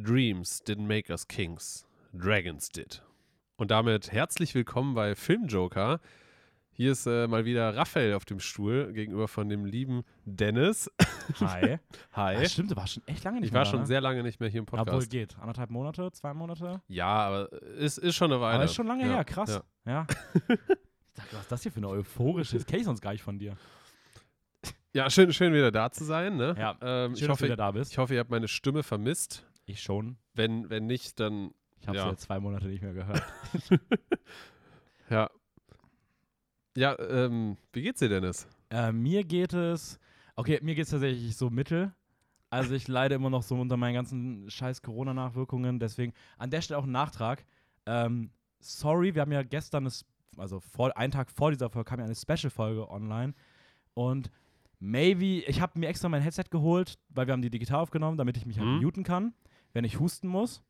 Dreams didn't make us kings, Dragons did. Und damit herzlich willkommen bei Filmjoker. Hier ist äh, mal wieder Raphael auf dem Stuhl gegenüber von dem lieben Dennis. Hi. Hi. Ah, stimmt, du warst schon echt lange nicht ich mehr war da, schon ne? sehr lange nicht mehr hier im Obwohl Podcast. geht. Anderthalb Monate, zwei Monate. Ja, aber es ist schon eine Weile. Aber ist schon lange ja. her, krass. Ja. Ja. ich dachte, was ist das hier für eine euphorische? Das kenne ich sonst gar nicht von dir. ja, schön, schön wieder da zu sein. Ne? Ja, ähm, Schön, ich, dass du hoffe, wieder da bist. ich hoffe, ihr habt meine Stimme vermisst. Ich schon. Wenn, wenn nicht, dann Ich habe Ja. sie jetzt zwei Monate nicht mehr gehört. ja. Ja, ähm, wie geht's dir, Dennis? äh, mir geht es, okay, mir geht es tatsächlich so mittel. Also ich leide immer noch so unter meinen ganzen scheiß Corona-Nachwirkungen. Deswegen an der Stelle auch ein Nachtrag. Ähm, sorry, wir haben ja gestern, das, also vor, einen Tag vor dieser Folge, kam ja eine Special-Folge online. Und maybe, ich habe mir extra mein Headset geholt, weil wir haben die digital aufgenommen, damit ich mich halt Mhm. muten kann, wenn ich husten muss.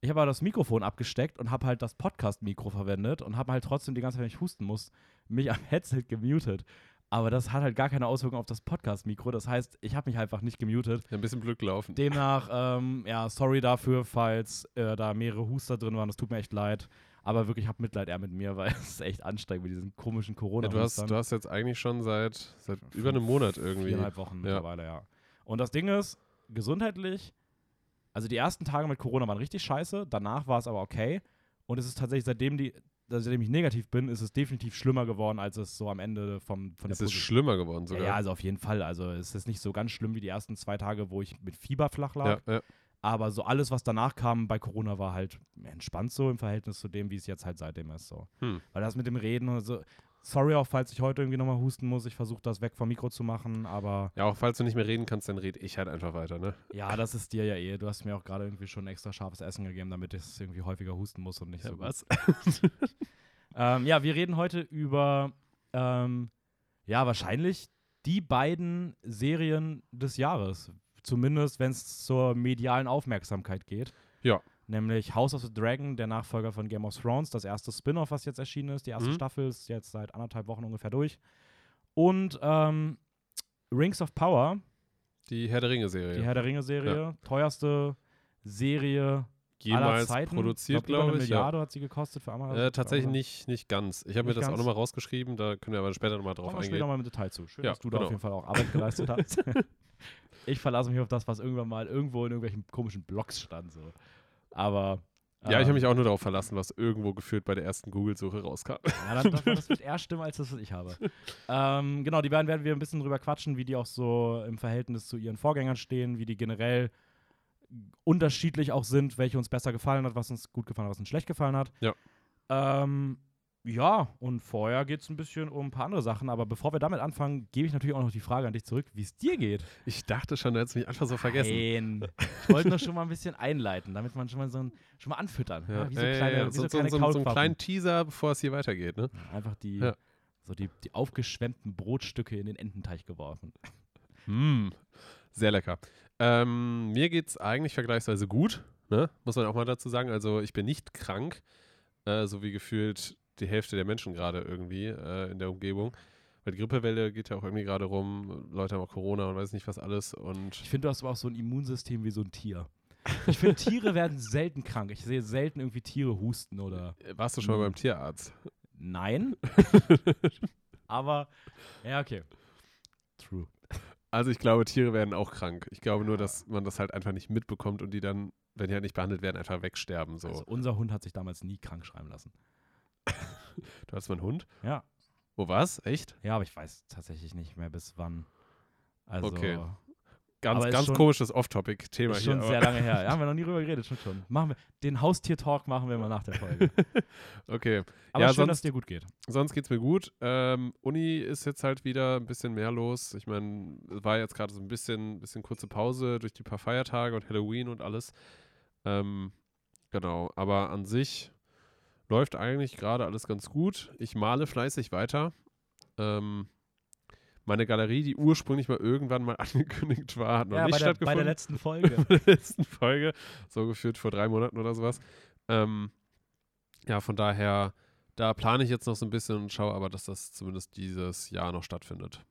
Ich habe aber das Mikrofon abgesteckt und habe halt das Podcast-Mikro verwendet und habe halt trotzdem die ganze Zeit, wenn ich husten muss, mich am Headset gemutet. Aber das hat halt gar keine Auswirkung auf das Podcast-Mikro. Das heißt, ich habe mich einfach nicht gemutet. Ein bisschen Glück gelaufen. Demnach, ähm, ja, sorry dafür, falls äh, da mehrere Huster drin waren. Das tut mir echt leid. Aber wirklich, hab Mitleid eher mit mir, weil es ist echt anstrengend mit diesen komischen corona Ja, du, hast, du hast jetzt eigentlich schon seit, seit über einem Monat irgendwie. Viereinhalb Wochen Ja. mittlerweile, ja. Und das Ding ist, gesundheitlich, also die ersten Tage mit Corona waren richtig scheiße, danach war es aber okay. Und es ist tatsächlich, seitdem, die, seitdem ich negativ bin, ist es definitiv schlimmer geworden, als es so am Ende vom, von Es der ist Posi- schlimmer geworden ja, sogar. ja, also auf jeden Fall. Also es ist nicht so ganz schlimm wie die ersten zwei Tage, wo ich mit Fieber flach lag. ja, ja. Aber so alles, was danach kam bei Corona, war halt entspannt so im Verhältnis zu dem, wie es jetzt halt seitdem ist. So. Hm. Weil das mit dem Reden und so. Sorry auch, falls ich heute irgendwie nochmal husten muss. Ich versuche das weg vom Mikro zu machen, aber ja, auch falls du nicht mehr reden kannst, dann rede ich halt einfach weiter, ne? ja, das ist dir ja eh. Du hast mir auch gerade irgendwie schon extra scharfes Essen gegeben, damit ich es irgendwie häufiger husten muss und nicht so. gut. Ähm, ja, wir reden heute über, ähm, ja, wahrscheinlich die beiden Serien des Jahres. Zumindest, wenn es zur medialen Aufmerksamkeit geht. Ja. Nämlich House of the Dragon, der Nachfolger von Game of Thrones, das erste Spin-off, was jetzt erschienen ist. Die erste Mhm. Staffel ist jetzt seit anderthalb Wochen ungefähr durch. Und ähm, Rings of Power, Die Herr der Ringe-Serie. die Herr der Ringe-Serie, teuerste Serie aller Jemals produziert, Glaub, über eine glaube ich. Ja. Milliarde hat sie gekostet für Amazon. Äh, tatsächlich nicht, nicht ganz. Ich habe mir das auch nochmal rausgeschrieben, da können wir aber später nochmal drauf Kommen wir später eingehen. mal mit Detail zu. Schön, Ja, dass du da genau. auf jeden Fall auch Arbeit geleistet hast. ich verlasse mich auf das, was irgendwann mal irgendwo in irgendwelchen komischen Blogs stand. So. Aber. Ja, ich habe ähm, mich auch nur darauf verlassen, was irgendwo geführt bei der ersten Google-Suche rauskam. Ja, dann, das, das wird eher stimmen als das, was ich habe. ähm, genau, die beiden werden wir ein bisschen drüber quatschen, wie die auch so im Verhältnis zu ihren Vorgängern stehen, wie die generell unterschiedlich auch sind, welche uns besser gefallen hat, was uns gut gefallen hat, was uns schlecht gefallen hat. Ja. Ähm, ja, und vorher geht es ein bisschen um ein paar andere Sachen, aber bevor wir damit anfangen, gebe ich natürlich auch noch die Frage an dich zurück, wie es dir geht. Ich dachte schon, du hättest mich einfach so vergessen. Nein. Ich wollte nur schon mal ein bisschen einleiten, damit man schon mal so ein, schon mal anfüttern. Ja, wie so Ja, kleine, ja, wie so, so, so, kleine so, so einen kleinen Teaser, bevor es hier weitergeht, ne? Einfach die, Ja. so die, die aufgeschwemmten Brotstücke in den Ententeich geworfen. Mm, sehr lecker. Ähm, mir geht es eigentlich vergleichsweise gut, ne? muss man auch mal dazu sagen. Also ich bin nicht krank, äh, so wie gefühlt die Hälfte der Menschen gerade irgendwie äh, in der Umgebung. Weil die Grippewelle geht ja auch irgendwie gerade rum. Leute haben auch Corona und weiß nicht was alles. Und Ich finde, du hast aber auch so ein Immunsystem wie so ein Tier. Ich finde, Tiere werden selten krank. Ich sehe selten irgendwie Tiere husten oder warst du schon mal beim Tierarzt? nein. aber, ja, okay. True. Also ich glaube, Tiere werden auch krank. Ich glaube nur, dass man das halt einfach nicht mitbekommt und die dann, wenn die halt nicht behandelt werden, einfach wegsterben. So. Also unser Hund hat sich damals nie krank schreiben lassen. Du hast mal einen Hund? Ja. Wo war's? Echt? Ja, aber ich weiß tatsächlich nicht mehr bis wann. Also, Okay. Ganz, ganz schon- komisches Off-Topic-Thema hier. schon sehr lange her. Ja, haben wir noch nie drüber geredet, schon schon. Machen wir, den Haustier-Talk machen wir mal nach der Folge. okay. Aber Ja, schön, sonst- dass es dir gut geht. Sonst geht's mir gut. Ähm, Uni ist jetzt halt wieder ein bisschen mehr los. Ich meine, es war jetzt gerade so ein bisschen, bisschen kurze Pause durch die paar Feiertage und Halloween und alles. Ähm, genau, aber an sich läuft eigentlich gerade alles ganz gut. Ich male fleißig weiter. Ähm, meine Galerie, die ursprünglich mal irgendwann mal angekündigt war, hat noch ja, nicht bei der, bei stattgefunden. der letzten Folge. bei der letzten Folge, so geführt vor drei Monaten oder sowas. Ähm, ja, von daher, da plane ich jetzt noch so ein bisschen und schaue aber, dass das zumindest dieses Jahr noch stattfindet.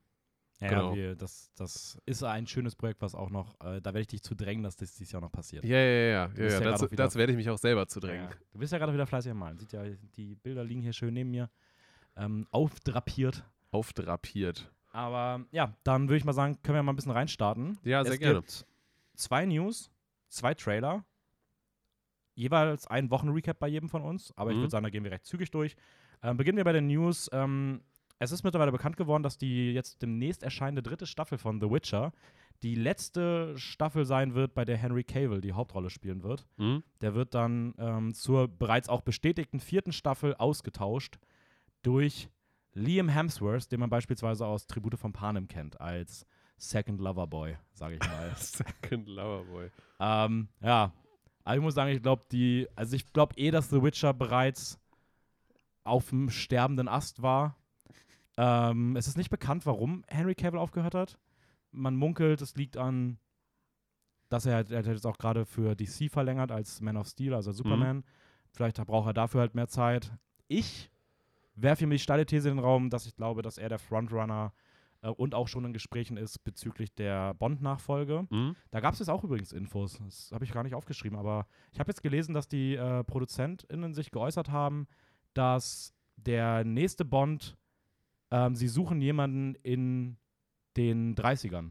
Ja, Genau. wir, das, das ist ein schönes Projekt, was auch noch, äh, da werde ich dich zu drängen, dass das dieses Jahr noch passiert. Ja, ja, ja. ja, ja, wieder- dazu werde ich mich auch selber zu drängen. Ja. Du bist ja gerade wieder fleißig am Malen. Sieht ja, die Bilder liegen hier schön neben mir. Ähm, aufdrapiert. Aufdrapiert. Aber ja, dann würde ich mal sagen, können wir mal ein bisschen reinstarten. Ja, sehr es gerne. gibt zwei News, zwei Trailer, jeweils ein Wochenrecap bei jedem von uns. Aber ich Mhm. würde sagen, da gehen wir recht zügig durch. Ähm, beginnen wir bei den News. Ähm, es ist mittlerweile bekannt geworden, dass die jetzt demnächst erscheinende dritte Staffel von The Witcher die letzte Staffel sein wird, bei der Henry Cavill die Hauptrolle spielen wird. Hm? Der wird dann ähm, zur bereits auch bestätigten vierten Staffel ausgetauscht durch Liam Hemsworth, den man beispielsweise aus Tribute von Panem kennt, als Second Lover Boy, sage ich mal. Second Loverboy. ähm, ja, aber ich muss sagen, ich glaube, die, also ich glaube eh, dass The Witcher bereits auf dem sterbenden Ast war. Ähm, es ist nicht bekannt, warum Henry Cavill aufgehört hat. Man munkelt, es liegt an, dass er, er hat jetzt auch gerade für DC verlängert als Man of Steel, also Superman. Vielleicht braucht er dafür halt mehr Zeit. Ich werfe ihm die steile These in den Raum, dass ich glaube, dass er der Frontrunner äh, und auch schon in Gesprächen ist bezüglich der Bond-Nachfolge. Hm? Da gab es jetzt auch übrigens Infos. Das habe ich gar nicht aufgeschrieben, aber ich habe jetzt gelesen, dass die äh, ProduzentInnen sich geäußert haben, dass der nächste Bond, ähm, sie suchen jemanden in den 30ern.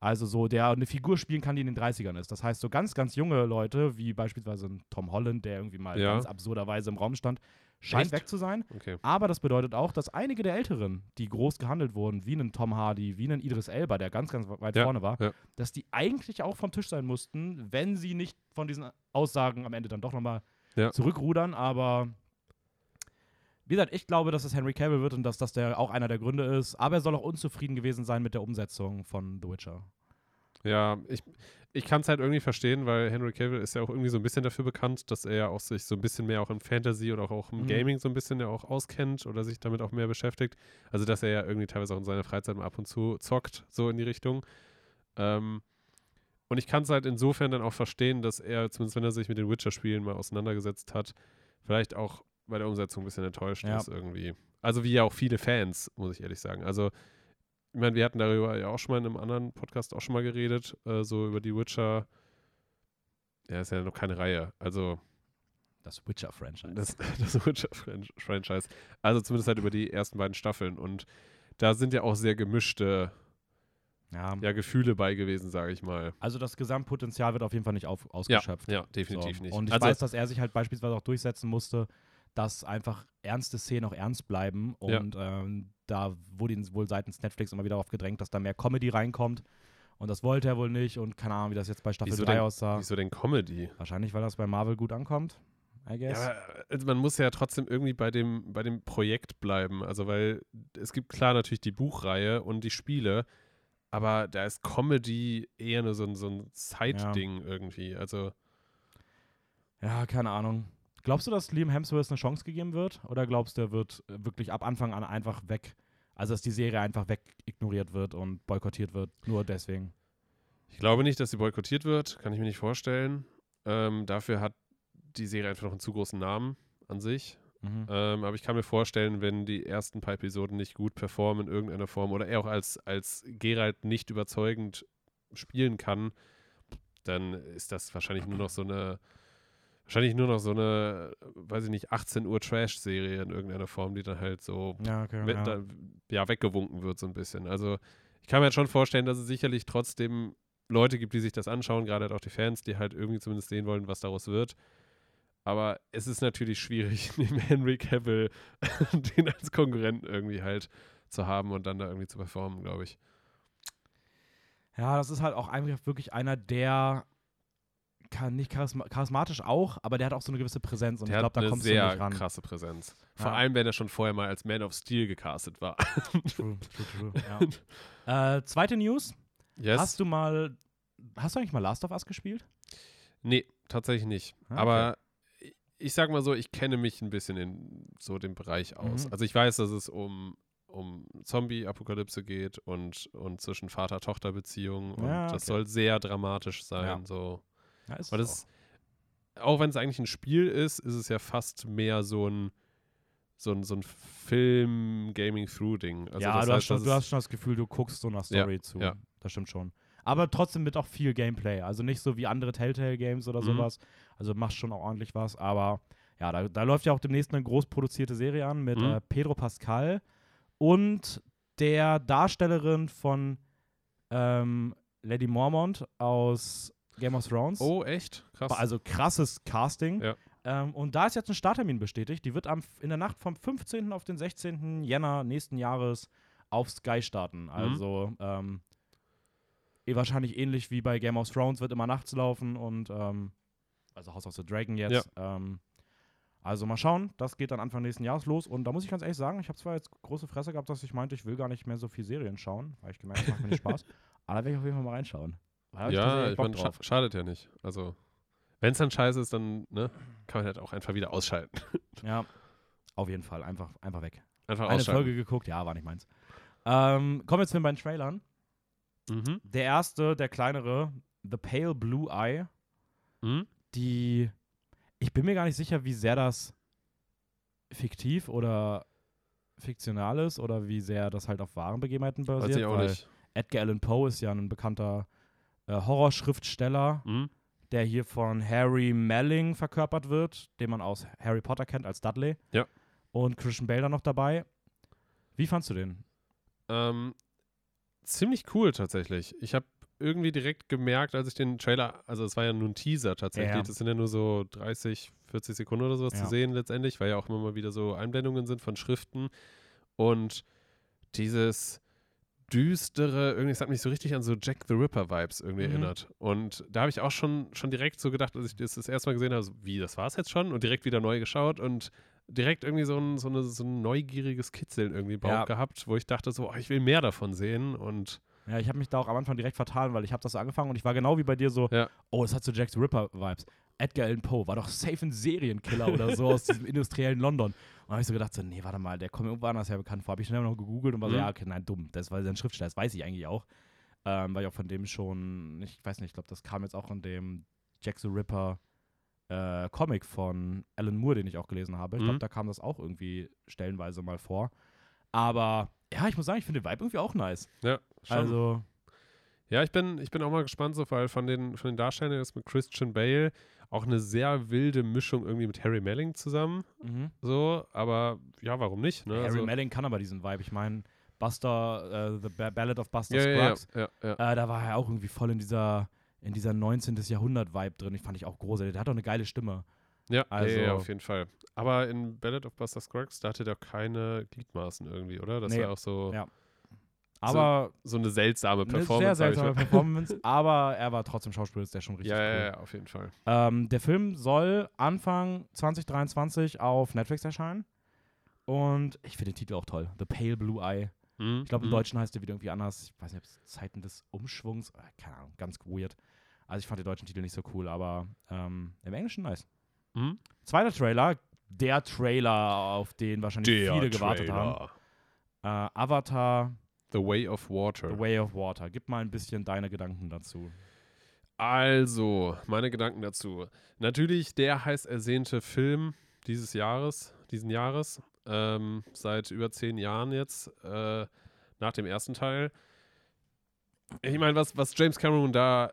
Also so, der eine Figur spielen kann, die in den 30ern ist. Das heißt, so ganz, ganz junge Leute, wie beispielsweise ein Tom Holland, der irgendwie mal Ja. ganz absurderweise im Raum stand, scheint Echt? weg zu sein. Okay. Aber das bedeutet auch, dass einige der Älteren, die groß gehandelt wurden, wie einen Tom Hardy, wie einen Idris Elba, der ganz, ganz weit Ja, vorne war, ja. dass die eigentlich auch vom Tisch sein mussten, wenn sie nicht von diesen Aussagen am Ende dann doch nochmal Ja. zurückrudern. Aber wie gesagt, ich glaube, dass es Henry Cavill wird und dass das der auch einer der Gründe ist. Aber er soll auch unzufrieden gewesen sein mit der Umsetzung von The Witcher. Ja, ich, ich kann es halt irgendwie verstehen, weil Henry Cavill ist ja auch irgendwie so ein bisschen dafür bekannt, dass er ja auch sich so ein bisschen mehr auch in Fantasy oder auch im Mhm. Gaming so ein bisschen ja auch auskennt oder sich damit auch mehr beschäftigt. Also, dass er ja irgendwie teilweise auch in seiner Freizeit mal ab und zu zockt, so in die Richtung. Ähm, und ich kann es halt insofern dann auch verstehen, dass er, zumindest wenn er sich mit den Witcher-Spielen mal auseinandergesetzt hat, vielleicht auch bei der Umsetzung ein bisschen enttäuscht Ja. ist irgendwie. Also wie ja auch viele Fans, muss ich ehrlich sagen. Also ich meine, wir hatten darüber ja auch schon mal in einem anderen Podcast auch schon mal geredet, äh, so über die Witcher. Ja, ist ja noch keine Reihe. Also Das Witcher-Franchise. das, das Witcher-Franchise. Also zumindest halt über die ersten beiden Staffeln. Und da sind ja auch sehr gemischte ja. ja, Gefühle bei gewesen, sage ich mal. Also das Gesamtpotenzial wird auf jeden Fall nicht auf, ausgeschöpft. Ja, definitiv So. nicht. Und ich also, weiß, dass er sich halt beispielsweise auch durchsetzen musste, dass einfach ernste Szenen auch ernst bleiben. Ja. Und ähm, da wurde ihn wohl seitens Netflix immer wieder darauf gedrängt, dass da mehr Comedy reinkommt. Und das wollte er wohl nicht. Und keine Ahnung, wie das jetzt bei Staffel Wieso 3 denn- aussah. wieso denn Comedy? Wahrscheinlich, weil das bei Marvel gut ankommt. I guess. Ja, also man muss ja trotzdem irgendwie bei dem, bei dem Projekt bleiben. Also, weil es gibt klar natürlich die Buchreihe und die Spiele, aber da ist Comedy eher nur so ein, so ein Side-Ding irgendwie. Also, Ja, keine Ahnung. Glaubst du, dass Liam Hemsworth eine Chance gegeben wird? Oder glaubst du, er wird äh, wirklich ab Anfang an einfach weg, also dass die Serie einfach weg ignoriert wird und boykottiert wird, nur deswegen? ich glaube nicht, dass sie boykottiert wird. Kann ich mir nicht vorstellen. Ähm, dafür hat die Serie einfach noch einen zu großen Namen an sich. Mhm. Ähm, aber ich kann mir vorstellen, wenn die ersten paar Episoden nicht gut performen in irgendeiner Form oder er auch als, als Geralt nicht überzeugend spielen kann, dann ist das wahrscheinlich nur noch so eine, wahrscheinlich nur noch so eine, weiß ich nicht, 18 Uhr Trash-Serie in irgendeiner Form, die dann halt so Ja, okay. we- ja. da, ja, weggewunken wird so ein bisschen. Also ich kann mir halt schon vorstellen, dass es sicherlich trotzdem Leute gibt, die sich das anschauen, gerade halt auch die Fans, die halt irgendwie zumindest sehen wollen, was daraus wird. Aber es ist natürlich schwierig, neben Henry Cavill den als Konkurrenten irgendwie halt zu haben und dann da irgendwie zu performen, glaube ich. Ja, das ist halt auch einfach wirklich einer, der nicht charisma charismatisch auch, aber der hat auch so eine gewisse Präsenz und Der ich glaube, da kommst du sehr nicht ran. krasse Präsenz. Vor Ja. allem, wenn er schon vorher mal als Man of Steel gecastet war. True, true, true. Ja. äh, zweite News. yes? Hast du mal, hast du eigentlich mal Last of Us gespielt? Nee, tatsächlich nicht. Ah, okay. Aber ich- sag mal so, ich kenne mich ein bisschen in so dem Bereich aus. Mhm. Also ich weiß, dass es um, um Zombie-Apokalypse geht und, und zwischen Vater-Tochter-Beziehungen und Ja, das okay. soll sehr dramatisch sein. Ja. So. Ja, ist Weil das, auch wenn es eigentlich ein Spiel ist, ist es ja fast mehr so ein so ein, so ein Film-Gaming-Through-Ding. Also ja, du, hast heißt, schon, das du hast schon das Gefühl, du guckst so einer Story Ja, zu. ja. Das stimmt schon. Aber trotzdem mit auch viel Gameplay. Also nicht so wie andere Telltale-Games oder Mhm. sowas. Also machst schon auch ordentlich was. Aber ja, da, da läuft ja auch demnächst eine groß produzierte Serie an mit Mhm. äh, Pedro Pascal und der Darstellerin von ähm, Lady Mormont aus Game of Thrones. Oh, echt? Krass. Also krasses Casting. Ja. Ähm, und da ist jetzt ein Starttermin bestätigt. Die wird am, in der Nacht vom 15. auf den 16. Jänner nächsten Jahres auf Sky starten. Mhm. Also ähm, eh wahrscheinlich ähnlich wie bei Game of Thrones wird immer nachts laufen und ähm, also House of the Dragon jetzt. Ähm, also mal schauen, das geht dann Anfang nächsten Jahres los und da muss ich ganz ehrlich sagen, ich habe zwar jetzt große Fresse gehabt, dass ich meinte, ich will gar nicht mehr so viel Serien schauen, weil ich gemerkt habe, macht mir nicht Spaß. Aber da werde ich auf jeden Fall mal reinschauen. Da ja, ich meine, schadet ja nicht. Also, wenn es dann scheiße ist, dann ne, kann man halt auch einfach wieder ausschalten. Ja, auf jeden Fall. Einfach, einfach weg. Einfach Eine ausschalten. Folge geguckt, ja, war nicht meins. Ähm, kommen wir zu den beiden Trailern. Mhm. Der erste, der kleinere, The Pale Blue Eye, Mhm. die. Ich bin mir gar nicht sicher, wie sehr das fiktiv oder fiktional ist oder wie sehr das halt auf wahren Begebenheiten Weiß basiert. ich auch nicht. Edgar Allan Poe ist ja ein bekannter äh, Horrorschriftsteller, Mhm. der hier von Harry Melling verkörpert wird, den man aus Harry Potter kennt als Dudley. Ja. Und Christian Bale da noch dabei. Wie fandst du den? Ähm, ziemlich cool tatsächlich. Ich habe irgendwie direkt gemerkt, als ich den Trailer, also es war ja nur ein Teaser tatsächlich, Ja. das sind ja nur so 30, 40 Sekunden oder sowas Ja. zu sehen letztendlich, weil ja auch immer mal wieder so Einblendungen sind von Schriften und dieses düstere, irgendwie, es hat mich so richtig an so Jack the Ripper Vibes irgendwie Mhm. erinnert. Und da habe ich auch schon, schon direkt so gedacht, als ich das das erste Mal gesehen habe, so, wie, das war es jetzt schon? Und direkt wieder neu geschaut und direkt irgendwie so ein, so eine, so ein neugieriges Kitzeln irgendwie im Bauch Ja. gehabt, wo ich dachte so, oh, ich will mehr davon sehen und Ja, ich habe mich da auch am Anfang direkt vertan, weil ich habe das so angefangen und ich war genau wie bei dir so, Ja. oh, es hat so Jack the Ripper-Vibes. Edgar Allan Poe war doch safe ein Serienkiller oder so aus diesem industriellen London. Und da habe ich so gedacht, so, nee, warte mal, der kommt irgendwo anders her bekannt vor. Habe ich schnell noch gegoogelt und war so, Mhm. ja, okay, nein, dumm. Das war sein Schriftsteller, das weiß ich eigentlich auch. Ähm, weil ich auch von dem schon, ich weiß nicht, ich glaube, das kam jetzt auch in dem Jack the Ripper äh, Comic von Alan Moore, den ich auch gelesen habe. Ich glaube, Mhm. da kam das auch irgendwie stellenweise mal vor. Aber ja, ich muss sagen, ich finde den Vibe irgendwie auch nice. ja, schon. Also, Ja, ich bin, ich bin auch mal gespannt, so, weil von den, von den Darstellern ist mit Christian Bale auch eine sehr wilde Mischung irgendwie mit Harry Melling zusammen. mhm. So, aber ja, warum nicht? Ne? Harry also, Melling kann aber diesen Vibe. Ich meine, Buster, äh, The Ba- Ballad of Buster ja, Scruggs, ja, ja. Äh, da war er auch irgendwie voll in dieser, in dieser 19. Jahrhundert-Vibe drin. Ich fand ich auch großartig. Der hat auch eine geile Stimme. Ja, Also- ja, auf jeden Fall. Aber in Ballad of Buster Scruggs, da hatte der keine Gliedmaßen irgendwie, oder? Das Nee. war auch so, Ja. Aber so eine seltsame eine Performance. sehr sag ich seltsame. Performance. aber er war trotzdem Schauspieler, ist der schon richtig ja, cool. ja, ja, auf jeden Fall. Ähm, der Film soll Anfang 2023 auf Netflix erscheinen. Und ich finde den Titel auch toll. The Pale Blue Eye. Mhm, Ich glaube, im mhm. Deutschen heißt der wieder irgendwie anders. Ich weiß nicht, ob es Zeiten des Umschwungs. äh, Keine Ahnung, ganz weird. Also ich fand den deutschen Titel nicht so cool, aber ähm, im Englischen nice. Mhm. Zweiter Trailer, der Trailer, auf den wahrscheinlich viele gewartet haben. Trailer. Äh, Avatar, The Way of Water. The Way of Water. Gib mal ein bisschen deine Gedanken dazu. Also, meine Gedanken dazu. Natürlich der heiß ersehnte Film dieses Jahres, diesen Jahres, ähm, seit über zehn Jahren jetzt, äh, nach dem ersten Teil. Ich meine, was, was James Cameron da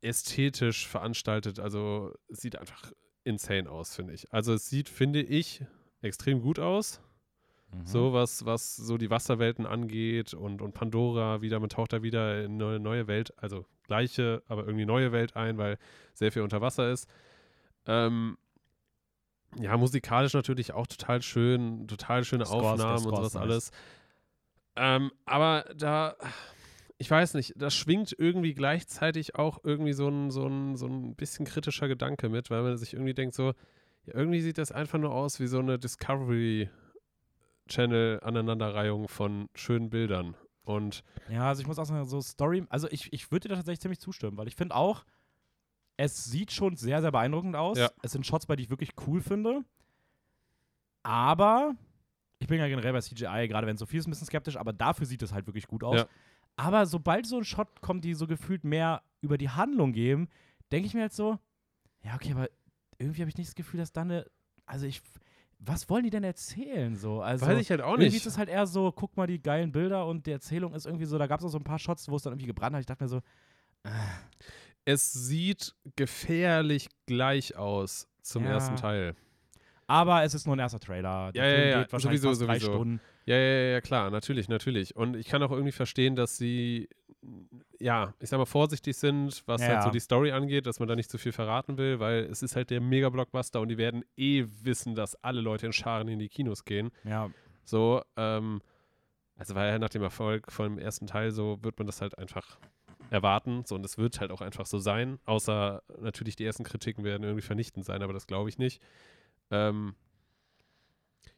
ästhetisch veranstaltet, also sieht einfach insane aus, finde ich. Also es sieht, finde ich, extrem gut aus. Mhm. So, was, was so die Wasserwelten angeht und, und Pandora wieder, man taucht da wieder in eine neue Welt, also gleiche, aber irgendwie neue Welt ein, weil sehr viel unter Wasser ist. Ähm, ja, musikalisch natürlich auch total schön, total schöne Score ist- der Aufnahmen und sowas nice. alles. Ähm, aber da, ich weiß nicht, da schwingt irgendwie gleichzeitig auch irgendwie so ein, so ein, so ein bisschen kritischer Gedanke mit, weil man sich irgendwie denkt so, ja, irgendwie sieht das einfach nur aus wie so eine Discovery Channel Aneinanderreihung von schönen Bildern. Und Ja, also ich muss auch sagen, so Story, also ich, ich würde dir da tatsächlich ziemlich zustimmen, weil ich finde auch, es sieht schon sehr, sehr beeindruckend aus. Ja. Es sind Shots bei, die ich wirklich cool finde. Aber ich bin ja generell bei CGI, gerade wenn es so viel ist, ein bisschen skeptisch, aber dafür sieht es halt wirklich gut aus. Ja. Aber sobald so ein Shot kommt, die so gefühlt mehr über die Handlung geben, denke ich mir halt so, ja, okay, aber irgendwie habe ich nicht das Gefühl, dass da eine, also ich, was wollen die denn erzählen so? Also Weiß ich halt auch irgendwie nicht. ist es halt eher so, guck mal die geilen Bilder und die Erzählung ist irgendwie so, da gab es auch so ein paar Shots, wo es dann irgendwie gebrannt hat. Ich dachte mir so, Es sieht gefährlich gleich aus zum Ja. ersten Teil. aber es ist nur ein erster Trailer. Der Ja, ja, Film ja, geht wahrscheinlich sowieso, fast drei sowieso. Stunden. Ja, ja, ja, ja, klar, natürlich, natürlich. Und ich kann auch irgendwie verstehen, dass sie, ja, ich sag mal, vorsichtig sind, was halt Ja. so die Story angeht, dass man da nicht zu viel verraten will, weil es ist halt der Mega-Blockbuster und die werden eh wissen, dass alle Leute in Scharen in die Kinos gehen. Ja, So, ähm, also weil ja nach dem Erfolg von dem ersten Teil so wird man das halt einfach erwarten. So, und es wird halt auch einfach so sein, außer natürlich die ersten Kritiken werden irgendwie vernichtend sein, aber das glaube ich nicht. Ähm,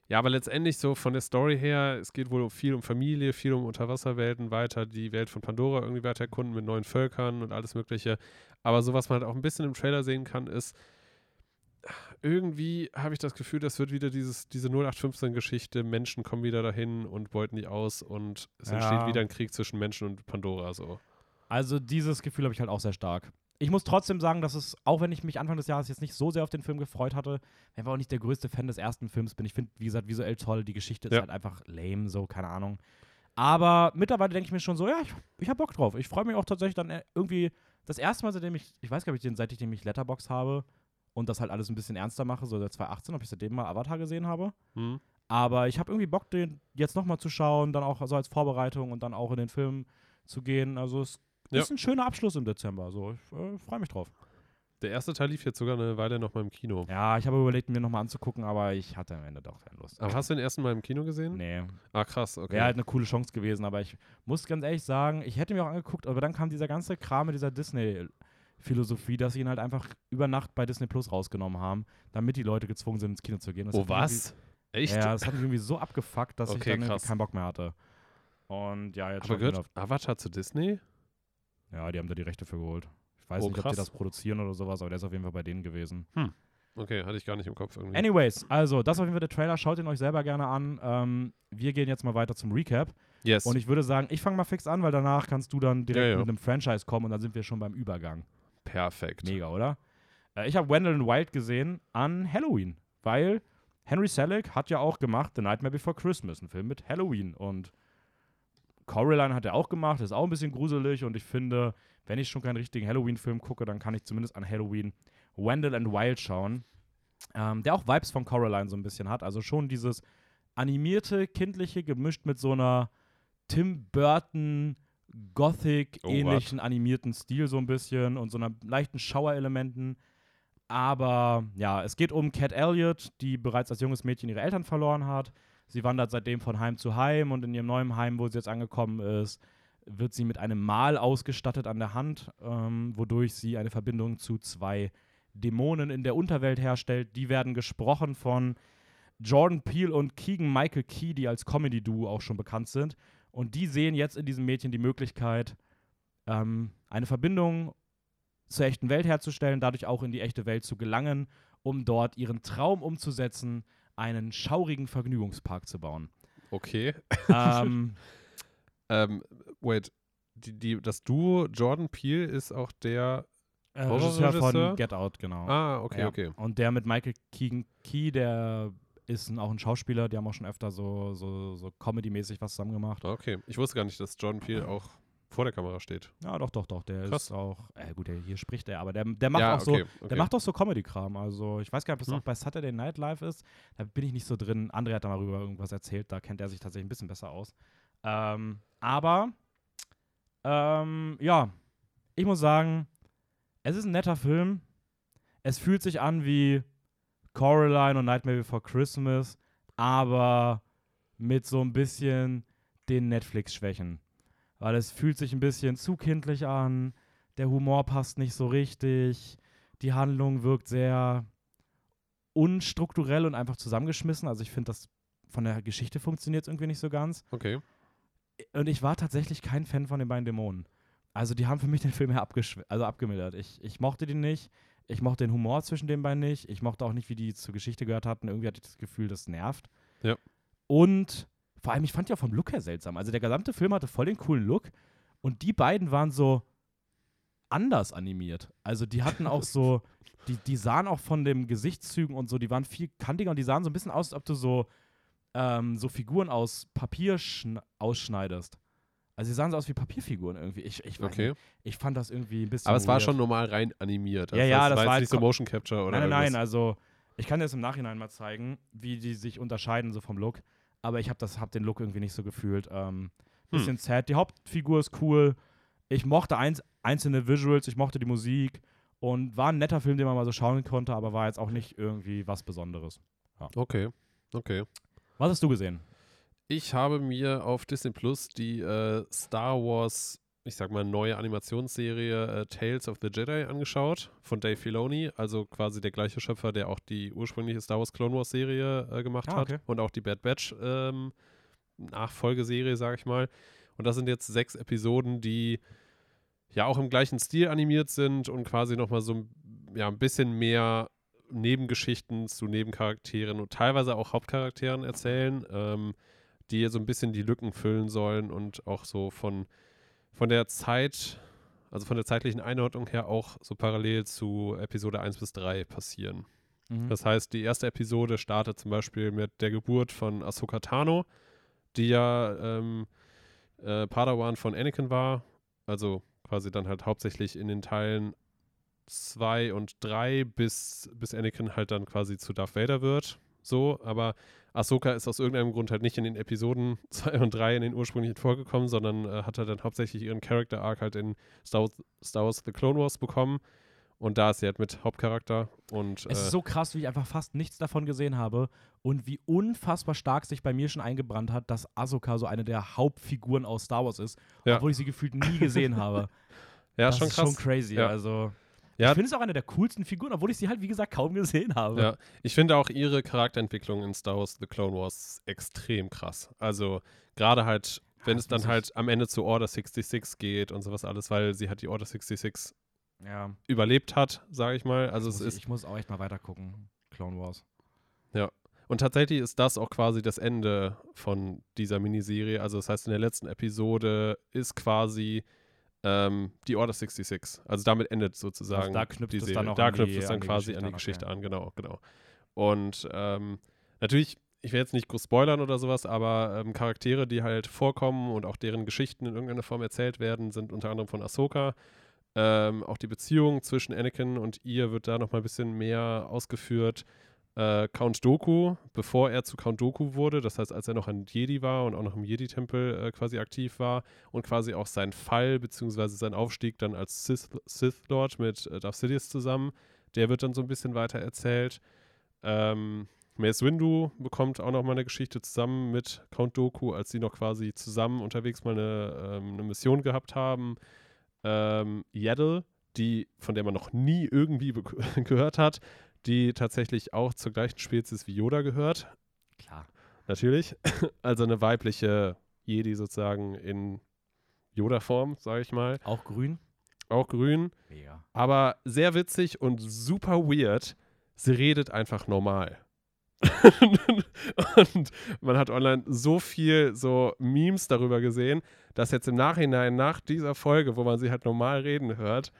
ja, aber letztendlich so von der Story her, es geht wohl viel um Familie, viel um Unterwasserwelten weiter, die Welt von Pandora irgendwie weiter erkunden mit neuen Völkern und alles Mögliche. Aber so, was man halt auch ein bisschen im Trailer sehen kann, ist, irgendwie habe ich das Gefühl, das wird wieder dieses, diese 0815-Geschichte, Menschen kommen wieder dahin und beuten die aus und es Ja. entsteht wieder ein Krieg zwischen Menschen und Pandora. So. also dieses Gefühl habe ich halt auch sehr stark. Ich muss trotzdem sagen, dass es, auch wenn ich mich Anfang des Jahres jetzt nicht so sehr auf den Film gefreut hatte, ich war auch nicht der größte Fan des ersten Films bin. Ich finde, wie gesagt, visuell toll, die Geschichte ist Ja. halt einfach lame, so, keine Ahnung. Aber mittlerweile denke ich mir schon so, ja, ich, ich habe Bock drauf. Ich freue mich auch tatsächlich dann äh, irgendwie das erste Mal, seitdem ich, ich weiß gar nicht, seit ich nämlich Letterbox habe und das halt alles ein bisschen ernster mache, so seit 2018, ob ich seitdem mal Avatar gesehen habe. Hm? Aber ich habe irgendwie Bock, den jetzt nochmal zu schauen, dann auch so als Vorbereitung und dann auch in den Film zu gehen. Also es Ja. ist ein schöner Abschluss im Dezember. So, ich äh, freue mich drauf. Der erste Teil lief jetzt sogar eine Weile noch mal im Kino. Ja, ich habe überlegt, mir nochmal anzugucken, aber ich hatte am Ende doch keine Lust. Aber hast du den ersten Mal im Kino gesehen? Nee, Ah, krass, okay. wäre halt eine coole Chance gewesen, aber ich muss ganz ehrlich sagen, ich hätte mir auch angeguckt, aber dann kam dieser ganze Kram mit dieser Disney-Philosophie, dass sie ihn halt einfach über Nacht bei Disney Plus rausgenommen haben, damit die Leute gezwungen sind, ins Kino zu gehen. Das oh, was? Echt? Ja, das hat mich irgendwie so abgefuckt, dass ich Okay, dann irgendwie krass. keinen Bock mehr hatte. Und ja, jetzt Aber gehört Avatar zu Disney? Ja, die haben da die Rechte für geholt. Ich weiß Oh, nicht, ob krass. die das produzieren oder sowas, aber der ist auf jeden Fall bei denen gewesen. Okay, hatte ich gar nicht im Kopf irgendwie. Anyways, also das ist auf jeden Fall der Trailer. Schaut ihn euch selber gerne an. Ähm, wir gehen jetzt mal weiter zum Recap. yes. Und ich würde sagen, ich fange mal fix an, weil danach kannst du dann direkt Ja, ja. mit einem Franchise kommen und dann sind wir schon beim Übergang. Perfekt. Mega, oder? Äh, ich habe Wendell Wild gesehen an Halloween, weil Henry Selick hat ja auch gemacht The Nightmare Before Christmas, ein Film mit Halloween. Und Coraline hat er auch gemacht, ist auch ein bisschen gruselig und ich finde, wenn ich schon keinen richtigen Halloween-Film gucke, dann kann ich zumindest an Halloween Wendell and Wild schauen, ähm, der auch Vibes von Coraline so ein bisschen hat. Also schon dieses animierte, kindliche, gemischt mit so einer Tim Burton Gothic-ähnlichen animierten Stil so ein bisschen und so einer leichten Schauerelementen. Aber ja, es geht um Cat Elliot, die bereits als junges Mädchen ihre Eltern verloren hat. Sie wandert seitdem von Heim zu Heim und in ihrem neuen Heim, wo sie jetzt angekommen ist, wird sie mit einem Mal ausgestattet an der Hand, ähm, wodurch sie eine Verbindung zu zwei Dämonen in der Unterwelt herstellt. Die werden gesprochen von Jordan Peele und Keegan Michael Key, die als Comedy-Duo auch schon bekannt sind. Und die sehen jetzt in diesem Mädchen die Möglichkeit, ähm, eine Verbindung zur echten Welt herzustellen, dadurch auch in die echte Welt zu gelangen, um dort ihren Traum umzusetzen, einen schaurigen Vergnügungspark zu bauen. Okay. ähm, Ähm, wait. Die, die, das Duo Jordan Peele ist auch der. äh, Regisseur von Get Out, genau. Ah, okay, Ja. okay. Und der mit Michael Keegan Key, der ist ein, auch ein Schauspieler, die haben auch schon öfter so, so, so Comedy-mäßig was zusammen gemacht. Okay. Ich wusste gar nicht, dass Jordan Peele auch vor der Kamera steht. Ja, doch, doch, doch. Der Krass. ist auch, äh, gut, der, hier spricht er, aber der, der macht ja, auch so, okay, okay. Der macht auch so Comedy-Kram. Also, ich weiß gar nicht, ob das Hm. auch bei Saturday Night Live ist. Da bin ich nicht so drin. André hat da mal rüber irgendwas erzählt. Da kennt er sich tatsächlich ein bisschen besser aus. Ähm, aber, ähm, ja, ich muss sagen, es ist ein netter Film. Es fühlt sich an wie Coraline und Nightmare Before Christmas, aber mit so ein bisschen den Netflix-Schwächen. Weil es fühlt sich ein bisschen zu kindlich an der Humor passt nicht so richtig, die Handlung wirkt sehr unstrukturell und einfach zusammengeschmissen. Also ich finde, das von der Geschichte funktioniert es irgendwie nicht so ganz. Okay. Und ich war tatsächlich kein Fan von den beiden Dämonen. Also die haben für mich den Film her abgeschw- also abgemildert. Ich, ich mochte den nicht. Ich mochte den Humor zwischen den beiden nicht. Ich mochte auch nicht, wie die zur Geschichte gehört hatten. Irgendwie hatte ich das Gefühl, das nervt. Ja. Und vor allem, ich fand die auch vom Look her seltsam. Also der gesamte Film hatte voll den coolen Look. Und die beiden waren so anders animiert. Also die hatten auch so, die, die sahen auch von den Gesichtszügen und so, die waren viel kantiger und die sahen so ein bisschen aus, als ob du so, ähm, so Figuren aus Papier ausschneidest. Also sie sahen so aus wie Papierfiguren irgendwie. Ich, ich, Okay. nicht, ich fand das irgendwie ein bisschen. Aber es war weird. schon normal rein animiert. Ja, ja, das war war jetzt nicht so Motion Capture oder Nein, nein, nein, also ich kann dir das im Nachhinein mal zeigen, wie die sich unterscheiden so vom Look. Aber ich habe hab den Look irgendwie nicht so gefühlt. Ähm, Hm. bisschen sad. Die Hauptfigur ist cool. Ich mochte eins, einzelne Visuals, ich mochte die Musik und war ein netter Film, den man mal so schauen konnte, aber war jetzt auch nicht irgendwie was Besonderes. Okay, okay. Was hast du gesehen? Ich habe mir auf Disney Plus die äh, Star Wars, ich sag mal, neue Animationsserie äh, Tales of the Jedi angeschaut von Dave Filoni, also quasi der gleiche Schöpfer, der auch die ursprüngliche Star Wars Clone Wars Serie äh, gemacht Ah, hat okay. und auch die Bad Batch ähm, Nachfolgeserie, sag ich mal. Und das sind jetzt sechs Episoden, die ja auch im gleichen Stil animiert sind und quasi nochmal so ein- ja, ein bisschen mehr Nebengeschichten zu Nebencharakteren und teilweise auch Hauptcharakteren erzählen, ähm, die so ein bisschen die Lücken füllen sollen und auch so von, von der Zeit, also von der zeitlichen Einordnung her auch so parallel zu Episode 1 bis 3 passieren. Mhm. Das heißt, die erste Episode startet zum Beispiel mit der Geburt von Ahsoka Tano, die ja ähm, äh, Padawan von Anakin war. Also quasi dann halt hauptsächlich in den Teilen 2 und 3, bis, bis Anakin halt dann quasi zu Darth Vader wird. So, aber Ahsoka ist aus irgendeinem Grund halt nicht in den Episoden 2 und 3 in den ursprünglichen vorgekommen, sondern äh, hat halt dann hauptsächlich ihren Character Arc halt in Star Wars, Star Wars The Clone Wars bekommen. Und da ist sie halt mit Hauptcharakter und Es äh, ist so krass, wie ich einfach fast nichts davon gesehen habe und wie unfassbar stark sich bei mir schon eingebrannt hat, dass Ahsoka so eine der Hauptfiguren aus Star Wars ist, Ja. obwohl ich sie gefühlt nie gesehen habe. ja, das schon ist krass. schon crazy. Ja. Also, Ja. ich finde es auch eine der coolsten Figuren, obwohl ich sie halt, wie gesagt, kaum gesehen habe. Ja, ich finde auch ihre Charakterentwicklung in Star Wars The Clone Wars extrem krass. Also gerade halt, wenn das es dann halt am Ende zu Order 66 geht und sowas alles, weil sie halt die Order 66 Ja. überlebt hat, sage ich mal. Also es muss, ist ich muss auch echt mal weiter gucken. Clone Wars. und tatsächlich ist das auch quasi das Ende von dieser Miniserie. Also das heißt, in der letzten Episode ist quasi ähm, die Order 66. Also damit endet sozusagen Also da knüpft die es Serie. dann auch da an die- knüpft es dann die quasi Geschichte an die. Geschichte an, genau, genau. Und ähm, natürlich, ich will jetzt nicht groß spoilern oder sowas, aber ähm, Charaktere, die halt vorkommen und auch deren Geschichten in irgendeiner Form erzählt werden, sind unter anderem von Ahsoka. Ähm, auch die Beziehung zwischen Anakin und ihr wird da nochmal ein bisschen mehr ausgeführt. Äh, Count Doku, bevor er zu Count Doku wurde, das heißt, als er noch ein Jedi war und auch noch im Jedi-Tempel äh, quasi aktiv war und quasi auch sein Fall beziehungsweise sein Aufstieg dann als Sith, Sith Lord mit äh, Darth Sidious zusammen, der wird dann so ein bisschen weiter erzählt. Ähm, Mace Windu bekommt auch noch mal eine Geschichte zusammen mit Count Doku, als sie noch quasi zusammen unterwegs mal eine, ähm, eine Mission gehabt haben. Ähm, Yaddle, die, von der man noch nie irgendwie gehört hat, die tatsächlich auch zur gleichen Spezies wie Yoda gehört. Klar. Natürlich. Also eine weibliche Jedi sozusagen in Yoda-Form, sage ich mal. Auch grün? Auch grün, Mega. aber sehr witzig und super weird. Sie redet einfach normal. und man hat online so viel so Memes darüber gesehen, dass jetzt im Nachhinein nach dieser Folge, wo man sie halt normal reden hört,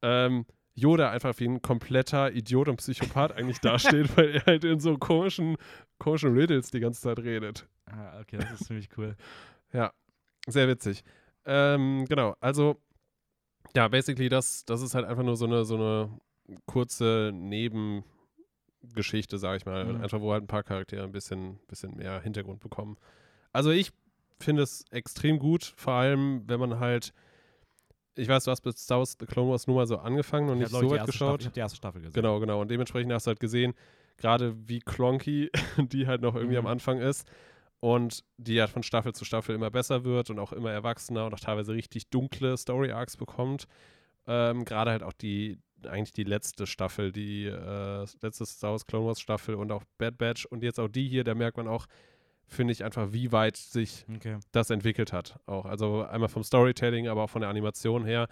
ähm, Yoda einfach wie ein kompletter Idiot und Psychopath eigentlich dasteht, weil er halt in so komischen, komischen Riddles die ganze Zeit redet. Ah, okay, das ist ziemlich cool. Sehr witzig. Ähm, genau, also ja, basically, das, das ist halt einfach nur so eine, so eine kurze Nebengeschichte, sag ich mal. Mhm. Einfach, wo halt ein paar Charaktere ein bisschen, bisschen mehr Hintergrund bekommen. Also ich finde es extrem gut, vor allem, wenn man halt, ich weiß, du hast mit Star Wars The Clone Wars nur mal so angefangen und Ich nicht so weit erste Staffel, geschaut. ich habe die erste Staffel gesehen. Genau, genau. Und dementsprechend hast du halt gesehen, gerade wie clunky die halt noch irgendwie Mhm. am Anfang ist. Und die halt von Staffel zu Staffel immer besser wird und auch immer erwachsener und auch teilweise richtig dunkle Story-Arcs bekommt. Ähm, gerade halt auch die, eigentlich die letzte Staffel, die äh, letzte Star Wars Clone Wars Staffel und auch Bad Batch und jetzt auch die hier, da merkt man auch, finde ich einfach, wie weit sich Okay. das entwickelt hat. Auch. Also einmal vom Storytelling, aber auch von der Animation her.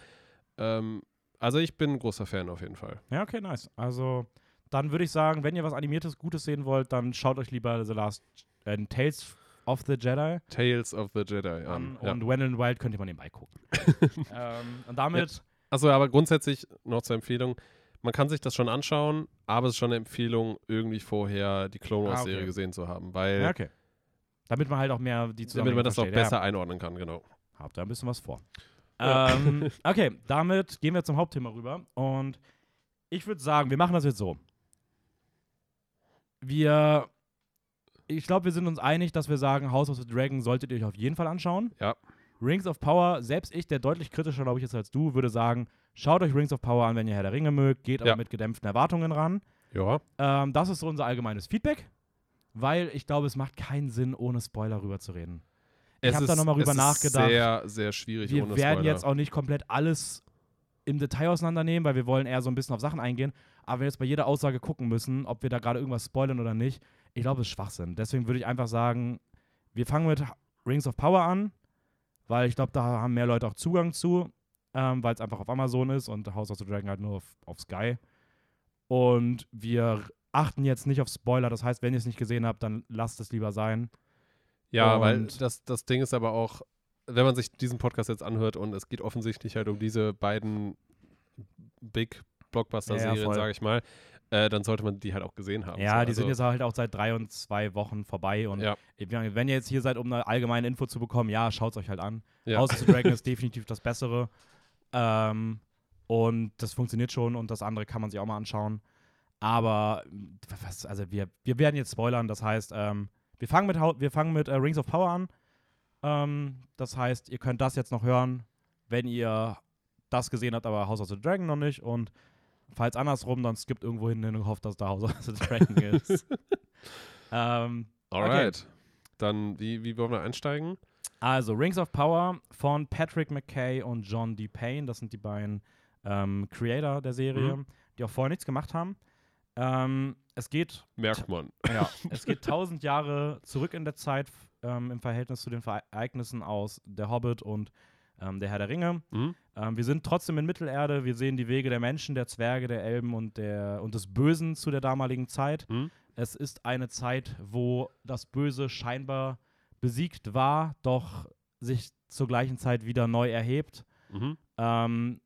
Ähm, also ich bin ein großer Fan auf jeden Fall. Ja, okay, nice. Also, dann würde ich sagen, wenn ihr was Animiertes, Gutes sehen wollt, dann schaut euch lieber The Last äh, Tales of the Jedi Tales of the Jedi an. an. Ja. Und When in Wild könnt ihr mal nebenbei gucken. ähm, und damit Also, aber grundsätzlich noch zur Empfehlung. Man kann sich das schon anschauen, aber es ist schon eine Empfehlung, irgendwie vorher die Clone Ah, Wars-Serie okay. gesehen zu haben, weil Ja, okay. Damit man halt auch mehr die damit Zusammenhänge man das auch versteht. Ja. besser einordnen kann, genau. Habt da ein bisschen was vor. Ja. Ähm, okay, damit gehen wir zum Hauptthema rüber. Und ich würde sagen, wir machen das jetzt so. Wir, ich glaube, wir sind uns einig, dass wir sagen, House of the Dragon solltet ihr euch auf jeden Fall anschauen. Ja. Rings of Power, selbst ich, der deutlich kritischer, glaube ich, ist als du, würde sagen, schaut euch Rings of Power an, wenn ihr Herr der Ringe mögt, geht aber Ja. mit gedämpften Erwartungen ran. Ja, Ähm, das ist so unser allgemeines Feedback, weil ich glaube, es macht keinen Sinn, ohne Spoiler rüber zu reden. Ich hab da ist- noch mal rüber es ist nachgedacht. Sehr, sehr schwierig wir werden Spoiler. jetzt auch nicht komplett alles im Detail auseinandernehmen, weil wir wollen eher so ein bisschen auf Sachen eingehen. Aber wir jetzt bei jeder Aussage gucken müssen, ob wir da gerade irgendwas spoilern oder nicht, ich glaube, das ist Schwachsinn. Deswegen würde ich einfach sagen, wir fangen mit Rings of Power an, weil ich glaube, da haben mehr Leute auch Zugang zu, ähm, weil es einfach auf Amazon ist und House of the Dragon halt nur auf, auf Sky. Und wir achten jetzt nicht auf Spoiler. Das heißt, wenn ihr es nicht gesehen habt, dann lasst es lieber sein. Ja, weil Und- das, das Ding ist aber auch, wenn man sich diesen Podcast jetzt anhört und es geht offensichtlich halt um diese beiden Big Blockbuster-Serien, Ja, sage ich mal, äh, dann sollte man die halt auch gesehen haben. Ja, so. die sind Also, jetzt halt auch seit drei und zwei Wochen vorbei. Und Ja. wenn ihr jetzt hier seid, um eine allgemeine Info zu bekommen, ja, schaut es euch halt an. Ja. House of the Dragon ist definitiv das Bessere. Ähm, und das funktioniert schon und das andere kann man sich auch mal anschauen. Aber was, also wir, wir werden jetzt spoilern, das heißt, ähm, wir fangen mit, wir fangen mit äh, Rings of Power an. Ähm, das heißt, ihr könnt das jetzt noch hören, wenn ihr das gesehen habt, aber House of the Dragon noch nicht. Und falls andersrum, dann skippt irgendwo hin und hofft, dass da House of the Dragon ist. ähm, Alright. Dann, wie, wie wollen wir einsteigen? also, Rings of Power von Patrick McKay und John D. Payne. Das sind die beiden ähm, Creator der Serie, Mhm. die auch vorher nichts gemacht haben. Ähm, es geht Merkt man. ja, es geht tausend Jahre zurück in der Zeit ähm, im Verhältnis zu den Ereignissen aus Der Hobbit und ähm, Der Herr der Ringe. Mhm. Ähm, wir sind trotzdem in Mittelerde. Wir sehen die Wege der Menschen, der Zwerge, der Elben und, der, und des Bösen zu der damaligen Zeit. Mhm. Es ist eine Zeit, wo das Böse scheinbar besiegt war, doch sich zur gleichen Zeit wieder neu erhebt. Mhm. Ähm,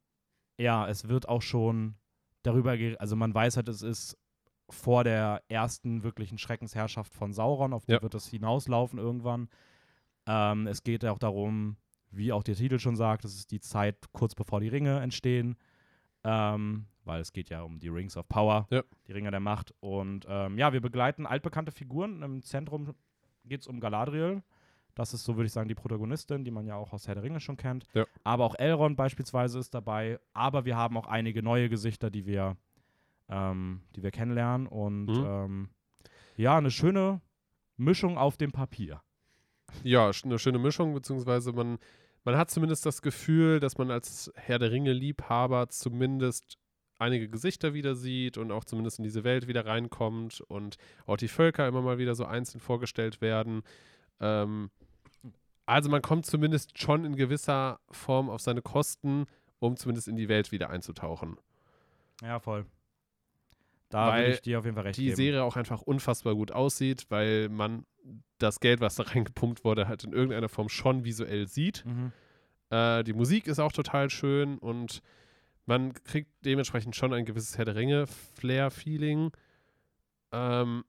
ja, es wird auch schon darüber, also man weiß halt, es ist vor der ersten wirklichen Schreckensherrschaft von Sauron, auf die Ja. wird es hinauslaufen irgendwann. Ähm, es geht ja auch darum, wie auch der Titel schon sagt, es ist die Zeit kurz bevor die Ringe entstehen, ähm, weil es geht ja um die Rings of Power, Ja. die Ringe der Macht. Und ähm, ja, wir begleiten altbekannte Figuren. Im Zentrum geht es um Galadriel. Das ist, so würde ich sagen, die Protagonistin, die man ja auch aus Herr der Ringe schon kennt. Ja. Aber auch Elrond beispielsweise ist dabei. Aber wir haben auch einige neue Gesichter, die wir, ähm, die wir kennenlernen. Und Mhm. ähm, ja, eine schöne Mischung auf dem Papier. Ja, eine schöne Mischung, beziehungsweise man, man hat zumindest das Gefühl, dass man als Herr der Ringe-Liebhaber zumindest einige Gesichter wieder sieht und auch zumindest in diese Welt wieder reinkommt und auch die Völker immer mal wieder so einzeln vorgestellt werden. Ähm, also man kommt zumindest schon in gewisser Form auf seine Kosten, um zumindest in die Welt wieder einzutauchen. Ja, voll. Da Weil ich dir auf jeden Fall recht Die geben. Serie auch einfach unfassbar gut aussieht, weil man das Geld, was da reingepumpt wurde, halt in irgendeiner Form schon visuell sieht. Mhm. Äh, die Musik ist auch total schön und man kriegt dementsprechend schon ein gewisses Herr der Ringe-Flair-Feeling. Ähm,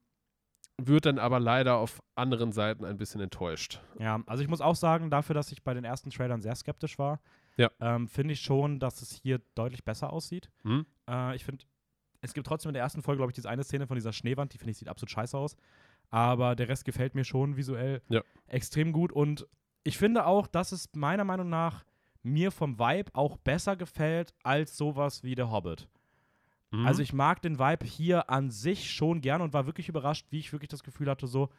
wird dann aber leider auf anderen Seiten ein bisschen enttäuscht. Ja, also ich muss auch sagen, dafür, dass ich bei den ersten Trailern sehr skeptisch war, Ja. ähm, finde ich schon, dass es hier deutlich besser aussieht. Hm? Äh, ich finde, es gibt trotzdem in der ersten Folge, glaube ich, diese eine Szene von dieser Schneewand, die finde ich sieht absolut scheiße aus. Aber der Rest gefällt mir schon visuell Ja. extrem gut. Und ich finde auch, dass es meiner Meinung nach mir vom Vibe auch besser gefällt als sowas wie der Hobbit. Mhm. Also ich mag den Vibe hier an sich schon gern und war wirklich überrascht, wie ich wirklich das Gefühl hatte, so,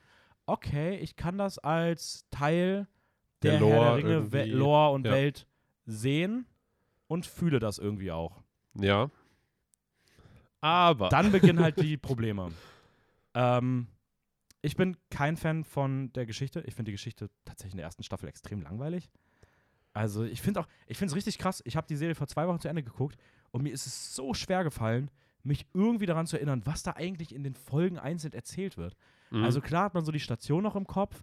okay, ich kann das als Teil der, Der Lore der Ringe We Lore und ja. Welt sehen und fühle das irgendwie auch. ja. Aber. Dann beginnen halt die Probleme. Ähm, ich bin kein Fan von der Geschichte. Ich finde die Geschichte tatsächlich in der ersten Staffel extrem langweilig. Also ich finde auch, ich finde es richtig krass. Ich habe die Serie vor zwei Wochen zu Ende geguckt und mir ist es so schwer gefallen, mich irgendwie daran zu erinnern, was da eigentlich in den Folgen einzeln erzählt wird. Mhm. Also klar hat man so die Station noch im Kopf,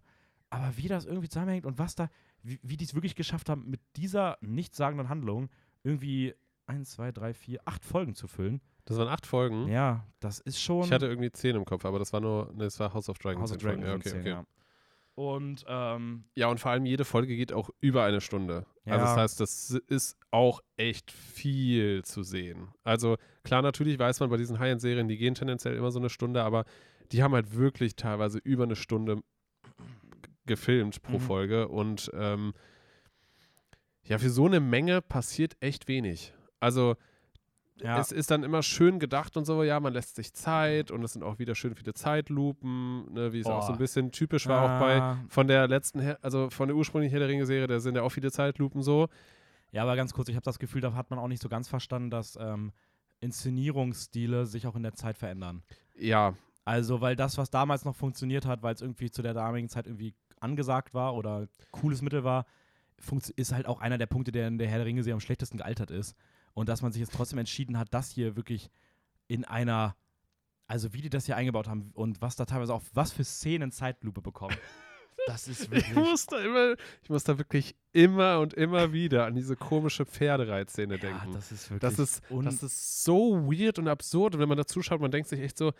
aber wie das irgendwie zusammenhängt und was da, wie, wie die es wirklich geschafft haben, mit dieser nichtssagenden Handlung irgendwie eins, zwei, drei, vier, acht Folgen zu füllen. Das waren acht Folgen. Ja, das ist schon. Ich hatte irgendwie zehn im Kopf, aber das war nur, ne, das war House of Dragons. House of. Dragons Ja, okay, okay. ja. Und ähm, Ja, und vor allem jede Folge geht auch über eine Stunde. Also das Ja. heißt, das ist auch echt viel zu sehen. Also klar, natürlich weiß man bei diesen High-End-Serien, die gehen tendenziell immer so eine Stunde, aber die haben halt wirklich teilweise über eine Stunde gefilmt pro Mhm. Folge. Und ähm, ja, für so eine Menge passiert echt wenig. Also ja, es ist dann immer schön gedacht und so, ja, man lässt sich Zeit und es sind auch wieder schön viele Zeitlupen, ne, wie es auch so ein bisschen typisch war auch bei Ah, von der letzten, also von der ursprünglichen Herr der Ringe-Serie, da sind ja auch viele Zeitlupen so. Ja, aber ganz kurz, ich habe das Gefühl, da hat man auch nicht so ganz verstanden, dass ähm, Inszenierungsstile sich auch in der Zeit verändern. Ja, Also, weil das, was damals noch funktioniert hat, weil es irgendwie zu der damaligen Zeit irgendwie angesagt war oder cooles Mittel war, ist halt auch einer der Punkte, der in der Herr der Ringe-Serie am schlechtesten gealtert ist. Und dass man sich jetzt trotzdem entschieden hat, das hier wirklich in einer, also wie die das hier eingebaut haben und was da teilweise auch, was für Szenen Zeitlupe bekommen. Das ist ich wirklich. muss da immer, ich muss da wirklich immer und immer wieder an diese komische Pferdereitszene ja, denken. das ist wirklich. Das ist, das ist so weird und absurd. Und wenn man da zuschaut, man denkt sich echt so,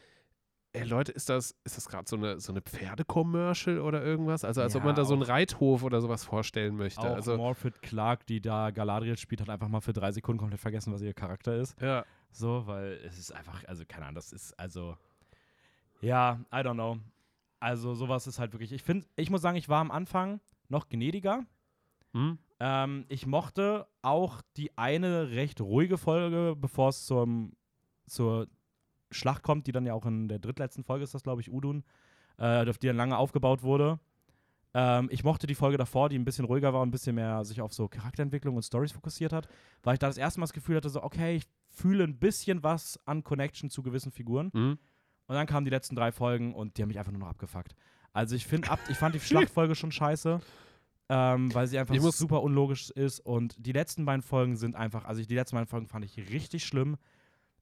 ey Leute, ist das, ist das gerade so eine, so eine Pferdecommercial oder irgendwas? Also als ob Ja, man da so einen Reithof oder sowas vorstellen möchte. auch also, Morpeth Clark, die da Galadriel spielt, hat einfach mal für drei Sekunden komplett vergessen, was ihr Charakter ist. ja. So, weil es ist einfach, also keine Ahnung, das ist also, ja, I don't know. Also sowas ist halt wirklich, ich finde, ich muss sagen, ich war am Anfang noch gnädiger. Hm? Ähm, ich mochte auch die eine recht ruhige Folge, bevor es zum, zur Schlacht kommt, die dann ja auch in der drittletzten Folge ist das, glaube ich, Udun, äh, auf die dann lange aufgebaut wurde. Ähm, ich mochte die Folge davor, die ein bisschen ruhiger war und ein bisschen mehr sich auf so Charakterentwicklung und Stories fokussiert hat, weil ich da das erste Mal das Gefühl hatte, so, okay, ich fühle ein bisschen was an Connection zu gewissen Figuren. Hm? Und dann kamen die letzten drei Folgen und die haben mich einfach nur noch abgefuckt. Also ich finde, ab, ich fand die Schlachtfolge schon scheiße, ähm, weil sie einfach super unlogisch ist. Und die letzten beiden Folgen sind einfach, also die letzten beiden Folgen fand ich richtig schlimm,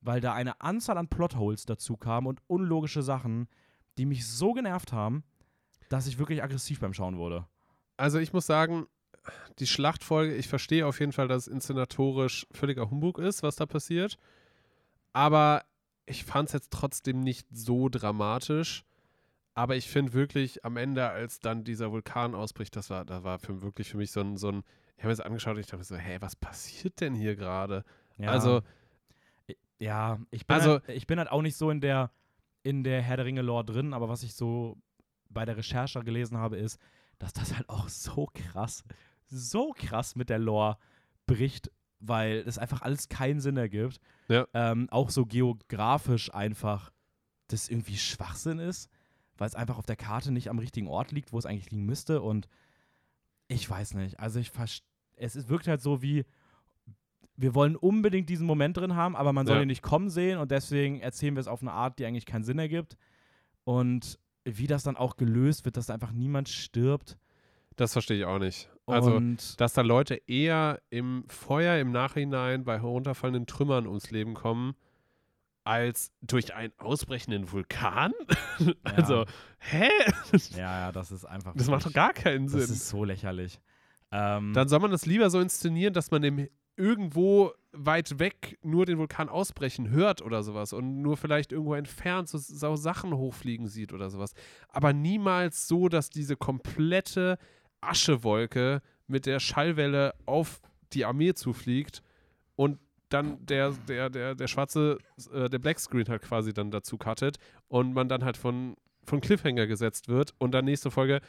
weil da eine Anzahl an Plotholes dazu kamen und unlogische Sachen, die mich so genervt haben, dass ich wirklich aggressiv beim Schauen wurde. Also ich muss sagen, die Schlachtfolge, ich verstehe auf jeden Fall, dass es inszenatorisch völliger Humbug ist, was da passiert. Aber ich fand es jetzt trotzdem nicht so dramatisch. Aber ich finde wirklich am Ende, als dann dieser Vulkan ausbricht, das war, da war für, wirklich für mich so ein, so ein ich habe mir das angeschaut und ich dachte so, hä, was passiert denn hier gerade? Also, Ja, ich bin, Also- halt, ich bin halt auch nicht so in der, in der Herr der Ringe-Lore drin, aber was ich so bei der Recherche gelesen habe, ist, dass das halt auch so krass, so krass mit der Lore bricht, weil es einfach alles keinen Sinn ergibt. Ja. Ähm, auch so geografisch einfach das irgendwie Schwachsinn ist, weil es einfach auf der Karte nicht am richtigen Ort liegt, wo es eigentlich liegen müsste. Und ich weiß nicht. Also ich verstehe, es wirkt halt so wie, wir wollen unbedingt diesen Moment drin haben, aber man soll Ja. ihn nicht kommen sehen und deswegen erzählen wir es auf eine Art, die eigentlich keinen Sinn ergibt. Und wie das dann auch gelöst wird, dass da einfach niemand stirbt. das verstehe ich auch nicht. Also, und dass da Leute eher im Feuer im Nachhinein bei herunterfallenden Trümmern ums Leben kommen, als durch einen ausbrechenden Vulkan? also, hä? ja, ja, das ist einfach. Das macht doch wirklich- gar keinen Das Sinn. ist so lächerlich. Ähm, Dann soll man das lieber so inszenieren, dass man dem irgendwo weit weg nur den Vulkan ausbrechen hört oder sowas und nur vielleicht irgendwo entfernt so, so Sachen hochfliegen sieht oder sowas. Aber niemals so, dass diese komplette Aschewolke mit der Schallwelle auf die Armee zufliegt und dann der, der, der, der schwarze, äh, der Black Screen halt quasi dann dazu cuttet und man dann halt von, von Cliffhanger gesetzt wird und dann nächste Folge,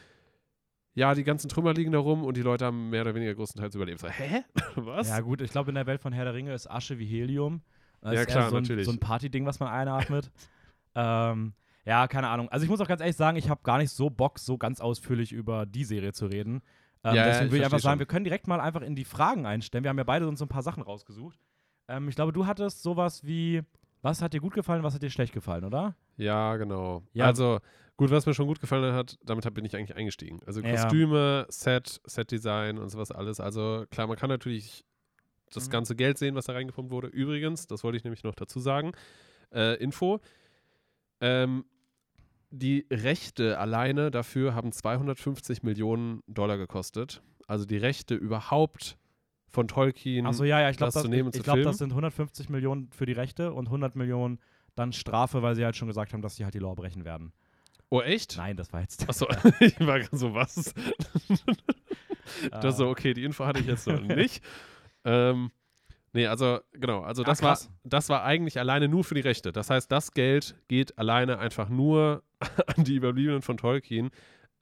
ja, die ganzen Trümmer liegen da rum und die Leute haben mehr oder weniger größtenteils überlebt. So, hä? Was? ja, gut, ich glaube, in der Welt von Herr der Ringe ist Asche wie Helium. Das Ja, klar, so ein, natürlich. So ein Partyding, was man einatmet. ähm, ja, keine Ahnung. Also ich muss auch ganz ehrlich sagen, ich habe gar nicht so Bock, so ganz ausführlich über die Serie zu reden. Ähm, Ja, deswegen würde ich einfach sagen, schon. wir können direkt mal einfach in die Fragen einstellen. Wir haben ja beide uns so ein paar Sachen rausgesucht. Ähm, ich glaube, du hattest sowas wie, was hat dir gut gefallen, was hat dir schlecht gefallen, oder? Ja, genau. Ja. Also, gut, was mir schon gut gefallen hat, damit bin ich eigentlich eingestiegen. Also Ja. Kostüme, Set, Setdesign und sowas alles. Also klar, man kann natürlich das Mhm. ganze Geld sehen, was da reingepumpt wurde. Übrigens, das wollte ich nämlich noch dazu sagen, äh, Info, ähm, die Rechte alleine dafür haben 250 Millionen Dollar gekostet. Also die Rechte überhaupt von Tolkien Achso, ja, ja, ich glaube, das das, zu nehmen und ich, ich glaub, filmen. das sind 150 Millionen für die Rechte und 100 Millionen dann Strafe, weil sie halt schon gesagt haben, dass sie halt die Law brechen werden. Oh, echt? Nein, das war jetzt. Achso, ich war gerade so, was? Das so, Äh, okay, die Info hatte ich jetzt noch nicht. Ähm, nee, also, genau, also Ah, das, war, krass. das war eigentlich alleine nur für die Rechte. Das heißt, das Geld geht alleine einfach nur an die Überbliebenen von Tolkien,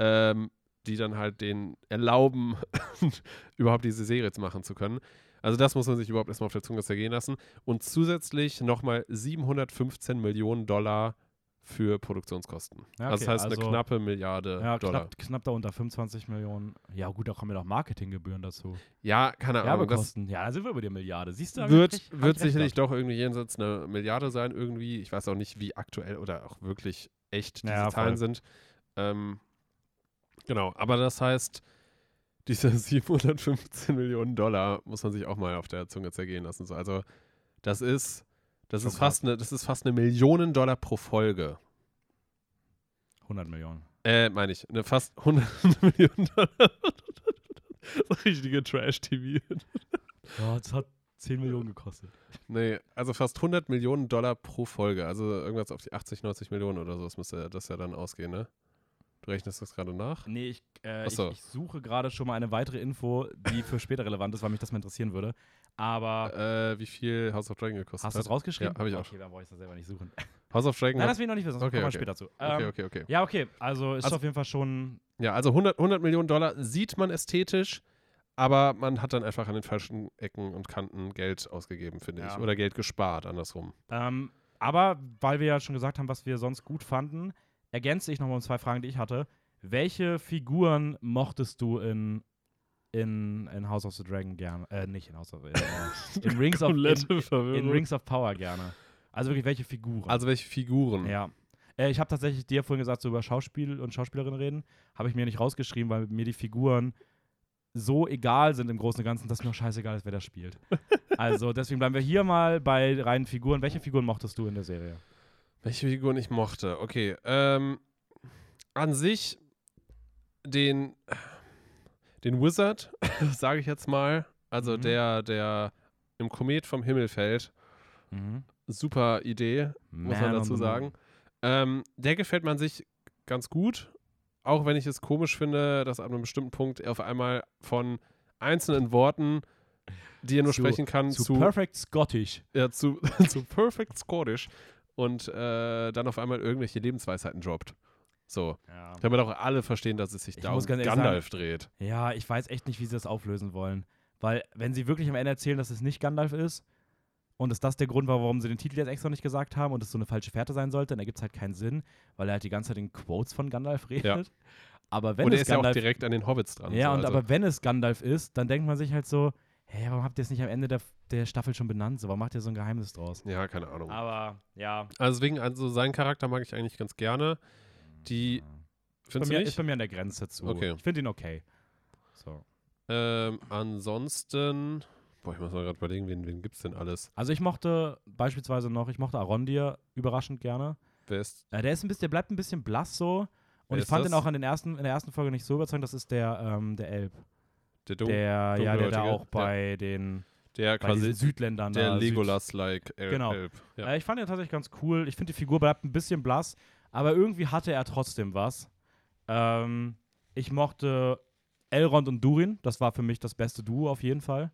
ähm, die dann halt den erlauben, überhaupt diese Serie jetzt machen zu können. Also das muss man sich überhaupt erstmal auf der Zunge zergehen lassen. Und zusätzlich nochmal 715 Millionen Dollar für Produktionskosten. Ja, also das okay, heißt eine also- knappe Milliarde ja, Dollar. knapp, knapp da unter 25 Millionen. Ja, gut, da kommen ja noch Marketinggebühren dazu. Ja, keine Ahnung. Das, Werbekosten. Ja, da sind wir über die Milliarde. Siehst du? wird, recht- wird sicherlich doch irgendwie jenseits eine Milliarde sein, irgendwie. Ich weiß auch nicht, wie aktuell oder auch wirklich echt diese Ja, Zahlen voll. sind. Ähm, genau, aber das heißt, diese 715 Millionen Dollar muss man sich auch mal auf der Zunge zergehen lassen. So, also, das ist, das ist fast eine, das ist fast eine Million Dollar pro Folge. 100 Millionen. Äh, meine ich, eine fast 100 Millionen Dollar. so richtige Trash-TV. Ja, es hat 10 Millionen gekostet. Nee, also fast 100 Millionen Dollar pro Folge. Also irgendwas auf die 80, 90 Millionen oder so. Das müsste das ja dann ausgehen, ne? Du rechnest das gerade nach? Nee, ich, äh, Ach ich, so. ich suche gerade schon mal eine weitere Info, die für später relevant ist, weil mich das mal interessieren würde. Aber Äh, wie viel House of Dragon gekostet hast du hat? das rausgeschrieben? Ja, hab ich auch. Okay, dann brauche ich das selber nicht suchen. House of Dragon Nein, hat, das will ich noch nicht wissen, das Okay, kommen wir okay. später zu. Okay, Ähm, okay, okay. Ja, okay, also ist Also- auf jeden Fall schon. Ja, also 100, 100 Millionen Dollar sieht man ästhetisch, aber man hat dann einfach an den falschen Ecken und Kanten Geld ausgegeben, finde Ja. ich. Oder Geld gespart, andersrum. Ähm, aber weil wir ja schon gesagt haben, was wir sonst gut fanden, ergänze ich nochmal um zwei Fragen, die ich hatte. Welche Figuren mochtest du in, in, in House of the Dragon gerne? Äh, nicht in House of äh, in, Rings of, in, in Rings of Power gerne. Also wirklich welche Figuren? Also welche Figuren? ja. Äh, ich habe tatsächlich dir vorhin gesagt, so über Schauspiel und Schauspielerinnen reden. Habe ich mir nicht rausgeschrieben, weil mir die Figuren so egal sind im Großen und Ganzen, dass mir auch scheißegal ist, wer das spielt. also deswegen bleiben wir hier mal bei reinen Figuren. Welche Figuren mochtest du in der Serie? Welche Figuren ich mochte? Okay, ähm, an sich den, den Wizard, sage ich jetzt mal. Also Mhm. der, der im Komet vom Himmel fällt. Mhm. Super Idee, muss man dazu the sagen. Moon. Ähm, der gefällt man sich ganz gut. Auch wenn ich es komisch finde, dass an einem bestimmten Punkt er auf einmal von einzelnen Worten, die er nur Zu- sprechen kann, Zu, zu, Perfect Scottish. ja, zu, zu Perfect Scottish und äh, dann auf einmal irgendwelche Lebensweisheiten droppt. So. Ja. Damit auch alle verstehen, dass es sich Ich da um Gandalf dreht. ja, ich weiß echt nicht, wie sie das auflösen wollen. Weil, wenn sie wirklich am Ende erzählen, dass es nicht Gandalf ist und es das der Grund war, warum sie den Titel jetzt extra nicht gesagt haben und es so eine falsche Fährte sein sollte, dann ergibt es halt keinen Sinn, weil er halt die ganze Zeit in Quotes von Gandalf redet. Aber wenn und er ist ja auch Gandalf direkt an den Hobbits dran. Ja, so, und also. aber wenn es Gandalf ist, dann denkt man sich halt so, hä, warum habt ihr es nicht am Ende der, der Staffel schon benannt? So, warum macht ihr so ein Geheimnis draus? Ja, keine Ahnung. Aber ja. Also deswegen, also seinen Charakter mag ich eigentlich ganz gerne. Die, Ist bei, findest du mir, ist bei mir an der Grenze zu. Okay. Ich finde ihn okay. So. Ähm, ansonsten, boah, ich muss mal gerade überlegen, wen, wen gibt's denn alles? Also ich mochte beispielsweise noch, ich mochte Arondir überraschend gerne. Wer ist, Äh, der ist ein bisschen, der bleibt ein bisschen blass so. Und ich fand das? ihn auch an den ersten, in der ersten Folge nicht so überzeugend. Das ist der, ähm, der Elb. der Dun Der, ja, der da auch bei den der bei quasi Südländern der Legolas-like El Genau. Elb. Ja. Äh, ich fand ihn tatsächlich ganz cool. Ich finde, die Figur bleibt ein bisschen blass, aber irgendwie hatte er trotzdem was. Ähm, ich mochte Elrond und Durin. Das war für mich das beste Duo auf jeden Fall.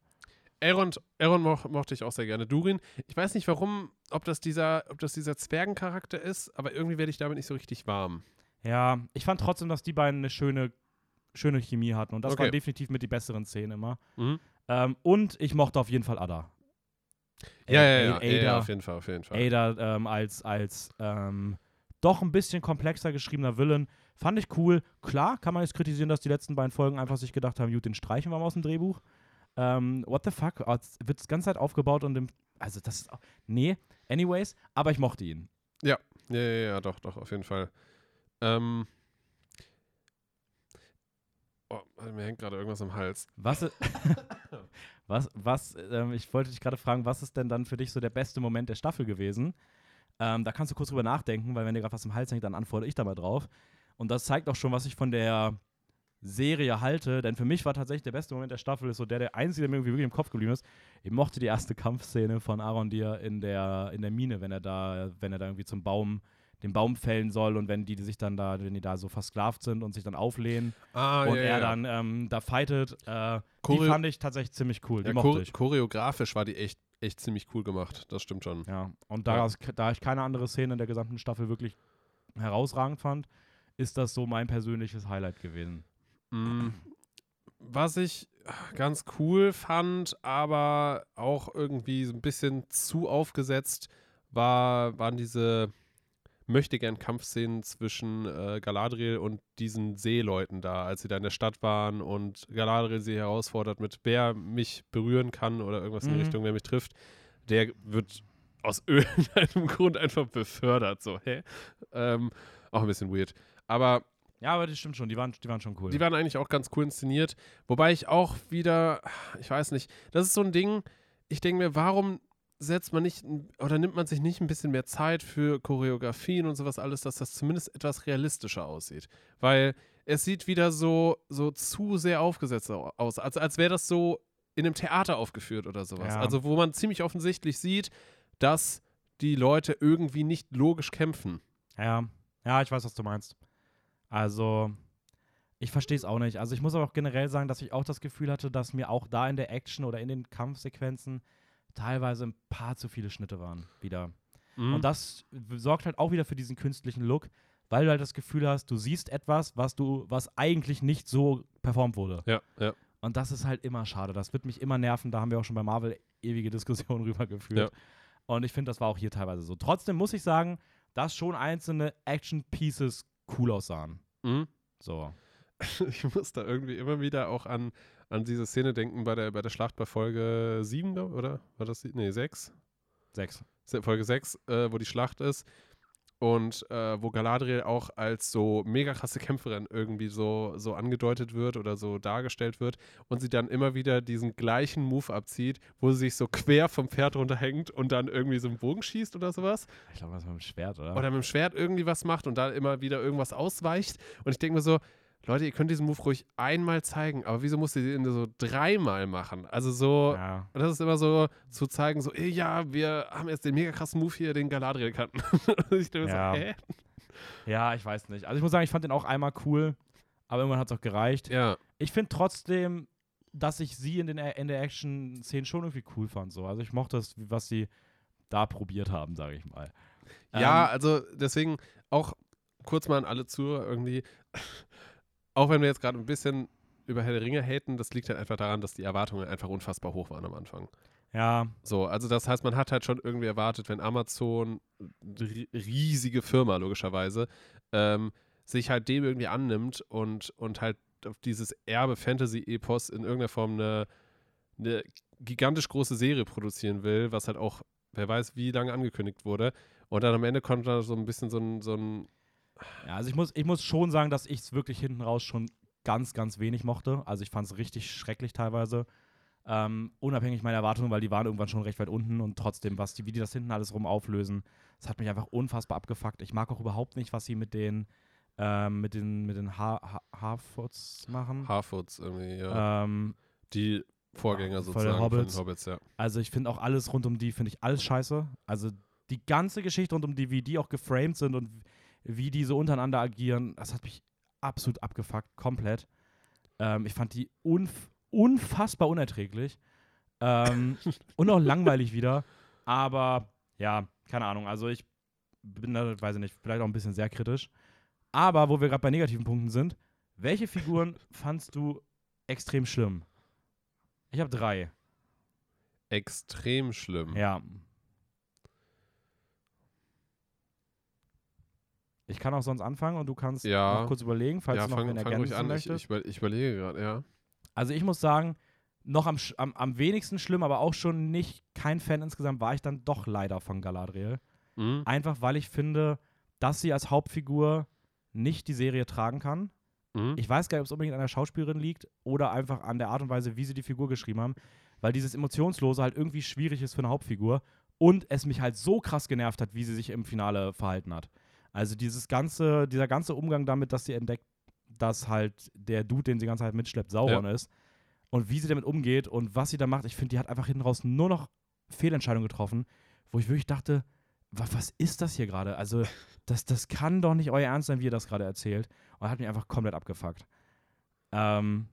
Elrond, Elrond moch, mochte ich auch sehr gerne. Durin, ich weiß nicht warum, ob das dieser, ob das dieser Zwergencharakter ist, aber irgendwie werde ich damit nicht so richtig warm. Ja, ich fand trotzdem, dass die beiden eine schöne, schöne Chemie hatten. Und das Okay. waren definitiv mit die besseren Szenen immer. Mhm. Ähm, und ich mochte auf jeden Fall Ada. Ja, ja, Ada- ja, ja, ja, Ada, auf jeden Fall, auf jeden Fall. Ada ähm, als, als ähm, doch ein bisschen komplexer geschriebener Villain. Fand ich cool. Klar kann man jetzt kritisieren, dass die letzten beiden Folgen einfach sich gedacht haben, gut, den streichen wir mal aus dem Drehbuch. Ähm, what the fuck? Oh, wird die ganze Zeit aufgebaut und im, also das ist auch, nee, anyways, aber ich mochte ihn. Ja, ja, ja, ja, doch, doch, auf jeden Fall. Ähm. Oh, mir hängt gerade irgendwas am Hals. Was, was, was, ähm, ich wollte dich gerade fragen, was ist denn dann für dich so der beste Moment der Staffel gewesen? Ähm, da kannst du kurz drüber nachdenken, weil wenn dir gerade was im Hals hängt, dann antworte ich da mal drauf. Und das zeigt auch schon, was ich von der Serie halte, denn für mich war tatsächlich der beste Moment der Staffel, ist so der, der einzige, der mir irgendwie wirklich im Kopf geblieben ist. Ich mochte die erste Kampfszene von Arondir in der, in der Mine, wenn er da, wenn er da irgendwie zum Baum, den Baum fällen soll und wenn die, die sich dann da, wenn die da so versklavt sind und sich dann auflehnen Ah, und ja, er ja. dann ähm, da fightet, äh, die fand ich tatsächlich ziemlich cool. Die ja, mochte chor ich. choreografisch war die echt, echt ziemlich cool gemacht. Das stimmt schon. Ja, und da, da ich keine andere Szene in der gesamten Staffel wirklich herausragend fand, ist das so mein persönliches Highlight gewesen. Mm, Was ich ganz cool fand, aber auch irgendwie so ein bisschen zu aufgesetzt, war, waren diese möchte gern Kampfszenen zwischen äh, Galadriel und diesen Seeleuten da, als sie da in der Stadt waren und Galadriel sie herausfordert mit, wer mich berühren kann oder irgendwas in die Mhm. Richtung, wer mich trifft, der wird aus irgendeinem Grund einfach befördert. So, hä? Ähm, auch ein bisschen weird. Aber Ja, aber das stimmt schon, die waren, die waren schon cool. die waren eigentlich auch ganz cool inszeniert. Wobei ich auch wieder, ich weiß nicht, das ist so ein Ding, ich denke mir, warum setzt man nicht oder nimmt man sich nicht ein bisschen mehr Zeit für Choreografien und sowas alles, dass das zumindest etwas realistischer aussieht. Weil es sieht wieder so, so zu sehr aufgesetzt au- aus, als, als wäre das so in einem Theater aufgeführt oder sowas. Ja. Also wo man ziemlich offensichtlich sieht, dass die Leute irgendwie nicht logisch kämpfen. Ja, ja, ich weiß, was du meinst. Also, ich verstehe es auch nicht. Also, ich muss aber auch generell sagen, dass ich auch das Gefühl hatte, dass mir auch da in der Action oder in den Kampfsequenzen teilweise ein paar zu viele Schnitte waren. Wieder. Mhm. Und das sorgt halt auch wieder für diesen künstlichen Look, weil du halt das Gefühl hast, du siehst etwas, was du, was eigentlich nicht so performt wurde. ja, ja. Und das ist halt immer schade. Das wird mich immer nerven. Da haben wir auch schon bei Marvel ewige Diskussionen rüber geführt. Ja. Und ich finde, das war auch hier teilweise so. Trotzdem muss ich sagen, dass schon einzelne Action-Pieces cool aussahen. Mhm. So. ich muss da irgendwie immer wieder auch an, an diese Szene denken bei der, bei der Schlacht bei Folge 7, glaub- oder? War das? Nee, 6? Sechs. Se- Folge 6, äh, wo die Schlacht ist. Und äh, wo Galadriel auch als so mega krasse Kämpferin irgendwie so, so angedeutet wird oder so dargestellt wird und sie dann immer wieder diesen gleichen Move abzieht, wo sie sich so quer vom Pferd runterhängt und dann irgendwie so einen Bogen schießt oder sowas. Ich glaube, das mit dem Schwert, oder? Oder mit dem Schwert irgendwie was macht und da immer wieder irgendwas ausweicht. Und ich denke mir so, Leute, ihr könnt diesen Move ruhig einmal zeigen, aber wieso musst ihr den so dreimal machen? Also so, ja. und das ist immer so zu zeigen, so, ey, ja, wir haben jetzt den mega krassen Move hier, den Galadriel kannten. und ich denke Ja. so, hä? ja, ich weiß nicht. Also ich muss sagen, ich fand den auch einmal cool, aber irgendwann hat es auch gereicht. Ja, Ich finde trotzdem, dass ich sie in, den, in der Action-Szene schon irgendwie cool fand. So. Also ich mochte das, was sie da probiert haben, sage ich mal. ja, Ähm, also deswegen auch kurz mal an alle Zuhörer irgendwie, auch wenn wir jetzt gerade ein bisschen über Herr der Ringe haten, das liegt halt einfach daran, dass die Erwartungen einfach unfassbar hoch waren am Anfang. ja, So, also das heißt, man hat halt schon irgendwie erwartet, wenn Amazon, ri- riesige Firma logischerweise, ähm, sich halt dem irgendwie annimmt und, und halt auf dieses Erbe Fantasy-Epos in irgendeiner Form eine, eine gigantisch große Serie produzieren will, was halt auch, wer weiß, wie lange angekündigt wurde. Und dann am Ende kommt da so ein bisschen so ein, so ein Ja, also ich muss, ich muss schon sagen, dass ich es wirklich hinten raus schon ganz, ganz wenig mochte. Also ich fand es richtig schrecklich teilweise. Ähm, unabhängig meiner Erwartungen, weil die waren irgendwann schon recht weit unten und trotzdem, was die, wie die das hinten alles rum auflösen, das hat mich einfach unfassbar abgefuckt. Ich mag auch überhaupt nicht, was sie mit den ähm, mit den mit den ha ha Harfoots machen. Harfoots irgendwie, ja. ähm, die Vorgänger sozusagen von den Hobbits, ja. also ich finde auch alles rund um die, finde ich alles scheiße. Also die ganze Geschichte rund um die, wie die auch geframed sind und wie die so untereinander agieren, das hat mich absolut abgefuckt, komplett. Ähm, ich fand die unf unfassbar unerträglich. Ähm, und auch langweilig wieder. Aber ja, keine Ahnung. Also ich bin da, weiß ich nicht, vielleicht auch ein bisschen sehr kritisch. Aber wo wir gerade bei negativen Punkten sind, welche Figuren fandst du extrem schlimm? Ich habe drei. Extrem schlimm. Ja. Ich kann auch sonst anfangen und du kannst Ja. noch kurz überlegen, falls ja, du noch fang, wen fang ergänzen an. Ich, möchtest. ich, über- ich überlege gerade, ja. also ich muss sagen, noch am, am, am wenigsten schlimm, aber auch schon nicht kein Fan insgesamt war ich dann doch leider von Galadriel. Mhm. Einfach weil ich finde, dass sie als Hauptfigur nicht die Serie tragen kann. Mhm. Ich weiß gar nicht, ob es unbedingt an der Schauspielerin liegt oder einfach an der Art und Weise, wie sie die Figur geschrieben haben, weil dieses Emotionslose halt irgendwie schwierig ist für eine Hauptfigur und es mich halt so krass genervt hat, wie sie sich im Finale verhalten hat. Also dieses ganze, dieser ganze Umgang damit, dass sie entdeckt dass halt der Dude, den sie die ganze Zeit mitschleppt, Sauron ist. Und wie sie damit umgeht und was sie da macht, ich finde, die hat einfach hinten raus nur noch Fehlentscheidungen getroffen, wo ich wirklich dachte, was, was ist das hier gerade? Also, das, das kann doch nicht euer Ernst sein, wie ihr das gerade erzählt. Und hat mich einfach komplett abgefuckt. Ähm,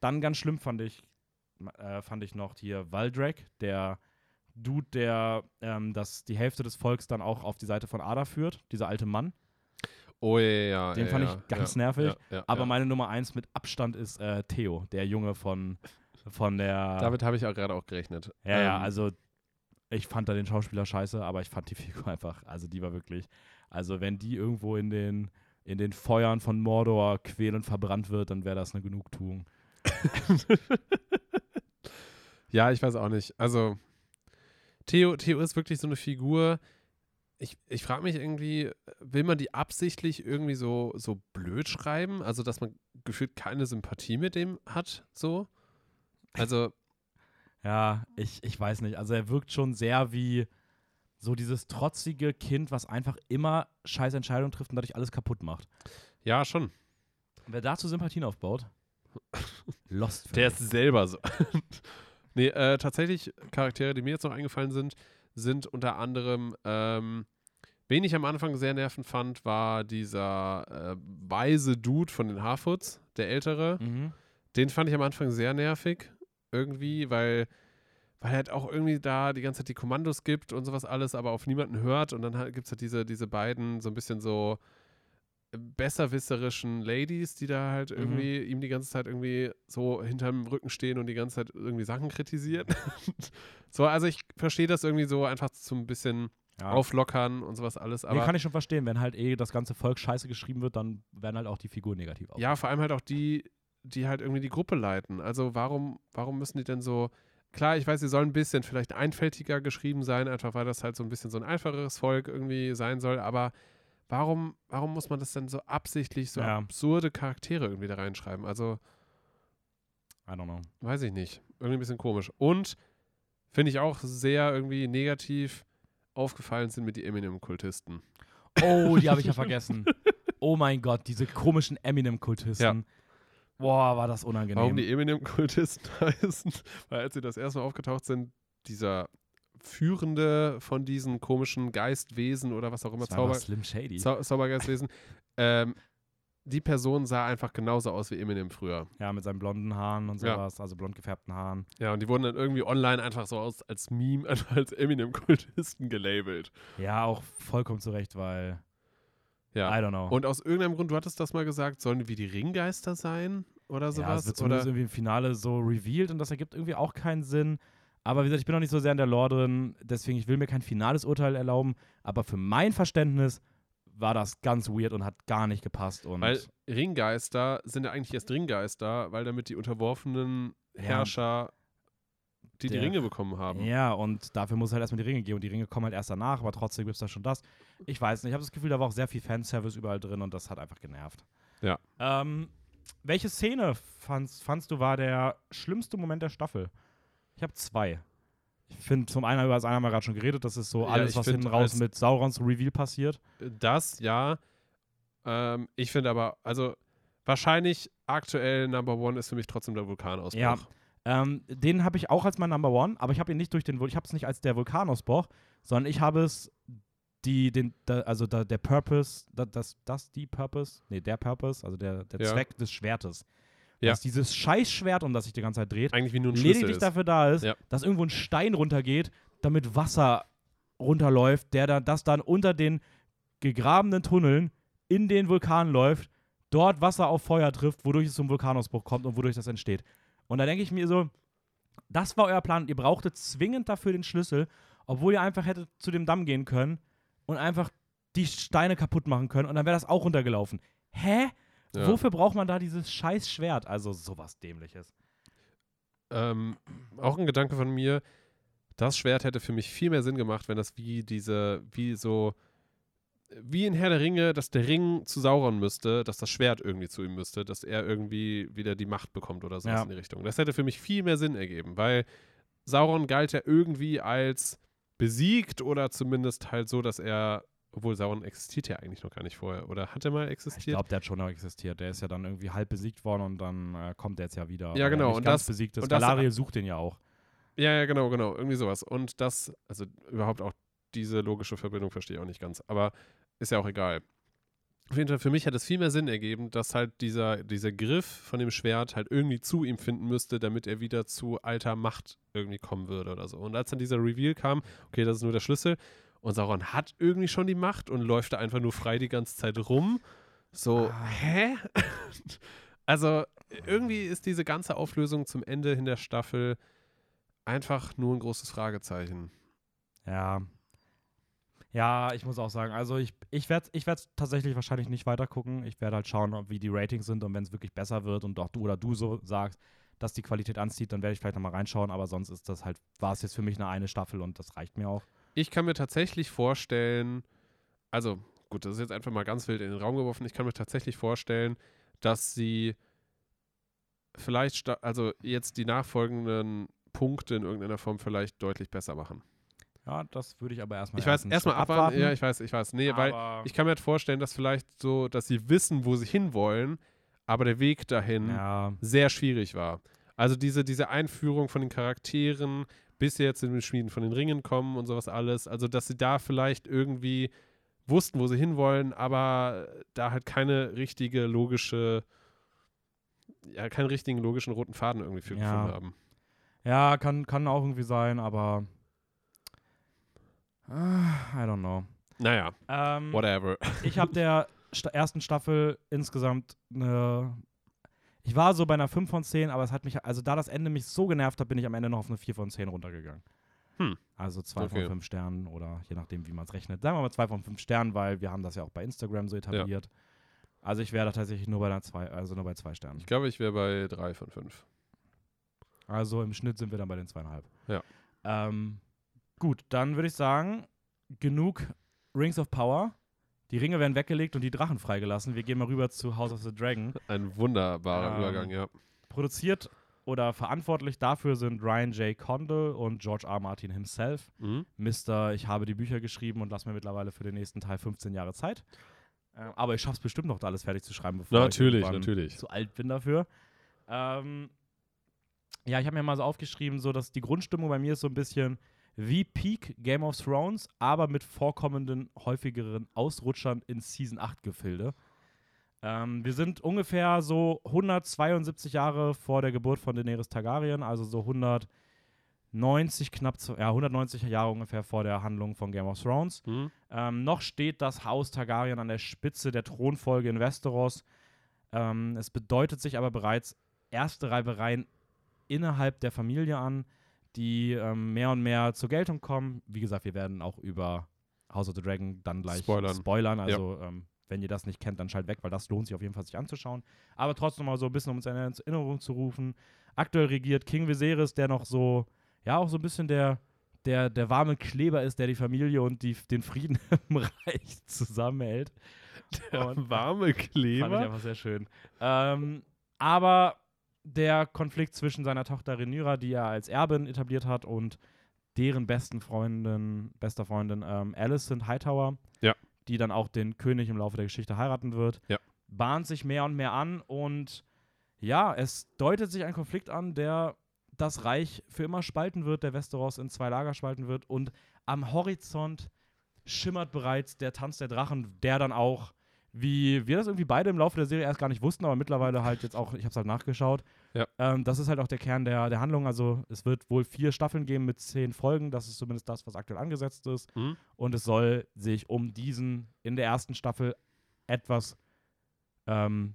dann ganz schlimm fand ich, äh, fand ich noch hier Valdrake, der Dude, der ähm, das, die Hälfte des Volks dann auch auf die Seite von Ada führt, dieser alte Mann. Oh ja, ja. Den ja, fand ja, ich ganz ja, nervig. Ja, ja, Aber ja. meine Nummer eins mit Abstand ist äh, Theo, der Junge von, von der. Damit habe ich auch gerade auch gerechnet. Ja, ja, Ähm, also ich fand da den Schauspieler scheiße, aber ich fand die Figur einfach, also die war wirklich, also wenn die irgendwo in den, in den Feuern von Mordor quälend verbrannt wird, dann wäre das eine Genugtuung. Ja, ich weiß auch nicht. Also, Theo, Theo ist wirklich so eine Figur. Ich, ich frage mich irgendwie, will man die absichtlich irgendwie so, so blöd schreiben? Also, dass man gefühlt keine Sympathie mit dem hat, so? Also, Ja, ich, ich weiß nicht, also er wirkt schon sehr wie so dieses trotzige Kind, was einfach immer scheiß Entscheidungen trifft und dadurch alles kaputt macht. ja, schon. Wer dazu Sympathien aufbaut, lost. Der ist selber so. Nee, äh, tatsächlich, Charaktere, die mir jetzt noch eingefallen sind, sind unter anderem, ähm, wen ich am Anfang sehr nervend fand, war dieser äh, weise Dude von den Harfoots, der ältere. Mhm. Den fand ich am Anfang sehr nervig, irgendwie, weil, weil er halt auch irgendwie da die ganze Zeit die Kommandos gibt und sowas alles, aber auf niemanden hört. Und dann halt, gibt es halt diese, diese beiden so ein bisschen so besserwisserischen Ladies, die da halt Mhm. irgendwie ihm die ganze Zeit irgendwie so hinterm Rücken stehen und die ganze Zeit irgendwie Sachen kritisieren. so, also ich verstehe das irgendwie so einfach zum ein bisschen Ja. auflockern und sowas alles. Nee, Aber kann ich schon verstehen, wenn halt eh das ganze Volk scheiße geschrieben wird, dann werden halt auch die Figuren negativ auf. Ja, vor allem halt auch die, die halt irgendwie die Gruppe leiten. Also warum, warum müssen die denn so. Klar, ich weiß, sie sollen ein bisschen vielleicht einfältiger geschrieben sein, einfach weil das halt so ein bisschen so ein einfacheres Volk irgendwie sein soll, aber warum, warum muss man das denn so absichtlich, so Ja. absurde Charaktere irgendwie da reinschreiben? Also, I don't know. weiß ich nicht. Irgendwie ein bisschen komisch. Und finde ich auch sehr irgendwie negativ aufgefallen sind mir die Eminem-Kultisten. Oh, die habe ich ja vergessen. Oh mein Gott, diese komischen Eminem-Kultisten. Boah, war das unangenehm. Warum die Eminem-Kultisten heißen? Weil als sie das erste Mal aufgetaucht sind, dieser Führende von diesen komischen Geistwesen oder was auch immer, das Zauber, Slim Shady. Zau Zaubergeistwesen, ähm, die Person sah einfach genauso aus wie Eminem früher. ja, mit seinen blonden Haaren und Ja. sowas, also blond gefärbten Haaren. Ja, und die wurden dann irgendwie online einfach so aus, als Meme, einfach als Eminem-Kultisten gelabelt. Ja, auch vollkommen zurecht, weil Ja. I don't know. Und aus irgendeinem Grund, du hattest das mal gesagt, sollen wie die Ringgeister sein oder ja, sowas? es wird oder? zumindest irgendwie im Finale so revealed und das ergibt irgendwie auch keinen Sinn. Aber wie gesagt, ich bin noch nicht so sehr in der Lore drin, deswegen ich will mir kein finales Urteil erlauben. Aber für mein Verständnis war das ganz weird und hat gar nicht gepasst. Und Weil Ringgeister sind ja eigentlich erst Ringgeister, weil damit die unterworfenen Ja. Herrscher die die Der- Ringe bekommen haben. Ja, und dafür muss halt erstmal die Ringe gehen und die Ringe kommen halt erst danach, aber trotzdem gibt es da schon das. Ich weiß nicht, ich habe das Gefühl, da war auch sehr viel Fanservice überall drin und das hat einfach genervt. Ja. Ähm, welche Szene fandst, fandst du war der schlimmste Moment der Staffel? Ich habe zwei. Ich finde, zum einen über das eine haben wir gerade schon geredet, das ist so Ja, alles, was hinten raus mit Saurons Reveal passiert. Das, ja. Ähm, ich finde aber, also wahrscheinlich aktuell Number One ist für mich trotzdem der Vulkanausbruch. Ja. Ähm, den habe ich auch als mein Number One, aber ich habe ihn nicht durch den, ich habe es nicht als der Vulkanausbruch, sondern ich habe es die, den, da, also da, der Purpose, da, das, das die Purpose, nee, der Purpose, also der, der Ja. Zweck des Schwertes. Ja. Dass dieses Scheißschwert, um das sich die ganze Zeit dreht, Eigentlich wie nur ein Schlüssel lediglich ist. dafür da ist, Ja. dass irgendwo ein Stein runtergeht, damit Wasser runterläuft, der dann, das dann unter den gegrabenen Tunneln in den Vulkan läuft, dort Wasser auf Feuer trifft, wodurch es zum Vulkanausbruch kommt und wodurch das entsteht. Und da denke ich mir so, das war euer Plan. Ihr brauchtet zwingend dafür den Schlüssel, obwohl ihr einfach hättet zu dem Damm gehen können und einfach die Steine kaputt machen können und dann wäre das auch runtergelaufen. Hä? Ja. Wofür braucht man da dieses scheiß Schwert? Also sowas dämliches. Ähm, auch ein Gedanke von mir, das Schwert hätte für mich viel mehr Sinn gemacht, wenn das wie diese, wie so, wie in Herr der Ringe, dass der Ring zu Sauron müsste, dass das Schwert irgendwie zu ihm müsste, dass er irgendwie wieder die Macht bekommt oder sowas Ja. in die Richtung. Das hätte für mich viel mehr Sinn ergeben, weil Sauron galt ja irgendwie als besiegt oder zumindest halt so, dass er obwohl Sauron existiert ja eigentlich noch gar nicht vorher. Oder hat er mal Ich existiert? glaube, der hat schon noch existiert. Der ist ja dann irgendwie halb besiegt worden und dann äh, kommt er jetzt ja wieder. Ja, genau, und das- besiegt ist. und das- Galadriel sucht den ja auch. Ja, ja, genau, genau. Irgendwie sowas. Und das, also überhaupt auch diese logische Verbindung verstehe ich auch nicht ganz. Aber ist ja auch egal. Auf jeden Fall, für mich hat es viel mehr Sinn ergeben, dass halt dieser, dieser Griff von dem Schwert halt irgendwie zu ihm finden müsste, damit er wieder zu alter Macht irgendwie kommen würde oder so. Und als dann dieser Reveal kam, okay, das ist nur der Schlüssel, und Sauron hat irgendwie schon die Macht und läuft da einfach nur frei die ganze Zeit rum. So, Ah. hä? also, irgendwie ist diese ganze Auflösung zum Ende in der Staffel einfach nur ein großes Fragezeichen. Ja. Ja, ich muss auch sagen, also ich, ich werde ich werd tatsächlich wahrscheinlich nicht weiter gucken. Ich werde halt schauen, ob, wie die Ratings sind und wenn es wirklich besser wird und auch du oder du so sagst, dass die Qualität anzieht, dann werde ich vielleicht nochmal reinschauen, aber sonst ist das halt, war es jetzt für mich eine eine Staffel und das reicht mir auch. Ich kann mir tatsächlich vorstellen, also gut, das ist jetzt einfach mal ganz wild in den Raum geworfen, ich kann mir tatsächlich vorstellen, dass sie vielleicht, also jetzt die nachfolgenden Punkte in irgendeiner Form vielleicht deutlich besser machen. Ja, das würde ich aber erstmal Ich weiß, erstmal Schritt abwarten. Ja, ich weiß, ich weiß. Nee, weil aber ich kann mir halt vorstellen, dass vielleicht so, dass sie wissen, wo sie hinwollen, aber der Weg dahin ja, sehr schwierig war. Also diese, diese Einführung von den Charakteren, bis sie jetzt in den Schmieden von den Ringen kommen und sowas alles. Also, dass sie da vielleicht irgendwie wussten, wo sie hinwollen, aber da halt keine richtige logische, ja, keinen richtigen logischen roten Faden irgendwie für Ja. gefunden haben. ja kann, kann auch irgendwie sein, aber ah, I don't know. Naja, Ähm, whatever. ich habe der ersten Staffel insgesamt eine. Ich war so bei einer 5 von 10, aber es hat mich, also da das Ende mich so genervt hat, bin ich am Ende noch auf eine 4 von 10 runtergegangen. Hm. Also 2 Okay. von 5 Sternen oder je nachdem, wie man es rechnet. Sagen wir mal 2 von 5 Sternen, weil wir haben das ja auch bei Instagram so etabliert. Also ich wäre da tatsächlich nur bei einer 2, also nur bei 2 Sternen. Ich glaube, ich wäre bei drei von fünf. Also im Schnitt sind wir dann bei den zweieinhalb. Ja. Ähm, gut, dann würde ich sagen, genug Rings of Power. Die Ringe werden weggelegt und die Drachen freigelassen. Wir gehen mal rüber zu House of the Dragon. Ein wunderbarer Ähm, Übergang, ja. Produziert oder verantwortlich dafür sind Ryan J. Condal und George R. Martin himself. Mhm. Mr. Ich habe die Bücher geschrieben und lass mir mittlerweile für den nächsten Teil 15 Jahre Zeit. Ähm, aber ich schaffe es bestimmt noch, da alles fertig zu schreiben, bevor Natürlich, ich natürlich. zu alt bin dafür. Ähm, ja, ich habe mir mal so aufgeschrieben, so dass die Grundstimmung bei mir ist so ein bisschen wie Peak Game of Thrones, aber mit vorkommenden, häufigeren Ausrutschern in Season 8 Gefilde. Ähm, wir sind ungefähr so 172 Jahre vor der Geburt von Daenerys Targaryen, also so 190, knapp, ja, 190 Jahre ungefähr vor der Handlung von Game of Thrones. Mhm. Ähm, noch steht das Haus Targaryen an der Spitze der Thronfolge in Westeros. Ähm, es bedeutet sich aber bereits erste Reibereien innerhalb der Familie an, die ähm, mehr und mehr zur Geltung kommen. Wie gesagt, wir werden auch über House of the Dragon dann gleich Spoilern. spoilern. Also, ähm, wenn ihr das nicht kennt, dann schalt weg, weil das lohnt sich auf jeden Fall sich anzuschauen. Aber trotzdem mal so ein bisschen, um uns eine Erinnerung zu rufen. Aktuell regiert King Viserys, der noch so, ja, auch so ein bisschen der, der, der warme Kleber ist, der die Familie und die, den Frieden im Reich zusammenhält. Und Warme Fand ich Kleber. einfach sehr schön. Ähm, aber der Konflikt zwischen seiner Tochter Rhaenyra, die er als Erbin etabliert hat, und deren besten Freundin, bester Freundin ähm, Alicent Hightower, Ja. die dann auch den König im Laufe der Geschichte heiraten wird, Ja. bahnt sich mehr und mehr an und ja, es deutet sich ein Konflikt an, der das Reich für immer spalten wird, der Westeros in zwei Lager spalten wird und am Horizont schimmert bereits der Tanz der Drachen, der dann auch, wie wir das irgendwie beide im Laufe der Serie erst gar nicht wussten, aber mittlerweile halt jetzt auch, ich habe es halt nachgeschaut. Ja. Ähm, das ist halt auch der Kern der, der Handlung. Also es wird wohl vier Staffeln geben mit zehn Folgen. Das ist zumindest das, was aktuell angesetzt ist. Mhm. Und es soll sich um diesen in der ersten Staffel etwas ähm,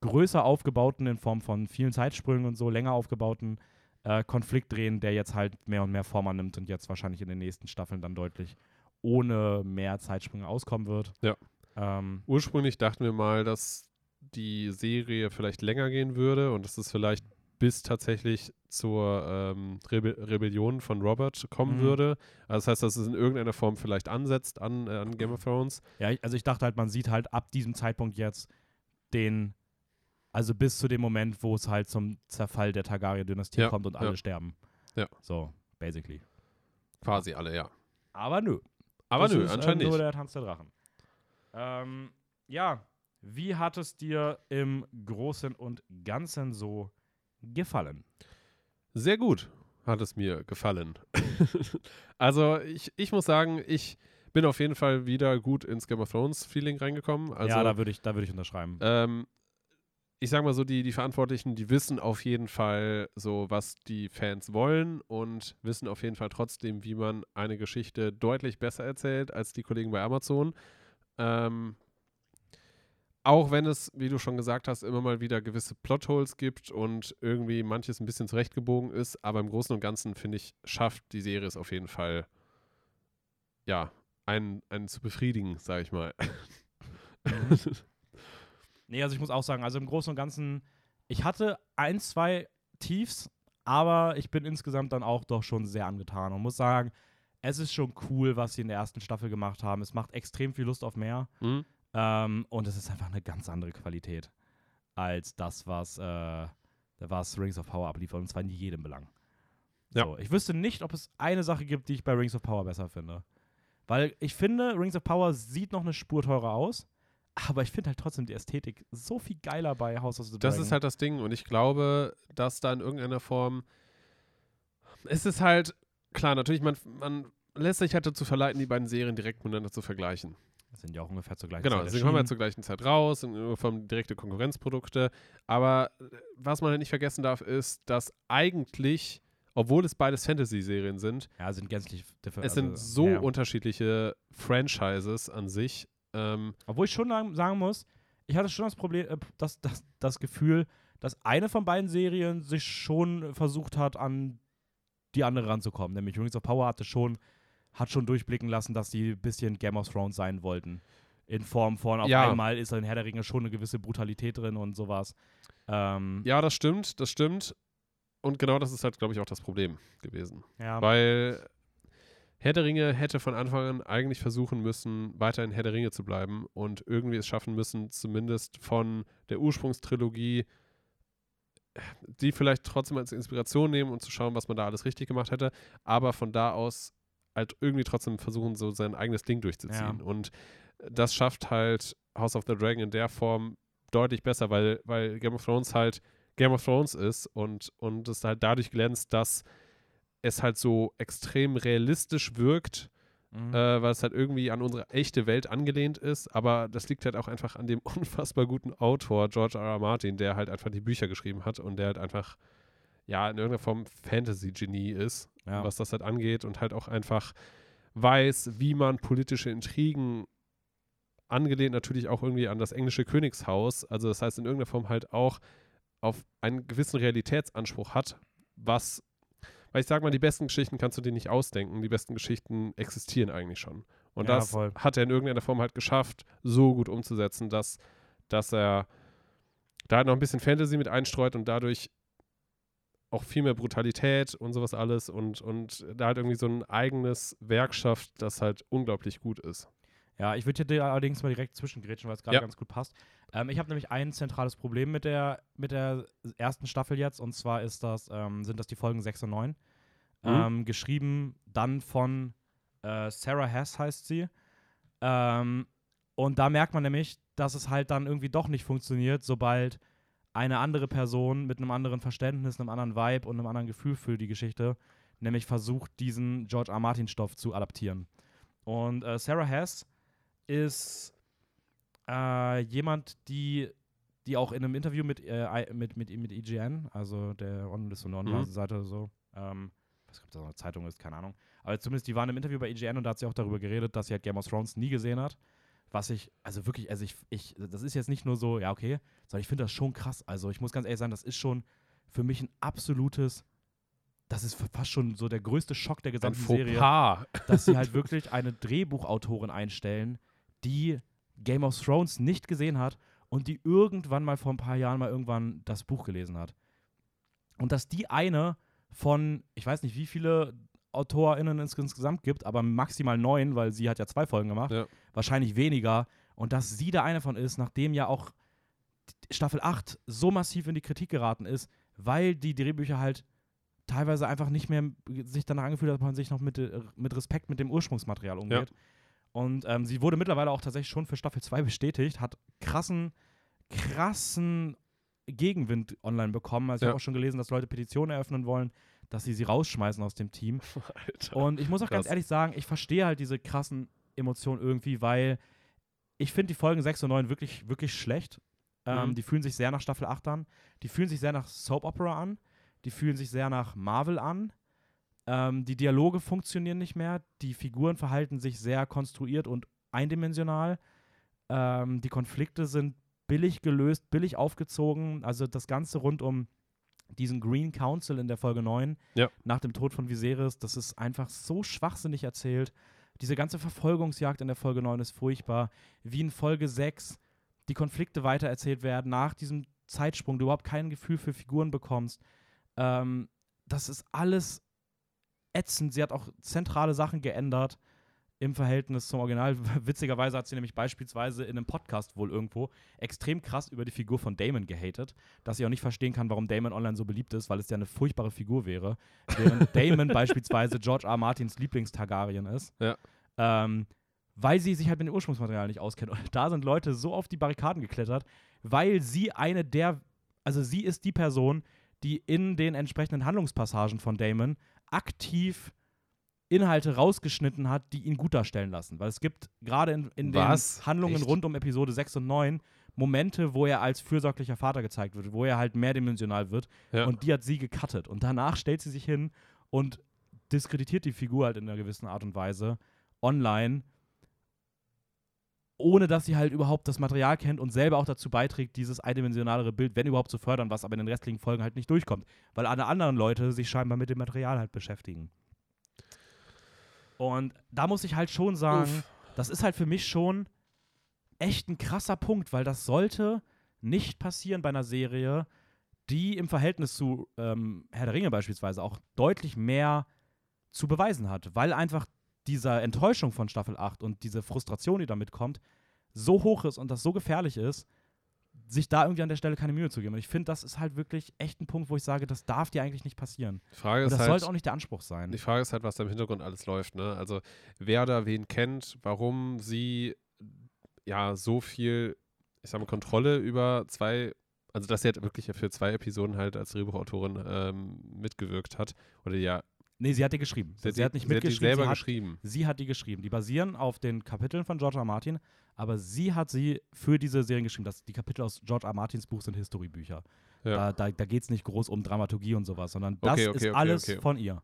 größer aufgebauten, in Form von vielen Zeitsprüngen und so, länger aufgebauten äh, Konflikt drehen, der jetzt halt mehr und mehr Form annimmt und jetzt wahrscheinlich in den nächsten Staffeln dann deutlich ohne mehr Zeitsprünge auskommen wird. Ja. Ähm, Ursprünglich dachten wir mal, dass die Serie vielleicht länger gehen würde und dass es vielleicht bis tatsächlich zur ähm, Rebe Rebellion von Robert kommen Mhm. würde. Also das heißt, dass es in irgendeiner Form vielleicht ansetzt an, äh, an Game of Thrones. ja, also ich dachte halt, man sieht halt ab diesem Zeitpunkt jetzt den, also bis zu dem Moment, wo es halt zum Zerfall der Targaryen-Dynastie Ja, kommt und alle ja. sterben. Ja. So, basically. Quasi alle, ja. Aber nö. Aber Das nö, ist, äh, anscheinend nur nicht. der Tanz der Drachen. Ähm, ja, wie hat es dir im Großen und Ganzen so gefallen? Sehr gut hat es mir gefallen. also ich, ich muss sagen, ich bin auf jeden Fall wieder gut ins Game of Thrones Feeling reingekommen. Also, ja, da würde ich, würd ich unterschreiben. Ähm, ich sag mal so, die, die Verantwortlichen, die wissen auf jeden Fall so, was die Fans wollen und wissen auf jeden Fall trotzdem, wie man eine Geschichte deutlich besser erzählt als die Kollegen bei Amazon. Ähm, auch wenn es, wie du schon gesagt hast, immer mal wieder gewisse Plotholes gibt und irgendwie manches ein bisschen zurechtgebogen ist, aber im Großen und Ganzen, finde ich, schafft die Serie es auf jeden Fall, ja, einen, einen zu befriedigen, sage ich mal. Nee, also ich muss auch sagen, also im Großen und Ganzen, ich hatte ein, zwei Tiefs, aber ich bin insgesamt dann auch doch schon sehr angetan und muss sagen, es ist schon cool, was sie in der ersten Staffel gemacht haben. Es macht extrem viel Lust auf mehr. Mhm. Ähm, und es ist einfach eine ganz andere Qualität als das, was, äh, was Rings of Power abliefert. Und zwar in jedem Belang. Ja. So, ich wüsste nicht, ob es eine Sache gibt, die ich bei Rings of Power besser finde. Weil ich finde, Rings of Power sieht noch eine Spur teurer aus. Aber ich finde halt trotzdem die Ästhetik so viel geiler bei House of the Dragon. Das ist halt das Ding. Und ich glaube, dass da in irgendeiner Form. Es ist halt, klar, natürlich, man, man lässt sich halt dazu verleiten, die beiden Serien direkt miteinander zu vergleichen. Das sind ja auch ungefähr zur gleichen genau, Zeit. Genau, sie kommen ja zur gleichen Zeit raus, in irgendeiner direkte Konkurrenzprodukte. Aber äh, was man halt nicht vergessen darf, ist, dass eigentlich, obwohl es beides Fantasy-Serien sind, ja, sind gänzlich Es also, sind so ja. unterschiedliche Franchises an sich, ähm, Obwohl ich schon sagen muss, ich hatte schon das Problem, äh, das, das, das Gefühl, dass eine von beiden Serien sich schon versucht hat, an die andere ranzukommen. Nämlich Rings of Power hatte schon, hat schon durchblicken lassen, dass sie ein bisschen Game of Thrones sein wollten. In Form von auf ja. einmal ist in Herr der Ringe schon eine gewisse Brutalität drin und sowas. Ähm, ja, das stimmt, das stimmt. Und genau das ist halt, glaube ich, auch das Problem gewesen. Ja. Weil Herr der Ringe hätte von Anfang an eigentlich versuchen müssen, weiter in Herr der Ringe zu bleiben und irgendwie es schaffen müssen, zumindest von der Ursprungstrilogie, die vielleicht trotzdem als Inspiration nehmen und zu schauen, was man da alles richtig gemacht hätte, aber von da aus halt irgendwie trotzdem versuchen, so sein eigenes Ding durchzuziehen. Ja. Und das schafft halt House of the Dragon in der Form deutlich besser, weil, weil Game of Thrones halt Game of Thrones ist und, und es halt dadurch glänzt, dass es halt so extrem realistisch wirkt, mhm. äh, weil es halt irgendwie an unsere echte Welt angelehnt ist. Aber das liegt halt auch einfach an dem unfassbar guten Autor George R. R. Martin, der halt einfach die Bücher geschrieben hat und der halt einfach ja in irgendeiner Form Fantasy-Genie ist, ja. was das halt angeht und halt auch einfach weiß, wie man politische Intrigen angelehnt natürlich auch irgendwie an das englische Königshaus, also das heißt in irgendeiner Form halt auch auf einen gewissen Realitätsanspruch hat, was weil ich sage mal, die besten Geschichten kannst du dir nicht ausdenken. Die besten Geschichten existieren eigentlich schon. Und ja, das voll. hat er in irgendeiner Form halt geschafft, so gut umzusetzen, dass, dass er da halt noch ein bisschen Fantasy mit einstreut und dadurch auch viel mehr Brutalität und sowas alles und, und da halt irgendwie so ein eigenes Werk schafft, das halt unglaublich gut ist. Ja, ich würde dir allerdings mal direkt zwischengrätschen, weil es gerade ja. ganz gut passt. Ähm, ich habe nämlich ein zentrales Problem mit der, mit der ersten Staffel jetzt und zwar ist das, ähm, sind das die Folgen 6 und 9. Mhm. Ähm, geschrieben dann von äh, Sarah Hess heißt sie. Ähm, und da merkt man nämlich, dass es halt dann irgendwie doch nicht funktioniert, sobald eine andere Person mit einem anderen Verständnis, einem anderen Vibe und einem anderen Gefühl für die Geschichte nämlich versucht, diesen George R. Martin Stoff zu adaptieren. Und äh, Sarah Hess ist äh, jemand, die, die auch in einem Interview mit, äh, mit, mit, mit IGN, also der On-List und On-Seite mhm. so, ähm, weiß nicht, ob das eine Zeitung ist, keine Ahnung, aber zumindest die waren im Interview bei IGN und da hat sie auch darüber geredet, dass sie halt Game of Thrones nie gesehen hat. Was ich, also wirklich, also ich, ich, das ist jetzt nicht nur so, ja, okay, sondern ich finde das schon krass. Also ich muss ganz ehrlich sagen, das ist schon für mich ein absolutes das ist fast schon so der größte Schock der gesamten Serie, dass sie halt wirklich eine Drehbuchautorin einstellen, die Game of Thrones nicht gesehen hat und die irgendwann mal vor ein paar Jahren mal irgendwann das Buch gelesen hat. Und dass die eine von, ich weiß nicht, wie viele AutorInnen es insgesamt gibt, aber maximal neun, weil sie hat ja zwei Folgen gemacht, ja. wahrscheinlich weniger. Und dass sie da eine von ist, nachdem ja auch Staffel 8 so massiv in die Kritik geraten ist, weil die Drehbücher halt teilweise einfach nicht mehr sich danach angefühlt hat, dass man sich noch mit, mit Respekt mit dem Ursprungsmaterial umgeht. Ja. Und ähm, sie wurde mittlerweile auch tatsächlich schon für Staffel 2 bestätigt, hat krassen, krassen Gegenwind online bekommen. Also ich Ja. habe auch schon gelesen, dass Leute Petitionen eröffnen wollen, dass sie sie rausschmeißen aus dem Team. Alter. Und ich muss auch ganz Krass. ehrlich sagen, ich verstehe halt diese krassen Emotionen irgendwie, weil ich finde die Folgen 6 und 9 wirklich, wirklich schlecht. Ähm, Mhm. Die fühlen sich sehr nach Staffel 8 an. Die fühlen sich sehr nach Soap Opera an. Die fühlen sich sehr nach Marvel an. Ähm, die Dialoge funktionieren nicht mehr. Die Figuren verhalten sich sehr konstruiert und eindimensional. Ähm, die Konflikte sind billig gelöst, billig aufgezogen. Also das Ganze rund um diesen Green Council in der Folge 9 Ja. nach dem Tod von Viserys, das ist einfach so schwachsinnig erzählt. Diese ganze Verfolgungsjagd in der Folge 9 ist furchtbar. Wie in Folge 6 die Konflikte weitererzählt werden, nach diesem Zeitsprung, du überhaupt kein Gefühl für Figuren bekommst. Ähm, das ist alles ätzend. Sie hat auch zentrale Sachen geändert im Verhältnis zum Original. Witzigerweise hat sie nämlich beispielsweise in einem Podcast wohl irgendwo extrem krass über die Figur von Damon gehatet, dass sie auch nicht verstehen kann, warum Damon online so beliebt ist, weil es ja eine furchtbare Figur wäre. Während Damon beispielsweise George R. Martins Lieblings-Targaryen ist. Ja. Ähm, weil sie sich halt mit dem Ursprungsmaterial nicht auskennt. Und da sind Leute so auf die Barrikaden geklettert, weil sie eine der, also sie ist die Person, die in den entsprechenden Handlungspassagen von Damon aktiv Inhalte rausgeschnitten hat, die ihn gut darstellen lassen. Weil es gibt gerade in, in den Was? Handlungen Echt? rund um Episode 6 und 9 Momente, wo er als fürsorglicher Vater gezeigt wird, wo er halt mehrdimensional wird. Ja. Und die hat sie gecuttet. Und danach stellt sie sich hin und diskreditiert die Figur halt in einer gewissen Art und Weise online, ohne dass sie halt überhaupt das Material kennt und selber auch dazu beiträgt, dieses eindimensionalere Bild, wenn überhaupt, zu fördern, was aber in den restlichen Folgen halt nicht durchkommt. Weil alle anderen Leute sich scheinbar mit dem Material halt beschäftigen. Und da muss ich halt schon sagen, Uff. das ist halt für mich schon echt ein krasser Punkt, weil das sollte nicht passieren bei einer Serie, die im Verhältnis zu ähm, Herr der Ringe beispielsweise auch deutlich mehr zu beweisen hat, weil einfach diese Enttäuschung von Staffel 8 und diese Frustration, die damit kommt, so hoch ist und das so gefährlich ist, sich da irgendwie an der Stelle keine Mühe zu geben. Und ich finde, das ist halt wirklich echt ein Punkt, wo ich sage, das darf dir eigentlich nicht passieren. Die Frage Und ist das halt, sollte auch nicht der Anspruch sein. Die Frage ist halt, was da im Hintergrund alles läuft, ne? Also wer da wen kennt, warum sie ja so viel, ich sag mal, Kontrolle über zwei, also dass sie halt wirklich für zwei Episoden halt als Drehbuchautorin ähm, mitgewirkt hat. Oder ja, Nee, sie hat die geschrieben. Sie, die- hat nicht sie hat die mitgeschrieben. selber sie, hat, geschrieben. sie hat die geschrieben. Die basieren auf den Kapiteln von George R. Martin, aber sie hat sie für diese Serien geschrieben. Das, die Kapitel aus George R. Martins Buch sind Historiebücher. Ja. Da, da, da geht es nicht groß um Dramaturgie und sowas, sondern das Okay, okay, ist okay, alles von ihr.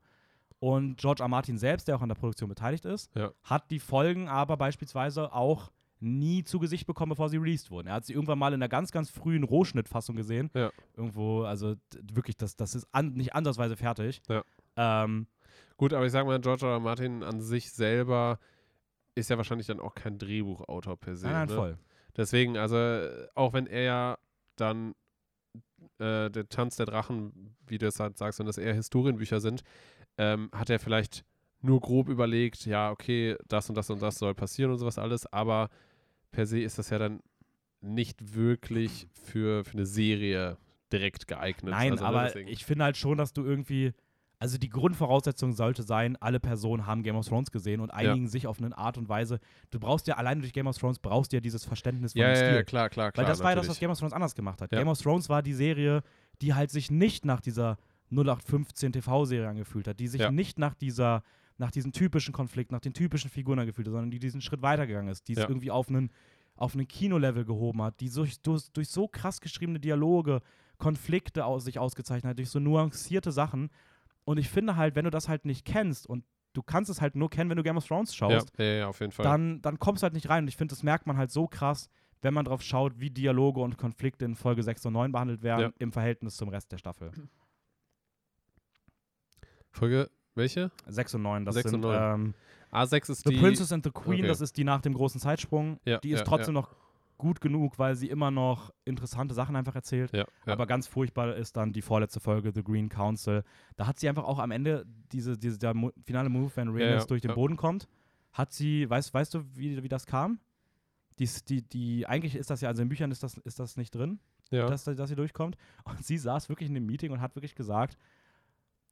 Und George R. Martin selbst, der auch an der Produktion beteiligt ist, Ja. hat die Folgen aber beispielsweise auch nie zu Gesicht bekommen, bevor sie released wurden. Er hat sie irgendwann mal in einer ganz, ganz frühen Rohschnittfassung gesehen. Ja. Irgendwo, also wirklich, das, das ist an, nicht ansatzweise fertig. Ja. Ähm, Gut, aber ich sag mal, George R. R. Martin an sich selber ist ja wahrscheinlich dann auch kein Drehbuchautor per se. nein, nein, ne? voll. Deswegen, also auch wenn er ja dann äh, der Tanz der Drachen, wie du es halt sagst, wenn das eher Historienbücher sind, ähm, hat er vielleicht nur grob überlegt, ja, okay, das und das und das soll passieren und sowas alles, aber per se ist das ja dann nicht wirklich für, für eine Serie direkt geeignet. Nein, also, ne, aber deswegen- ich finde halt schon, dass du irgendwie, also die Grundvoraussetzung sollte sein, alle Personen haben Game of Thrones gesehen und einigen sich auf eine Art und Weise. Du brauchst ja alleine durch Game of Thrones brauchst du ja dieses Verständnis von ja, dem ja, Stil. ja, klar, klar, klar. Weil das war ja das, was natürlich. Game of Thrones anders gemacht hat. Ja. Game of Thrones war die Serie, die halt sich nicht nach dieser 0815 TV-Serie angefühlt hat, die sich Ja. nicht nach dieser, nach diesem typischen Konflikt, nach den typischen Figuren angefühlt hat, sondern die diesen Schritt weitergegangen ist, die es Ja. irgendwie auf einen auf einen Kinolevel gehoben hat, die durch, durch, durch so krass geschriebene Dialoge, Konflikte aus, sich ausgezeichnet hat, durch so nuancierte Sachen. Und ich finde halt, wenn du das halt nicht kennst und du kannst es halt nur kennen, wenn du Game of Thrones ja, schaust, ja, ja, auf jeden Fall. dann, dann kommst du halt nicht rein. Und ich finde, das merkt man halt so krass, wenn man drauf schaut, wie Dialoge und Konflikte in Folge 6 und 9 behandelt werden Ja. im Verhältnis zum Rest der Staffel. Folge, welche? 6 und 9, das Sechs sind und neun. ähm, A6 ist The die. Princess and the Queen, Okay. das ist die nach dem großen Zeitsprung. Ja, die ist ja, trotzdem noch gut genug, weil sie immer noch interessante Sachen einfach erzählt. Ja, ja. Aber ganz furchtbar ist dann die vorletzte Folge, The Green Council. Da hat sie einfach auch am Ende diese, diese der Mo finale Move, wenn Rhaenys ja, durch den. Boden kommt, hat sie, weißt, weißt du, wie, wie das kam? Die, die, die, eigentlich ist das ja, also in Büchern ist das, ist das nicht drin, dass, dass sie durchkommt. Und sie saß wirklich in dem Meeting und hat wirklich gesagt,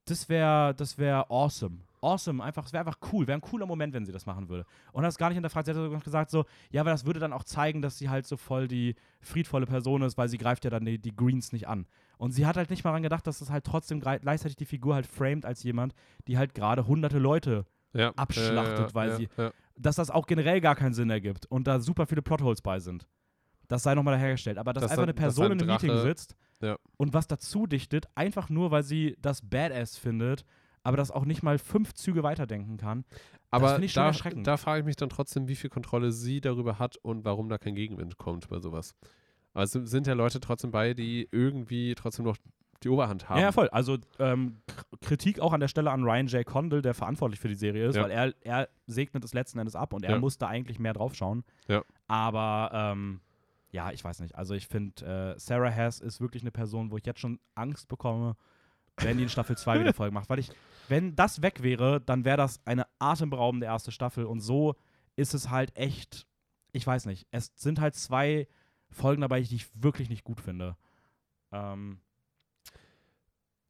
das wäre das wär awesome, awesome, einfach, es wäre einfach cool, wäre ein cooler Moment, wenn sie das machen würde. Und das gar nicht hinterfragt. Sie hat sogar gesagt so, ja, aber das würde dann auch zeigen, dass sie halt so voll die friedvolle Person ist, weil sie greift ja dann die, die Greens nicht an. Und sie hat halt nicht mal daran gedacht, dass das halt trotzdem gleichzeitig die Figur halt framed als jemand, die halt gerade hunderte Leute ja. abschlachtet, ja, weil ja, sie, Ja. dass das auch generell gar keinen Sinn ergibt und da super viele Plotholes bei sind. Das sei nochmal dahergestellt. Aber dass Dass einfach eine Person dass in einem ein Meeting sitzt und was dazu dichtet, einfach nur, weil sie das Badass findet, aber das auch nicht mal fünf Züge weiterdenken kann. Aber finde ich schon da, erschreckend. da frage ich mich dann trotzdem, wie viel Kontrolle sie darüber hat und warum da kein Gegenwind kommt bei sowas. Aber es sind- ja Leute trotzdem bei, die irgendwie trotzdem noch die Oberhand haben. Ja, ja, voll. Also ähm, Kritik auch an der Stelle an Ryan J. Condal, der verantwortlich für die Serie ist, Ja. weil er, er segnet es letzten Endes ab und er Ja. muss da eigentlich mehr drauf schauen. Ja. Aber ähm, ja, ich weiß nicht. Also ich finde, äh, Sarah Hess ist wirklich eine Person, wo ich jetzt schon Angst bekomme, wenn die in Staffel 2 wieder Folgen macht. Weil ich, wenn das weg wäre, dann wäre das eine atemberaubende erste Staffel und so ist es halt echt, ich weiß nicht. Es sind halt zwei Folgen dabei, die ich wirklich nicht gut finde. Ähm,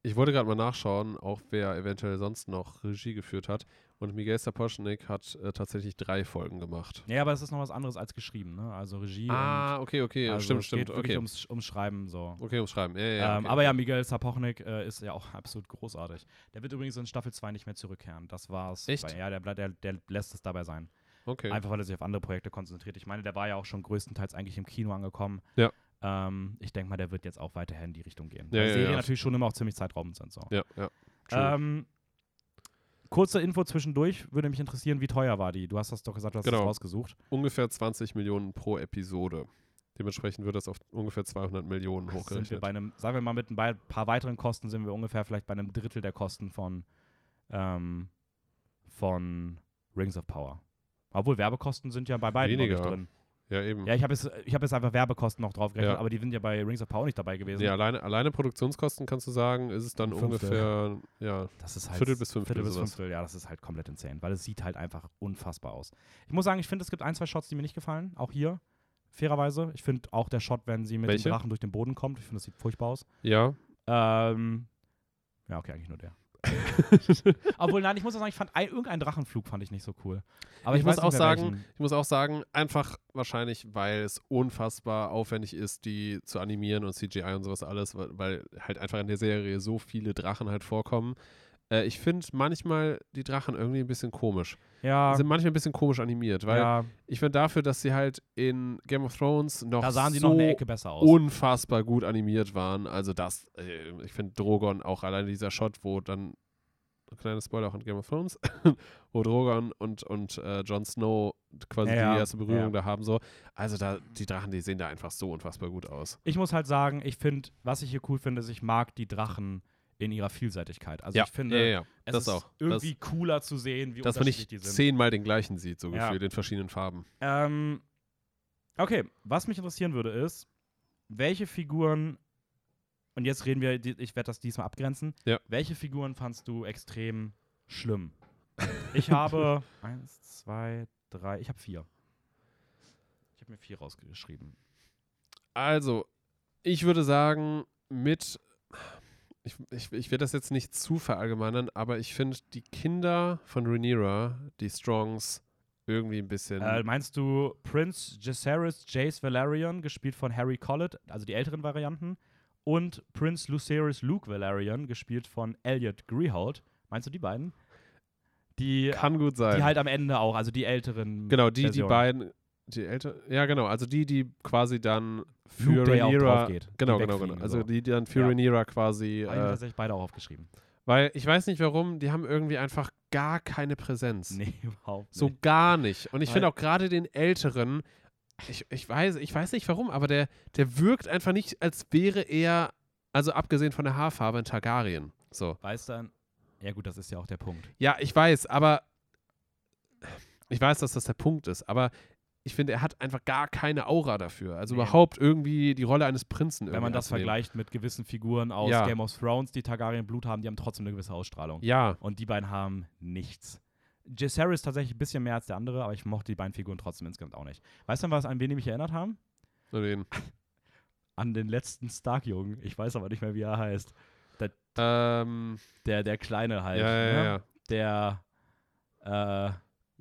Ich wollte gerade mal nachschauen, auch wer eventuell sonst noch Regie geführt hat. Und Miguel Sapochnik hat äh, tatsächlich drei Folgen gemacht. Ja, aber es ist noch was anderes als geschrieben, ne? Also Regie Ah, okay, okay, also stimmt, es stimmt. geht wirklich Okay. ums, ums Schreiben so. okay, ums Schreiben. Ja, ja, ähm, okay. aber ja, Miguel Sapochnik äh, ist ja auch absolut großartig. Der wird übrigens in Staffel 2 nicht mehr zurückkehren. Das war's. Echt? Bei, ja, der, bleibt- der, der lässt es dabei sein. Okay. Einfach weil er sich auf andere Projekte konzentriert. Ich meine, der war ja auch schon größtenteils eigentlich im Kino angekommen. Ja. Ähm, ich denke mal, der wird jetzt auch weiterhin in die Richtung gehen. Ja, Weil ja, Serien ja. natürlich schon immer auch ziemlich zeitraubend sind. So. Ja, ja. True. Ähm, kurze Info zwischendurch, würde mich interessieren, wie teuer war die? Du hast das doch gesagt, du hast Genau. das rausgesucht. ungefähr 20 Millionen pro Episode. Dementsprechend wird das auf ungefähr 200 Millionen Sind wir hochgerechnet. bei einem, sagen wir mal, mit ein paar weiteren Kosten sind wir ungefähr vielleicht bei einem Drittel der Kosten von, ähm, von Rings of Power. Obwohl Werbekosten sind ja bei beiden Weniger. drin. Ja, eben. Ja, ich habe jetzt, ich hab jetzt einfach Werbekosten noch drauf gerechnet, Ja. aber die sind ja bei Rings of Power nicht dabei gewesen. Nee, alleine, alleine Produktionskosten kannst du sagen, ist es dann ungefähr, ja, Das ist halt Viertel bis Fünftel, Viertel bis. Fünftel, ja, das ist halt komplett insane, weil es sieht halt einfach unfassbar aus. Ich muss sagen, ich finde, es gibt ein, zwei Shots, die mir nicht gefallen, auch hier, fairerweise. Ich finde auch der Shot, wenn sie mit Welche? dem Drachen durch den Boden kommt, ich finde, das sieht furchtbar aus. ja. Ähm, ja, okay, eigentlich nur der. Obwohl, nein, ich muss auch sagen, ich fand ein, irgendeinen Drachenflug fand ich nicht so cool. Aber Ich ich, muss auch sagen, welchen. Ich muss auch sagen, einfach wahrscheinlich, weil es unfassbar aufwendig ist, die zu animieren und CGI und sowas alles, weil, weil halt einfach in der Serie so viele Drachen halt vorkommen. Äh, ich finde manchmal die Drachen irgendwie ein bisschen komisch. ja, Sind manchmal ein bisschen komisch animiert, weil ja, ich finde dafür, dass sie halt in Game of Thrones noch da sahen sie so noch eine Ecke besser aus. unfassbar gut animiert waren. Also das, äh, ich finde Drogon auch alleine dieser Shot, wo dann, kleiner Spoiler auch in Game of Thrones, wo Drogon und, und äh, Jon Snow quasi ja, die erste Berührung ja. da haben, so. Also da, die Drachen, die sehen da einfach so unfassbar gut aus. Ich muss halt sagen, ich finde, was ich hier cool finde, ist, ich mag die Drachen in ihrer Vielseitigkeit. Also ich finde, ja, ja, ja. es das ist auch. irgendwie cooler zu sehen, wie Das, dass man nicht zehnmal den gleichen sieht, so Ja. gefühlt, in verschiedenen Farben. Ähm, okay, was mich interessieren würde ist, welche Figuren, und jetzt reden wir, ich werde das diesmal abgrenzen, Ja. welche Figuren fandst du extrem schlimm? Ich habe eins, zwei, drei, ich habe vier. Ich habe mir vier rausgeschrieben. Also, ich würde sagen, mit. Ich, ich, ich werde das jetzt nicht zu verallgemeinern, aber ich finde die Kinder von Rhaenyra, die Strongs, irgendwie ein bisschen. Äh, meinst du Prince Jacaerys Jace Valerian, gespielt von Harry Collett, also die älteren Varianten, und Prince Lucerys Luke Valerian, gespielt von Elliot Greeholt? Meinst du die beiden? Die, kann gut sein. die halt am Ende auch, also die älteren. genau, die, die Versionen. beiden. Die älter, ja, genau, also die, die quasi dann für Luke, Rhaenyra. drauf geht, Genau, die genau, genau. Also so. die dann für Ja. Rhaenyra quasi. Äh, tatsächlich beide auch aufgeschrieben. weil ich weiß nicht warum, die haben irgendwie einfach gar keine Präsenz. Nee, überhaupt nicht. So gar nicht. Und ich finde auch gerade den Älteren, ich, ich, weiß, ich weiß nicht warum, aber der, der wirkt einfach nicht, als wäre er, also abgesehen von der Haarfarbe, ein Targaryen. So. Weißt du, ja gut, das ist ja auch der Punkt. Ja, ich weiß, aber ich weiß, dass das der Punkt ist, aber ich finde, er hat einfach gar keine Aura dafür. Also Nee. überhaupt irgendwie die Rolle eines Prinzen Wenn man das vergleicht mit gewissen Figuren aus Ja. Game of Thrones, die Targaryen Blut haben, die haben trotzdem eine gewisse Ausstrahlung. Ja, Und die beiden haben nichts. Jacaerys tatsächlich ein bisschen mehr als der andere, aber ich mochte die beiden Figuren trotzdem insgesamt auch nicht. Weißt du, an was an wen die mich erinnert haben? nur den. An den letzten Stark-Jungen. Ich weiß aber nicht mehr, wie er heißt. Ähm, Der, der Kleine halt. ja, ja, ne? ja. der, äh,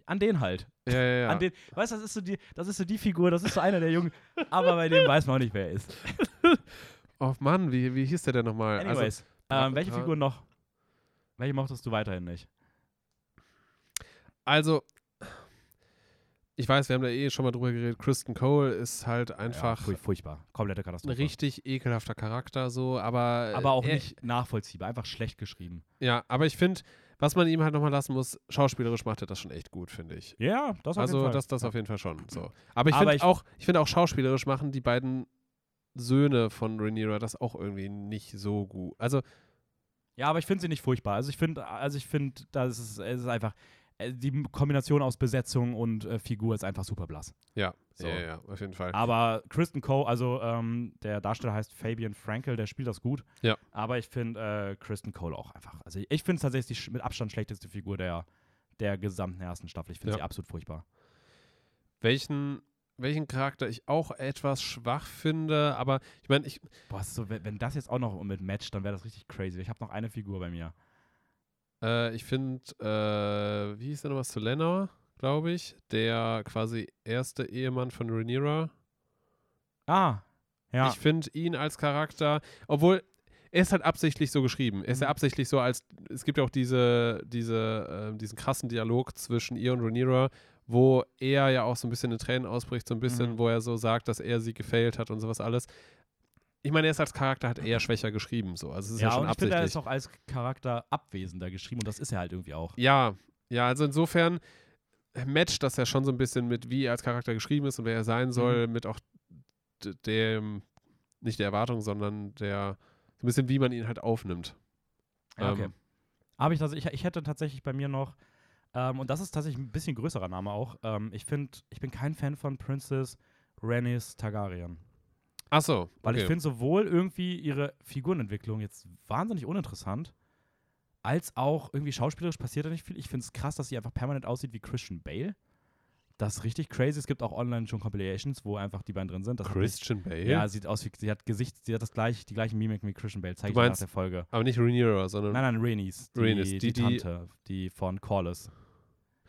an den halt. Ja, ja, ja. An den, weißt du, das ist so die, das ist so die Figur, das ist so einer der Jungen, aber bei dem weiß man auch nicht, wer er ist. oh Mann, wie, wie hieß der denn nochmal? Also, Anyways, ähm, welche. Figur noch? Welche mochtest du weiterhin nicht? also, ich weiß, wir haben da eh schon mal drüber geredet. Kristen Cole ist halt einfach ja, furch- furchtbar. Komplette ein Katastrophe. richtig ekelhafter Charakter, so, aber. aber auch er, nicht nachvollziehbar, einfach schlecht geschrieben. Ja, aber ich finde, was man ihm halt nochmal lassen muss, schauspielerisch macht er das schon echt gut, finde ich. Ja, das auf jeden Also Fall. das, das Ja. auf jeden Fall schon. So. Aber ich finde auch, ich finde auch schauspielerisch machen die beiden Söhne von Rhaenyra das auch irgendwie nicht so gut. Also Ja, aber ich finde sie nicht furchtbar. Also ich finde, also ich finde, das ist, es ist einfach, die Kombination aus Besetzung und äh, Figur ist einfach super blass. ja, So. ja, ja, auf jeden Fall. Aber Kristen Cole, also ähm, der Darsteller heißt Fabian Frankel, der spielt das gut. Ja. Aber ich finde äh, Kristen Cole auch einfach. Also ich, finde es tatsächlich die mit Abstand schlechteste Figur der, der gesamten ersten Staffel. Ich finde Ja. sie absolut furchtbar. Welchen, welchen Charakter ich auch etwas schwach finde, aber ich meine, ich, Boah, so, wenn, wenn das jetzt auch noch mit matcht, dann wäre das richtig crazy. Ich habe noch eine Figur bei mir. Äh, ich finde, äh, wie hieß der nochmal, Selena, glaube ich, der quasi erste Ehemann von Rhaenyra. Ah, ja. Ich finde ihn als Charakter, obwohl er ist halt absichtlich so geschrieben. Er ist ja Mhm. absichtlich so als, es gibt ja auch diese, diese, äh, diesen krassen Dialog zwischen ihr und Rhaenyra, wo er ja auch so ein bisschen in Tränen ausbricht, so ein bisschen, Mhm. wo er so sagt, dass er sie gefailt hat und sowas alles. Ich meine, er ist als Charakter halt eher schwächer geschrieben, so. Also es ist ja, ja, schon und ich finde, er ist auch als Charakter abwesender geschrieben und das ist er halt irgendwie auch. Ja, ja, also insofern matcht das ja schon so ein bisschen mit, wie er als Charakter geschrieben ist und wer er sein soll, Mhm. mit auch dem, nicht der Erwartung, sondern der, so ein bisschen, wie man ihn halt aufnimmt. Ja, okay. Ähm, Aber ich, also ich, ich hätte tatsächlich bei mir noch, ähm, und das ist tatsächlich ein bisschen größerer Name auch, ähm, ich finde, ich bin kein Fan von Princess Rhaenys Targaryen. Ach so, Weil okay. ich finde sowohl irgendwie ihre Figurenentwicklung jetzt wahnsinnig uninteressant, als auch irgendwie schauspielerisch passiert da nicht viel. Ich finde es krass, dass sie einfach permanent aussieht wie Christian Bale. Das ist richtig crazy. Es gibt auch online schon Compilations, wo einfach die beiden drin sind. Das Christian Bale? Ja, sieht aus wie, sie hat Gesicht, sie hat das gleich, die gleiche Mimik wie Christian Bale. Zeig Du ich dir nach meinst- der Folge. aber nicht Rhaenyra, sondern Nein, nein, Rhaenys. Die, Rhaenys, die, die- die- Tante, die von Corlys.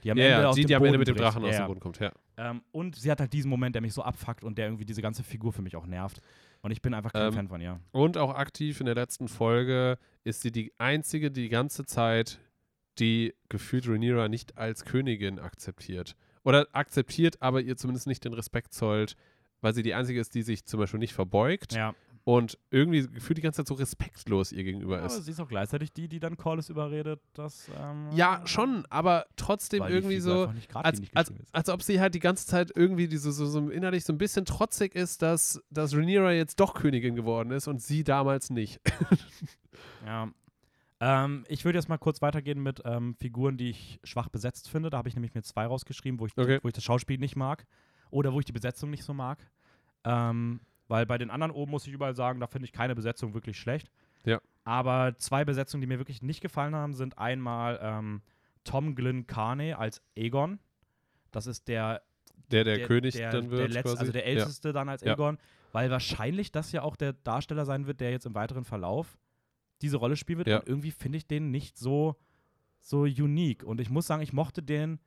Die am ja, Ende ja, aus die, dem die am Ende Boden mit dem bricht. Drachen Ja, aus dem Boden kommt, ja. Ähm, und sie hat halt diesen Moment, der mich so abfuckt und der irgendwie diese ganze Figur für mich auch nervt. Und ich bin einfach kein Ähm, Fan von ihr. Und auch aktiv in der letzten Folge ist sie die einzige, die die ganze Zeit, die gefühlt Rhaenyra nicht als Königin akzeptiert. Oder akzeptiert, aber ihr zumindest nicht den Respekt zollt, weil sie die einzige ist, die sich zum Beispiel nicht verbeugt Ja. Und irgendwie gefühlt die ganze Zeit so respektlos ihr gegenüber Aber ist. sie ist auch gleichzeitig die, die dann Corlys überredet, dass. Ähm, Ja, schon, aber trotzdem irgendwie so, als, als, als ob sie halt die ganze Zeit irgendwie diese, so, so innerlich so ein bisschen trotzig ist, dass, dass Rhaenyra jetzt doch Königin geworden ist und sie damals nicht. Ja. Ähm, ich würde jetzt mal kurz weitergehen mit ähm, Figuren, die ich schwach besetzt finde. Da habe ich nämlich mir zwei rausgeschrieben, wo ich, Okay. wo ich das Schauspiel nicht mag oder wo ich die Besetzung nicht so mag. Ähm, weil bei den anderen oben muss ich überall sagen, da finde ich keine Besetzung wirklich schlecht. Ja. Aber zwei Besetzungen, die mir wirklich nicht gefallen haben, sind einmal ähm, Tom Glynn Carney als Aegon. Das ist der Der, der, König der, dann wird. der letzte, also der Ja. älteste dann als Ja. Aegon, weil wahrscheinlich das ja auch der Darsteller sein wird, der jetzt im weiteren Verlauf diese Rolle spielen wird. Ja. Und irgendwie finde ich den nicht so, so unique. Und ich muss sagen, ich mochte den,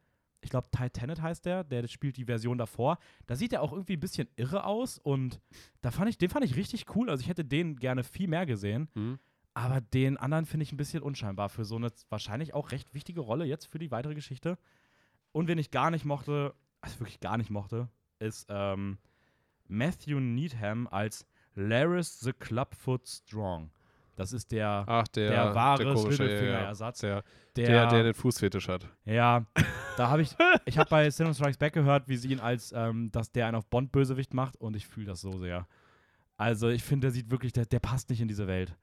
ich glaube, Ty Tenet heißt der, der spielt die Version davor. Da sieht er auch irgendwie ein bisschen irre aus und da fand ich, den fand ich richtig cool. Also ich hätte den gerne viel mehr gesehen. Hm. Aber den anderen finde ich ein bisschen unscheinbar für so eine wahrscheinlich auch recht wichtige Rolle jetzt für die weitere Geschichte. Und wen ich gar nicht mochte, also wirklich gar nicht mochte, ist ähm, Matthew Needham als Laris the Clubfoot Strong. Das ist der, Ach, der, der wahre komische, ja, ja. Der, der, der, der den Fußfetisch hat. ja, da habe ich, ich habe bei Cinema Strikes Back gehört, wie sie ihn als, ähm, dass der einen auf Bond-Bösewicht macht und ich fühle das so sehr. Also ich finde, der sieht wirklich, der, der passt nicht in diese Welt.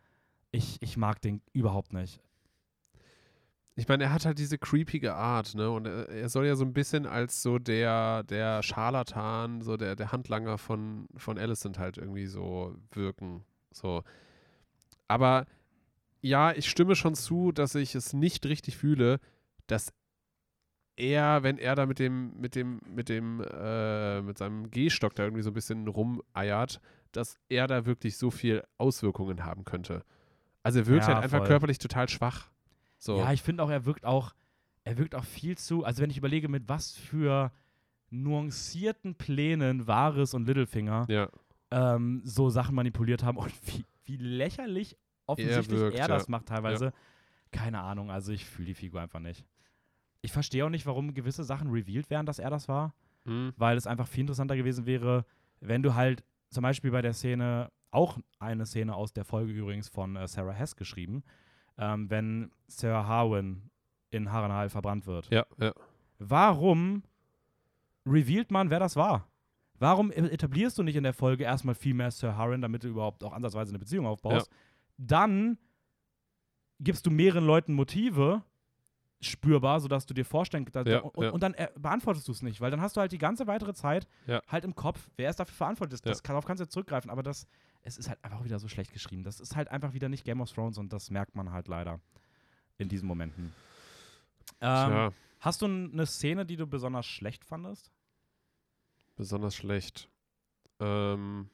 Ich, ich mag den überhaupt nicht. Ich meine, er hat halt diese creepige Art, ne? Und er, er soll ja so ein bisschen als so der, der Scharlatan, so der, der Handlanger von, von Alicent halt irgendwie so wirken. So. Aber ja, ich stimme schon zu, dass ich es nicht richtig fühle, dass er, wenn er da mit dem, mit dem, mit dem, äh, mit seinem Gehstock da irgendwie so ein bisschen rumeiert, dass er da wirklich so viel Auswirkungen haben könnte. Also er wirkt Ja, halt einfach voll. körperlich total schwach. So. Ja, ich finde auch, er wirkt auch, er wirkt auch viel zu, also wenn ich überlege, mit was für nuancierten Plänen Varys und Littlefinger Ja. ähm, so Sachen manipuliert haben und wie, wie lächerlich offensichtlich er, wirkt, das ja. macht teilweise. Keine Ahnung, also ich fühle die Figur einfach nicht. Ich verstehe auch nicht, warum gewisse Sachen revealed werden, dass er das war, Hm. weil es einfach viel interessanter gewesen wäre, wenn du halt zum Beispiel bei der Szene, auch eine Szene aus der Folge übrigens von äh, Sarah Hess geschrieben, ähm, wenn Sarah Harwin in Harrenhal verbrannt wird. Ja, ja. Warum revealed man, wer das war? Warum e- etablierst du nicht in der Folge erstmal viel mehr Sir Harren, damit du überhaupt auch ansatzweise eine Beziehung aufbaust? Dann gibst du mehreren Leuten Motive spürbar, sodass du dir vorstellen kannst, Ja, und, ja. und dann äh, beantwortest du es nicht, weil dann hast du halt die ganze weitere Zeit Ja. halt im Kopf, wer ist dafür verantwortlich. Das, darauf kannst du jetzt zurückgreifen, aber das, es ist halt einfach wieder so schlecht geschrieben. Das ist halt einfach wieder nicht Game of Thrones und das merkt man halt leider in diesen Momenten. Ähm, Hast du eine Szene, die du besonders schlecht fandest? besonders schlecht. Ähm,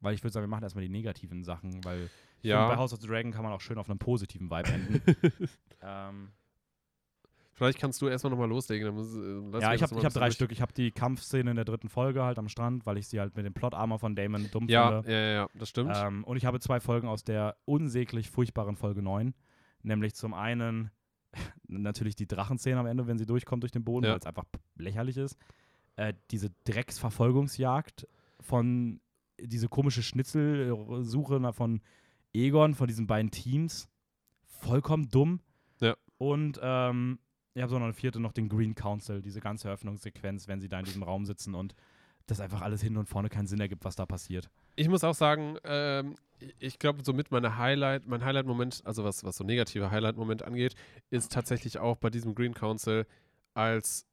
Weil ich würde sagen, wir machen erstmal die negativen Sachen, weil Ja. bei House of the Dragon kann man auch schön auf einem positiven Vibe enden. ähm, vielleicht kannst du erstmal nochmal loslegen. Dann muss, äh, ja, ich habe hab drei durch- Stück. Ich habe die Kampfszene in der dritten Folge halt am Strand, weil ich sie halt mit dem Plot-Armor von Damon dumm Ja, finde. ja, ja, ja, das stimmt. Ähm, und ich habe zwei Folgen aus der unsäglich furchtbaren Folge 9. Nämlich zum einen natürlich die Drachenszene am Ende, wenn sie durchkommt durch den Boden, Ja. weil es einfach lächerlich ist. Äh, diese Drecksverfolgungsjagd von diese komische Schnitzelsuche von Egon, von diesen beiden Teams. Vollkommen dumm. Ja. Und ähm, ich habe so noch eine vierte, noch den Green Council, diese ganze Eröffnungssequenz, wenn sie da in diesem Raum sitzen und das einfach alles hin und vorne keinen Sinn ergibt, was da passiert. Ich muss auch sagen, ähm, ich glaube, somit meine Highlight, mein Highlight-Moment, also was, was so negative Highlight-Moment angeht, ist tatsächlich auch bei diesem Green Council, als,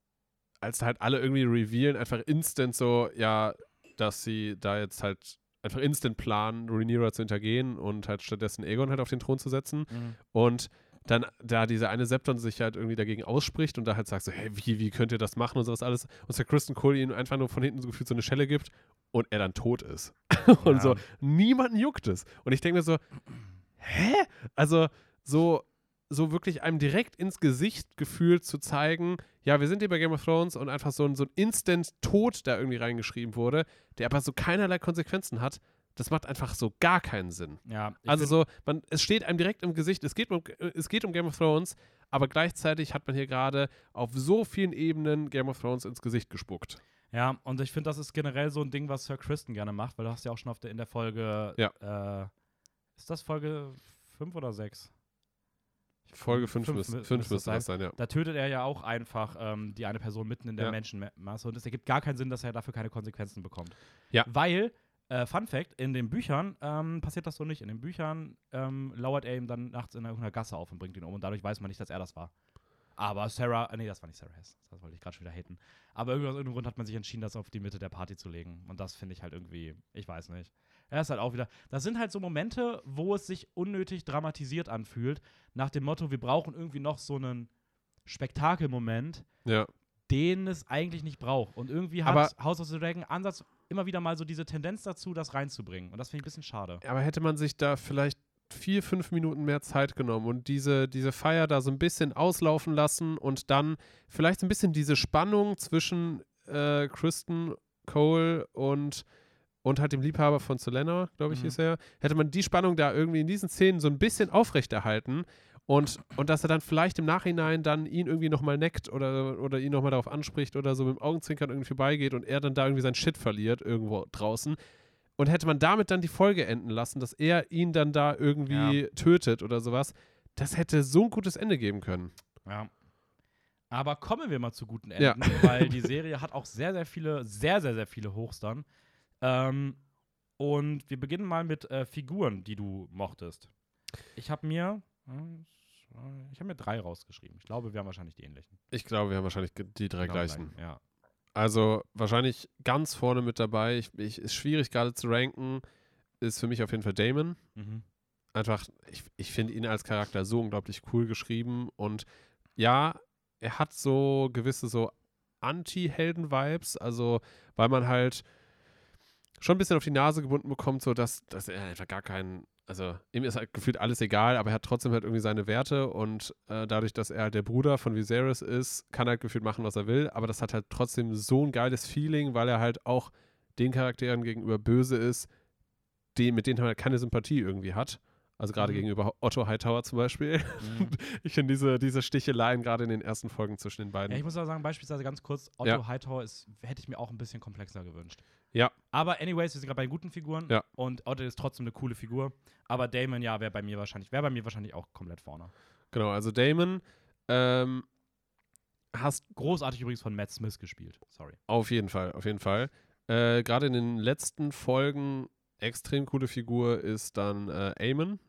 als halt alle irgendwie revealen, einfach instant so, ja, dass sie da jetzt halt einfach instant planen, Rhaenyra zu hintergehen und halt stattdessen Aegon halt auf den Thron zu setzen. Und dann da dieser eine Septon sich halt irgendwie dagegen ausspricht und da halt sagt so, hey, wie, wie könnt ihr das machen und sowas alles. Und der Kristen Cole ihm einfach nur von hinten so gefühlt so eine Schelle gibt und er dann tot ist. und Ja. so, niemanden juckt es. Und ich denke mir so, hä? Also so, so wirklich einem direkt ins Gesicht gefühlt zu zeigen, ja, wir sind hier bei Game of Thrones und einfach so ein, so ein Instant-Tod da irgendwie reingeschrieben wurde, der aber so keinerlei Konsequenzen hat. Das macht einfach so gar keinen Sinn. Ja, Also so, man, es steht einem direkt im Gesicht, es geht, um, es geht um Game of Thrones, aber gleichzeitig hat man hier gerade auf so vielen Ebenen Game of Thrones ins Gesicht gespuckt. Ja, und ich finde, das ist generell so ein Ding, was Sir Kristen gerne macht, weil du hast ja auch schon auf der, in der Folge, Ja. äh, ist das Folge 5 oder 6? Folge 5 Fünf müsste das sein, ja. Da tötet er ja auch einfach ähm, die eine Person mitten in der Ja. Menschenmasse und es ergibt gar keinen Sinn, dass er dafür keine Konsequenzen bekommt. Ja. Weil, äh, Fun Fact, in den Büchern ähm, passiert das so nicht. In den Büchern ähm, lauert er ihm dann nachts in irgendeiner Gasse auf und bringt ihn um und dadurch weiß man nicht, dass er das war. Aber Sarah, äh, nee, das war nicht Sarah Hess. Das wollte ich gerade schon wieder haten. Aber irgendwie aus irgendeinem Grund hat man sich entschieden, das auf die Mitte der Party zu legen. Und das finde ich halt irgendwie, ich weiß nicht. Er ist halt auch wieder. Das sind halt so Momente, wo es sich unnötig dramatisiert anfühlt, nach dem Motto, wir brauchen irgendwie noch so einen Spektakelmoment, Ja, den es eigentlich nicht braucht. Und irgendwie hat Aber- House of the Dragon Ansatz immer wieder mal so diese Tendenz dazu, das reinzubringen. Und das finde ich ein bisschen schade. aber hätte man sich da vielleicht vier, fünf Minuten mehr Zeit genommen und diese, diese Feier da so ein bisschen auslaufen lassen und dann vielleicht so ein bisschen diese Spannung zwischen äh, Kristen Cole und, und halt dem Liebhaber von Selena, glaube ich, Mhm. hieß er, hätte man die Spannung da irgendwie in diesen Szenen so ein bisschen aufrechterhalten und, und dass er dann vielleicht im Nachhinein dann ihn irgendwie nochmal neckt oder, oder ihn nochmal darauf anspricht oder so mit dem Augenzwinkern irgendwie vorbeigeht und er dann da irgendwie sein Shit verliert irgendwo draußen. Und hätte man damit dann die Folge enden lassen, dass er ihn dann da irgendwie tötet oder sowas, das hätte so ein gutes Ende geben können. Ja. Aber kommen wir mal zu guten Ja. Enden, weil die Serie hat auch sehr, sehr viele, sehr, sehr, sehr viele Hochs dann. Ähm, und wir beginnen mal mit äh, Figuren, die du mochtest. Ich habe mir, ich habe mir drei rausgeschrieben. Ich glaube, wir haben wahrscheinlich die ähnlichen. Ich glaube, wir haben wahrscheinlich die drei Genau gleichen. Ja. Also wahrscheinlich ganz vorne mit dabei. Ich, ich, ist schwierig gerade zu ranken. Ist für mich auf jeden Fall Damon. Mhm. Einfach, ich, ich finde ihn als Charakter so unglaublich cool geschrieben. Und ja, er hat so gewisse so Anti-Helden-Vibes. Also, weil man halt schon ein bisschen auf die Nase gebunden bekommt, so dass, dass er einfach gar kein, also ihm ist halt gefühlt alles egal, aber er hat trotzdem halt irgendwie seine Werte und äh, dadurch, dass er halt der Bruder von Viserys ist, kann er halt gefühlt machen, was er will, aber das hat halt trotzdem so ein geiles Feeling, weil er halt auch den Charakteren gegenüber böse ist, die, mit denen er halt keine Sympathie irgendwie hat. Also gerade Mhm. gegenüber Otto Hightower zum Beispiel. Mhm. Ich finde diese, diese Sticheleien gerade in den ersten Folgen zwischen den beiden. Ja, ich muss aber sagen, beispielsweise ganz kurz, Otto Ja. Hightower ist, hätte ich mir auch ein bisschen komplexer gewünscht. Ja. Aber anyways, wir sind gerade bei guten Figuren Ja. und Otto ist trotzdem eine coole Figur. Aber Damon, ja, wäre bei mir wahrscheinlich, wäre bei mir wahrscheinlich auch komplett vorne. Genau, also Damon ähm, hast Großartig übrigens von Matt Smith gespielt. Sorry. Auf jeden Fall, auf jeden Fall. Äh, Gerade in den letzten Folgen extrem coole Figur ist dann äh, Aemon.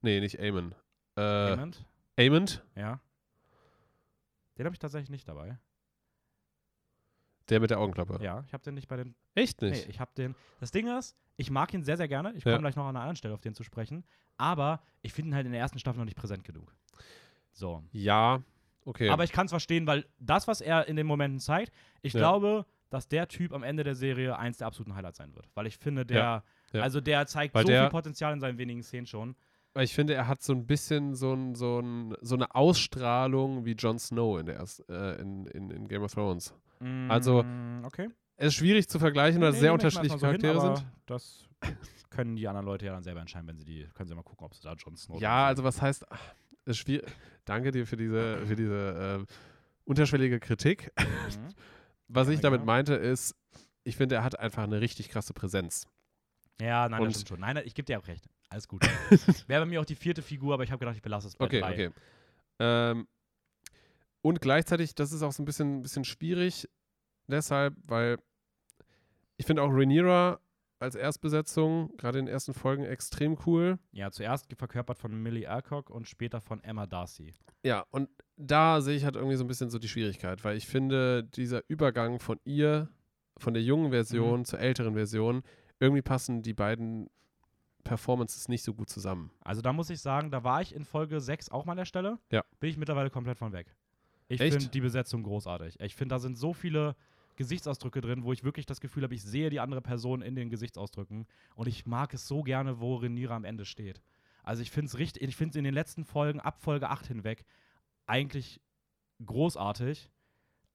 Nee, nicht Aemon. Äh, Jemand? Aemond, Ja. Den habe ich tatsächlich nicht dabei. Der mit der Augenklappe. Ja, ich habe den nicht bei den. Echt Nee, nicht? ich habe den. Das Ding ist, ich mag ihn sehr, sehr gerne. Ich Ja. komme gleich noch an einer anderen Stelle auf den zu sprechen. Aber ich finde ihn halt in der ersten Staffel noch nicht präsent genug. So. Ja, okay. Aber ich kann es verstehen, weil das, was er in den Momenten zeigt, ich Ja. glaube, dass der Typ am Ende der Serie eins der absoluten Highlights sein wird. Weil ich finde, der, Ja, ja. also der zeigt Weil so der- viel Potenzial in seinen wenigen Szenen schon. Weil ich finde, er hat so ein bisschen so, ein, so, ein, so eine Ausstrahlung wie Jon Snow in, der erst, äh, in, in, in Game of Thrones. Also, Mm, okay. Es ist schwierig zu vergleichen, weil es Nee, sehr ich mal unterschiedliche so hin, Charaktere aber sind. Das können die anderen Leute ja dann selber entscheiden, wenn sie die, können sie mal gucken, ob sie da Jon Snow Ja, also was heißt, ach, es ist schwierig. Danke dir für diese, für diese äh, unterschwellige Kritik. Mhm. Was Gerne, ich damit gerne. meinte ist, ich finde, er hat einfach eine richtig krasse Präsenz. Ja, nein, Und- das stimmt schon. Nein, ich gebe dir auch recht. Alles gut. Wäre bei mir auch die vierte Figur, aber ich habe gedacht, ich belasse es bei Okay, drei. okay. Ähm, und gleichzeitig, das ist auch so ein bisschen, bisschen schwierig, deshalb, weil ich finde auch Rhaenyra als Erstbesetzung, gerade in den ersten Folgen, extrem cool. Ja, zuerst verkörpert von Millie Alcock und später von Emma Darcy. Ja, und da sehe ich halt irgendwie so ein bisschen so die Schwierigkeit, weil ich finde, dieser Übergang von ihr, von der jungen Version Mhm. zur älteren Version, irgendwie passen die beiden Performances nicht so gut zusammen. Also da muss ich sagen, da war ich in Folge 6 auch mal an der Stelle. Ja. Bin ich mittlerweile komplett von weg. Ich finde die Besetzung großartig. Ich finde, da sind so viele Gesichtsausdrücke drin, wo ich wirklich das Gefühl habe, ich sehe die andere Person in den Gesichtsausdrücken und ich mag es so gerne, wo Renira am Ende steht. Also ich finde es richtig, ich finde es in den letzten Folgen, ab Folge 8 hinweg, eigentlich großartig.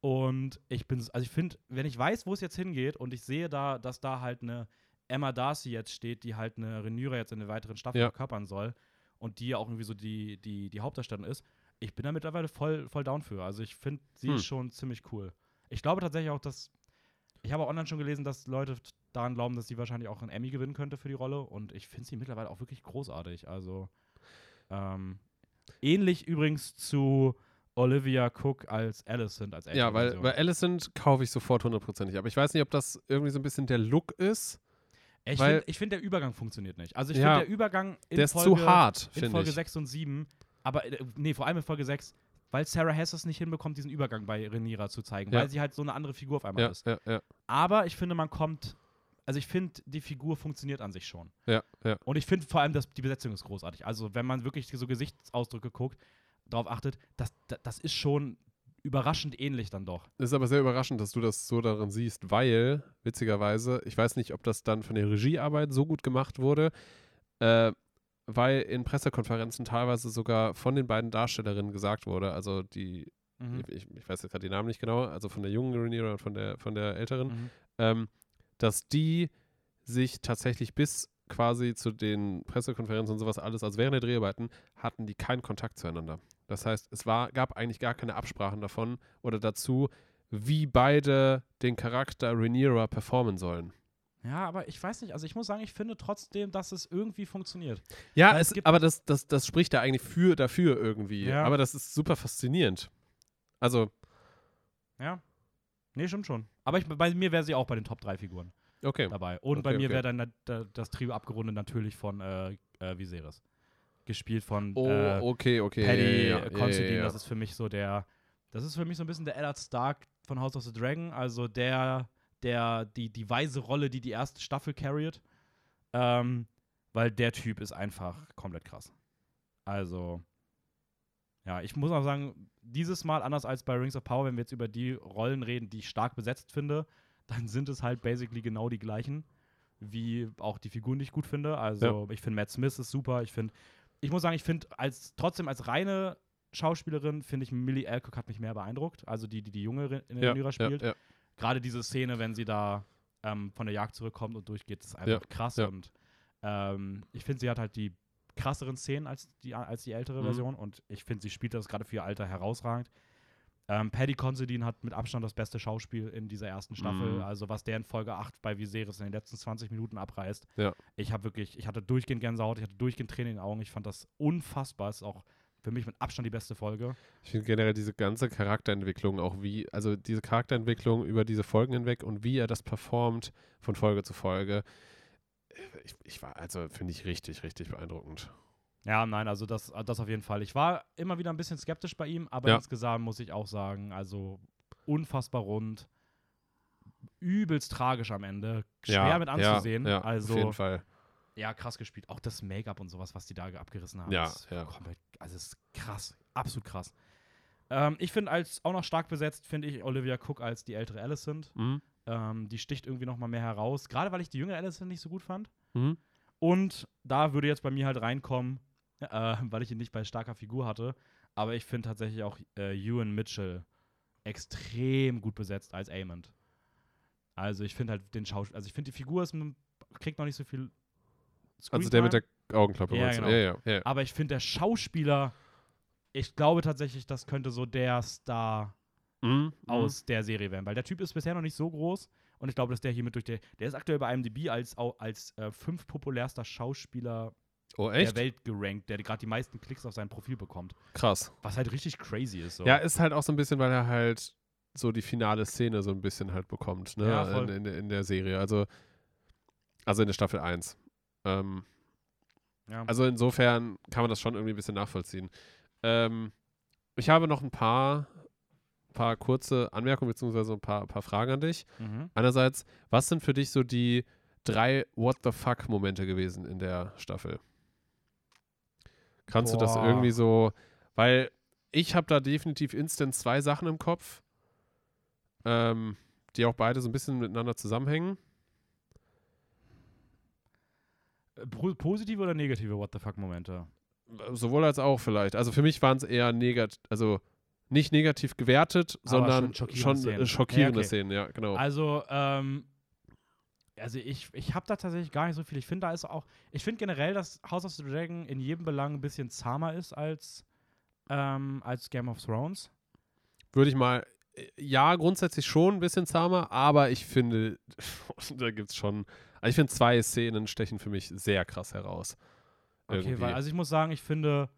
Und ich bin, also ich finde, wenn ich weiß, wo es jetzt hingeht und ich sehe da, dass da halt eine Emma Darcy jetzt steht, die halt eine Renüre jetzt in der weiteren Staffel Ja. verkörpern soll und die ja auch irgendwie so die, die, die Hauptdarstellerin ist, ich bin da mittlerweile voll, voll down für. Also ich finde, sie Hm. ist schon ziemlich cool. Ich glaube tatsächlich auch, dass, ich habe online schon gelesen, dass Leute daran glauben, dass sie wahrscheinlich auch einen Emmy gewinnen könnte für die Rolle und ich finde sie mittlerweile auch wirklich großartig. Also ähm, ähnlich übrigens zu Olivia Cook als Alicent, als Ja, weil, weil Alicent kaufe ich sofort hundertprozentig. Aber ich weiß nicht, ob das irgendwie so ein bisschen der Look ist. Ich finde, find, der Übergang funktioniert nicht. Also ich Ja, finde, der Übergang in der ist Folge, zu hart, in Folge ich. 6 und 7, aber äh, nee, vor allem in Folge 6, weil Sarah Hess es nicht hinbekommt, diesen Übergang bei Renira zu zeigen, Ja. weil sie halt so eine andere Figur auf einmal Ja, ist. Aber ich finde, man kommt, also ich finde, die Figur funktioniert an sich schon. ja, ja. Und ich finde vor allem, dass die Besetzung ist großartig. Also wenn man wirklich so Gesichtsausdrücke guckt, darauf achtet, das, das, das ist schon überraschend ähnlich dann doch. Es ist aber sehr überraschend, dass du das so darin siehst, weil, witzigerweise, ich weiß nicht, ob das dann von der Regiearbeit so gut gemacht wurde, äh, weil in Pressekonferenzen teilweise sogar von den beiden Darstellerinnen gesagt wurde, also die, Mhm. ich, ich weiß jetzt gerade die Namen nicht genau, also von der jungen Rhaenyra und von der, von der älteren, Mhm. ähm, dass die sich tatsächlich bis quasi zu den Pressekonferenzen und sowas alles, also während der Dreharbeiten, hatten die keinen Kontakt zueinander. Das heißt, es war, gab eigentlich gar keine Absprachen davon oder dazu, wie beide den Charakter Rhaenyra performen sollen. Ja, aber ich weiß nicht, also ich muss sagen, ich finde trotzdem, dass es irgendwie funktioniert. Ja, es es, aber das, das, das spricht ja eigentlich für, dafür irgendwie. Ja. Aber das ist super faszinierend. Also, Ja. Nee, stimmt schon. Aber ich, bei mir wäre sie auch bei den Top 3 Figuren okay. dabei. Und bei Okay, mir okay. wäre dann da, da, das Trio abgerundet natürlich von äh, äh, Viserys. Gespielt von Oh, äh, okay, okay. Paddy ja, ja, ja, Considine. ja, ja. Das ist für mich so der, das ist für mich so ein bisschen der Eddard Stark von House of the Dragon. Also der, der, die, die weise Rolle, die die erste Staffel carried. Ähm, weil der Typ ist einfach komplett krass. Also, ja, ich muss auch sagen, dieses Mal, anders als bei Rings of Power, wenn wir jetzt über die Rollen reden, die ich stark besetzt finde, dann sind es halt basically genau die gleichen. wie auch die Figuren, die ich gut finde. Also ich finde Matt Smith ist super. Ich finde, ich muss sagen, ich finde als trotzdem als reine Schauspielerin finde ich Millie Alcock hat mich mehr beeindruckt. Also die, die die Junge in Ja, Rhaenyra spielt. Ja, ja. Gerade diese Szene, wenn sie da ähm, von der Jagd zurückkommt und durchgeht, ist einfach Ja, krass. ja. Und ähm, ich finde, sie hat halt die krasseren Szenen als die, als die ältere Mhm. Version. Und ich finde, sie spielt das gerade für ihr Alter herausragend. Ähm, Paddy Considine hat mit Abstand das beste Schauspiel in dieser ersten Staffel. Mhm. Also, was der in Folge 8 bei Viserys in den letzten 20 Minuten abreißt. Ja. Ich habe wirklich, ich hatte durchgehend Gänsehaut, ich hatte durchgehend Tränen in den Augen. Ich fand das unfassbar. Ist auch für mich mit Abstand die beste Folge. Ich finde generell diese ganze Charakterentwicklung auch wie, also diese Charakterentwicklung über diese Folgen hinweg und wie er das performt von Folge zu Folge. Ich, ich war, also finde ich richtig, richtig beeindruckend. Ja, nein, also das, das auf jeden Fall. Ich war immer wieder ein bisschen skeptisch bei ihm, aber Ja. insgesamt muss ich auch sagen, also unfassbar rund, übelst tragisch am Ende, schwer ja, mit anzusehen. Ja, ja also auf jeden Fall. ja, krass gespielt. Auch das Make-up und sowas, was die da abgerissen haben. Ja, ist ja. Komplett, also ist krass, absolut krass. Ähm, ich finde als auch noch stark besetzt, finde ich Olivia Cook als die ältere Alicent. Mhm. Ähm, die sticht irgendwie noch mal mehr heraus, gerade weil ich die jüngere Alicent nicht so gut fand. Mhm. Und da würde jetzt bei mir halt reinkommen, äh, weil ich ihn nicht bei starker Figur hatte, aber ich finde tatsächlich auch äh, Ewan Mitchell extrem gut besetzt als Amond. Also ich finde halt den Schauspieler, also ich finde die Figur ist, kriegt noch nicht so viel Also der mit der Augenklappe. Ja, genau. ja, ja, ja. aber ich finde der Schauspieler, ich glaube tatsächlich, das könnte so der Star Mhm. Mhm. aus der Serie werden, weil der Typ ist bisher noch nicht so groß und ich glaube, dass der hiermit durch der, der ist aktuell bei IMDb als, als äh, fünf populärster Schauspieler Oh, der echt? Welt gerankt, der gerade die meisten Klicks auf sein Profil bekommt. Krass. Was halt richtig crazy ist. So. Ja, ist halt auch so ein bisschen, weil er halt so die finale Szene so ein bisschen halt bekommt, ne? Ja, voll. in, in, der- in der Serie. Also, also in der Staffel 1. Ähm, ja. also insofern kann man das schon irgendwie ein bisschen nachvollziehen. Ähm, ich habe noch ein paar, paar kurze Anmerkungen beziehungsweise ein paar, paar Fragen an dich. mhm. Einerseits, was sind für dich so die drei What the fuck Momente gewesen in der Staffel? Kannst du das Boah. irgendwie so, weil ich habe da definitiv instant zwei Sachen im Kopf, ähm, die auch beide so ein bisschen miteinander zusammenhängen. Äh, po- Positive oder negative What the fuck Momente? Sowohl als auch vielleicht. Also für mich waren es eher negativ, also nicht negativ gewertet, Aber sondern schon schon schockierende äh, Szenen. schockierende Ja, okay. Szenen, ja, genau. Also, ähm, also ich, ich habe da tatsächlich gar nicht so viel. Ich finde, da ist auch, ich finde generell, dass House of the Dragon in jedem Belang ein bisschen zahmer ist als, ähm, als Game of Thrones. Würde ich mal, äh, ja, grundsätzlich schon ein bisschen zahmer, aber ich finde, da gibt es schon, also ich finde zwei Szenen stechen für mich sehr krass heraus. Okay, Irgendwie. weil, also ich muss sagen, ich finde,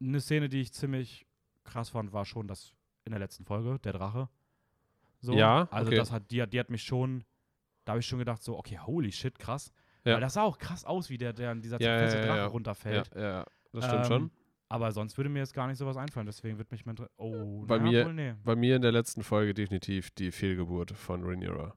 eine Szene, die ich ziemlich krass fand, war schon das in der letzten Folge, der Drache. So. Ja, Also okay. das hat, die, hat- die hat mich schon, da habe ich schon gedacht, so, okay, holy shit, krass. Ja. Weil das sah auch krass aus, wie der, der an dieser Ja, Drache ja. runterfällt. ja, ja, das stimmt Ähm, schon. Aber sonst würde mir jetzt gar nicht sowas einfallen, deswegen wird mich mein. Dr- Oh, Bei na, mir- Wohl, nee. Bei mir in der letzten Folge definitiv die Fehlgeburt von Rhaenyra.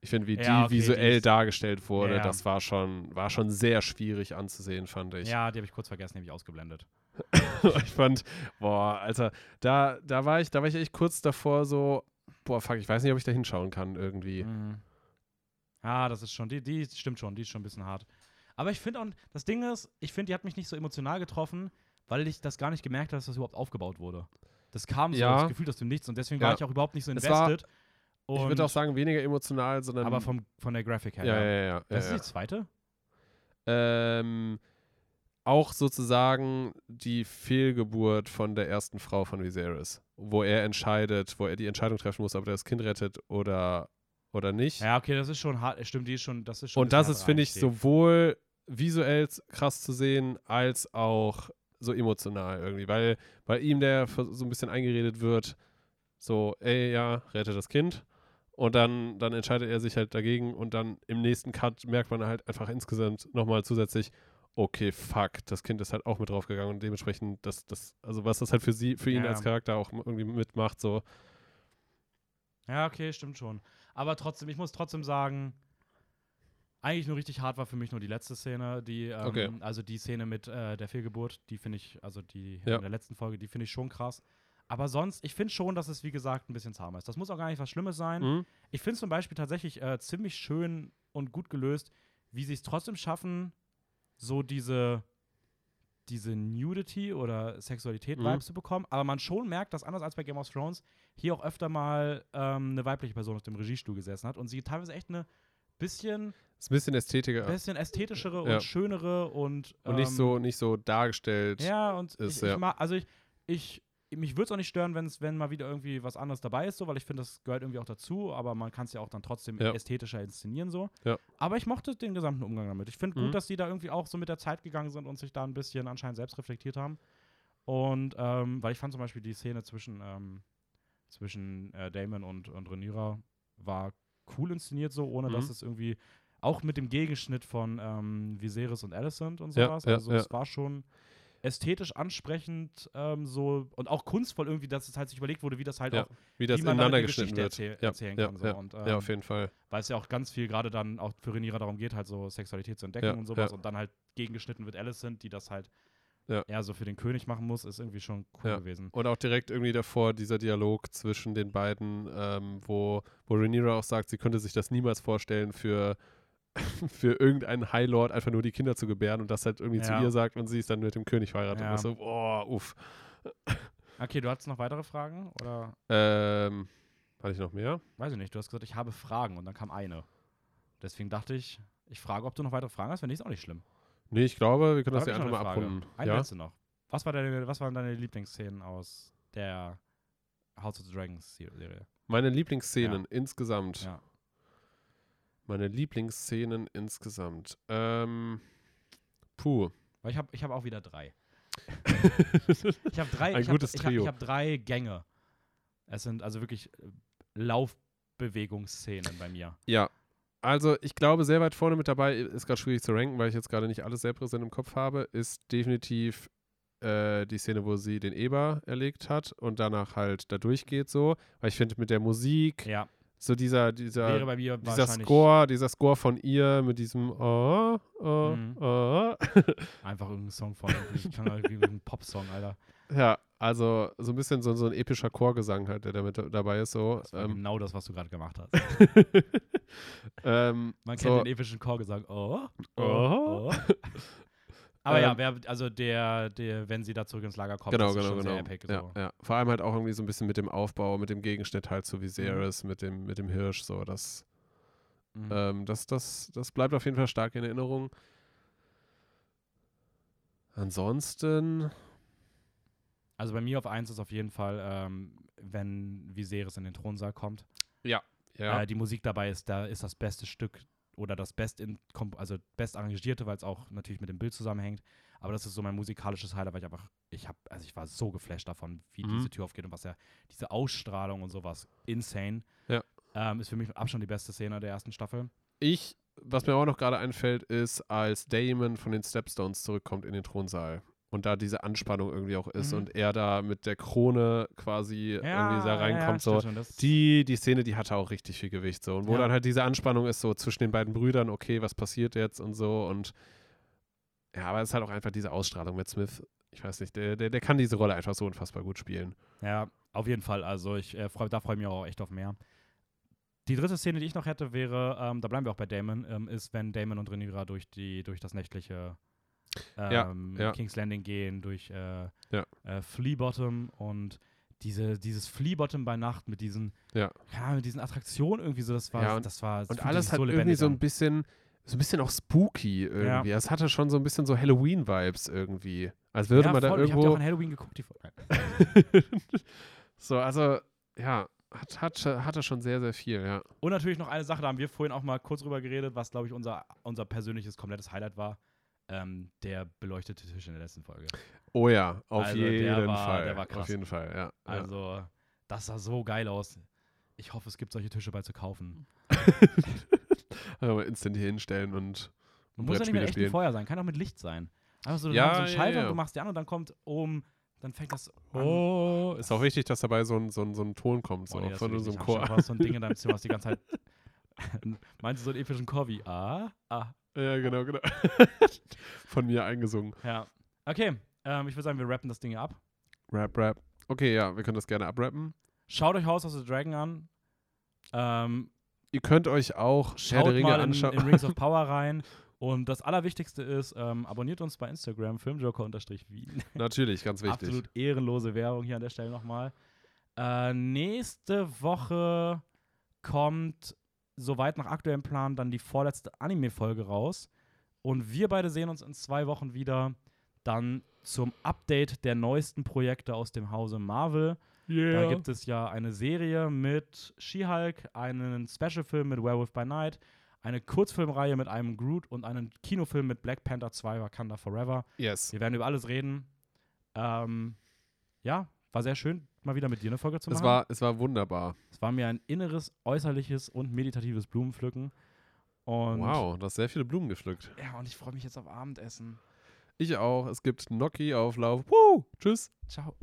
Ich finde, wie die okay, die visuell ist- dargestellt wurde, das war schon, war schon sehr schwierig anzusehen, fand ich. Ja, die habe ich kurz vergessen, die habe ich ausgeblendet. ich fand, boah, Alter, da, da war ich, da war ich echt kurz davor so, boah, fuck, ich weiß nicht, ob ich da hinschauen kann irgendwie. Mhm. Ja, das ist schon, die, die stimmt schon, die ist schon ein bisschen hart. Aber ich finde auch, das Ding ist, ich finde, die hat mich nicht so emotional getroffen, weil ich das gar nicht gemerkt habe, dass das überhaupt aufgebaut wurde. Das kam so, Ja. das Gefühl aus dem Nichts und deswegen Ja. war ich auch überhaupt nicht so Es war- invested. Ich würde auch sagen, weniger emotional, sondern. aber vom, von der Graphic her. ja, ja, ja. ja, Das ist die zweite? ähm, auch sozusagen die Fehlgeburt von der ersten Frau von Viserys, wo er entscheidet, wo er die Entscheidung treffen muss, ob er das Kind rettet oder, oder nicht. Ja, okay, das ist schon hart. Stimmt, die ist schon, das ist schon. Und das ist, finde ich, sowohl visuell krass zu sehen, als auch so emotional irgendwie, weil bei ihm der so ein bisschen eingeredet wird, so, ey, ja, rette das Kind. Und dann, dann entscheidet er sich halt dagegen und dann im nächsten Cut merkt man halt einfach insgesamt nochmal zusätzlich, okay, fuck, das Kind ist halt auch mit draufgegangen und dementsprechend, das, das, also was das halt für sie, für ihn Ja. als Charakter auch irgendwie mitmacht, so, Ja, okay, stimmt schon. Aber trotzdem, ich muss trotzdem sagen, eigentlich nur richtig hart war für mich nur die letzte Szene, die, ähm, Okay. also die Szene mit äh, der Fehlgeburt, die finde ich, also die Ja. in der letzten Folge, die finde ich schon krass. Aber sonst, ich finde schon, dass es, wie gesagt, ein bisschen zahm ist. Das muss auch gar nicht was Schlimmes sein. mhm. Ich finde zum Beispiel tatsächlich äh, ziemlich schön und gut gelöst, wie sie es trotzdem schaffen, so diese, diese Nudity oder Sexualität-Vibes Mhm. zu bekommen, aber man schon merkt, dass anders als bei Game of Thrones hier auch öfter mal ähm, eine weibliche Person auf dem Regiestuhl gesessen hat und sie teilweise echt eine bisschen, Ist ein bisschen Ästhetiker bisschen ästhetischere Ja. und schönere und und nicht ähm, so, nicht so dargestellt. ja, und ist, ich, ich ja. mag, also ich, ich mich würde es auch nicht stören, wenn's, wenn mal wieder irgendwie was anderes dabei ist, so, weil ich finde, das gehört irgendwie auch dazu, aber man kann es ja auch dann trotzdem Ja. ästhetischer inszenieren, so. Ja. Aber ich mochte den gesamten Umgang damit. Ich finde Mhm. gut, dass die da irgendwie auch so mit der Zeit gegangen sind und sich da ein bisschen anscheinend selbst reflektiert haben. Und, ähm, weil ich fand zum Beispiel die Szene zwischen, ähm, zwischen äh, Damon und, und Rhaenyra war cool inszeniert, so, ohne dass Mhm. es irgendwie, auch mit dem Gegenschnitt von ähm, Viserys und Alicent und sowas. ja, also es war schon ästhetisch ansprechend ähm, so und auch kunstvoll irgendwie, dass es halt sich überlegt wurde, wie das halt Ja, auch, Wie das wie man ineinander geschnitten wird. Geschichte erzähl Ja, erzählen ja, kann. So. ja. Und, ja, ähm, auf jeden Fall. weil es ja auch ganz viel gerade dann auch für Rhaenyra darum geht, halt so Sexualität zu entdecken Ja, und sowas ja. und dann halt gegengeschnitten wird Alicent, die das halt Ja. eher so für den König machen muss, ist irgendwie schon cool Ja. gewesen. Und auch direkt irgendwie davor dieser Dialog zwischen den beiden, ähm, wo, wo Rhaenyra auch sagt, sie könnte sich das niemals vorstellen, für, für irgendeinen High Lord einfach nur die Kinder zu gebären und das halt irgendwie zu Ja. ihr sagt und sie ist dann mit dem König verheiratet. Ja. Und so, boah, uff. Okay, du hattest noch weitere Fragen oder Ähm, hatte ich noch mehr? weiß ich nicht, du hast gesagt, ich habe Fragen und dann kam eine. Deswegen dachte ich, ich frage, ob du noch weitere Fragen hast, wenn nicht, ist auch nicht schlimm. Nee, ich glaube, wir können das Da ja hab ich einfach mal Frage. abrunden. Eine Ja? letzte noch. Was, war deine, was waren deine Lieblingsszenen aus der House of the Dragons Serie? Meine Lieblingsszenen insgesamt. Ja. Meine Lieblingsszenen insgesamt. Ähm, puh. Weil ich habe ich hab auch wieder drei. Ich habe drei, Ein ich gutes hab, Trio. ich hab drei Gänge. Es sind also wirklich äh, Laufbewegungsszenen bei mir. Ja, also ich glaube, sehr weit vorne mit dabei ist gerade schwierig zu ranken, weil ich jetzt gerade nicht alles sehr präsent im Kopf habe, ist definitiv äh, die Szene, wo sie den Eber erlegt hat und danach halt da durchgeht so. Weil ich finde, mit der Musik, Ja, so dieser, dieser, dieser Score, dieser Score von ihr mit diesem oh, oh, Mhm. oh. einfach irgendein Song von irgendwie, kann irgendwie irgendein Popsong, Alter. Ja, also so ein bisschen so, so ein epischer Chorgesang halt, der da mit dabei ist so. Das Ähm, genau das, was du gerade gemacht hast. ähm, Man kennt so, den epischen Chorgesang. Oh, Oh. oh, Aber ja, Ähm, wer, also der, der, wenn sie da zurück ins Lager kommt, Genau, ist genau, schon genau. sehr epic. ja, So. ja. Vor allem halt auch irgendwie so ein bisschen mit dem Aufbau, mit dem Gegenschnitt halt zu Mhm. Viserys, mit, dem, mit dem Hirsch, so. Das, Mhm. ähm, das, das, das bleibt auf jeden Fall stark in Erinnerung. Ansonsten, Also bei mir auf eins ist auf jeden Fall, ähm, wenn Viserys in den Thronsaal kommt. ja. Äh, die Musik dabei ist, da ist das beste Stück oder das best in, also best arrangierte, weil es auch natürlich mit dem Bild zusammenhängt. Aber das ist so mein musikalisches Highlight, weil ich einfach, ich habe, also ich war so geflasht davon, wie Mhm. diese Tür aufgeht und was ja, diese Ausstrahlung und sowas, insane. Ja. Ähm, ist für mich mit Abstand die beste Szene der ersten Staffel. ich, was mir auch noch gerade einfällt, ist, als Damon von den Stepstones zurückkommt in den Thronsaal und da diese Anspannung irgendwie auch ist Mhm. und er da mit der Krone quasi irgendwie da reinkommt, so. stimmt schon, Die, die Szene, die hatte auch richtig viel Gewicht so. Und wo Ja. dann halt diese Anspannung ist, so zwischen den beiden Brüdern, okay, was passiert jetzt und so. Und ja, aber es ist halt auch einfach diese Ausstrahlung mit Smith. Ich weiß nicht, der, der, der kann diese Rolle einfach so unfassbar gut spielen. Ja, auf jeden Fall. Also ich äh, freu, da freue ich mich auch echt auf mehr. Die dritte Szene, die ich noch hätte, wäre, ähm, da bleiben wir auch bei Damon, ähm, ist, wenn Damon und Rhaenyra durch, die, durch das nächtliche Ja, ähm, ja. King's Landing gehen, durch äh, Ja. äh, Flea Bottom und diese, dieses Flea Bottom bei Nacht mit diesen, Ja. ja, mit diesen Attraktionen irgendwie so, das war, Ja, und- das war, das Und alles hat so irgendwie so ein bisschen, so ein bisschen auch spooky irgendwie. Es hatte schon so ein bisschen so Halloween-Vibes irgendwie. Als würde ja, man da voll. Ich habe ja auch irgendwo. an Halloween geguckt, die Folge. so, also, ja, hat, hat, schon- hatte schon sehr, sehr viel, ja. Und natürlich noch eine Sache, da haben wir vorhin auch mal kurz drüber geredet, was, glaube ich, unser, unser persönliches, komplettes Highlight war. Ähm, der beleuchtete Tisch in der letzten Folge. Oh ja, auf Also, der jeden war- Fall. der war krass. Auf jeden Fall, ja. ja. Also, das sah so geil aus. Ich hoffe, es gibt solche Tische bald zu kaufen. Also mal instant hier hinstellen und Man muss ja nicht mit echtem. Feuer sein, kann auch mit Licht sein. Einfach so, du Ja, so einen ja, Schalter ja. und du machst die an und dann kommt oben, dann fängt das an. Oh, ist auch wichtig, dass dabei so ein, so ein, so ein Ton kommt, so Boah, nee, von nicht. Hab Chor. so ein Ding in deinem Zimmer, was die ganze Zeit. Meinst du so einen epischen Chor wie Ah? Ah. Ja, genau, genau. von mir eingesungen. Ja. Okay, ähm, ich würde sagen, wir rappen das Ding hier ab. Rap, rap. Okay, ja, wir können das gerne abrappen. Schaut euch House of the Dragon an. Ähm, ihr könnt euch auch Herr der Schaut Ringe mal in, anschauen. in Rings of Power rein. Und das Allerwichtigste ist, ähm, abonniert uns bei Instagram, filmjoker-wien. Natürlich, ganz wichtig. Absolut ehrenlose Werbung hier an der Stelle nochmal. Äh, nächste Woche kommt, soweit nach aktuellem Plan, dann die vorletzte Anime-Folge raus. Und wir beide sehen uns in zwei Wochen wieder. Dann zum Update der neuesten Projekte aus dem Hause Marvel. Da gibt es ja eine Serie mit She-Hulk, einen Special-Film mit Werewolf by Night, eine Kurzfilmreihe mit einem Groot und einen Kinofilm mit Black Panther 2 Wakanda Forever. yes. Wir werden über alles reden. Ähm, ja, war sehr schön, mal wieder mit dir eine Folge zu machen. Es war, es war wunderbar. es war mir ein inneres, äußerliches und meditatives Blumenpflücken. Und wow, du hast sehr viele Blumen gepflückt. Ja, und ich freue mich jetzt auf Abendessen. Ich auch. Es gibt Gnocchi auf Lauf. Woo! Tschüss. Ciao.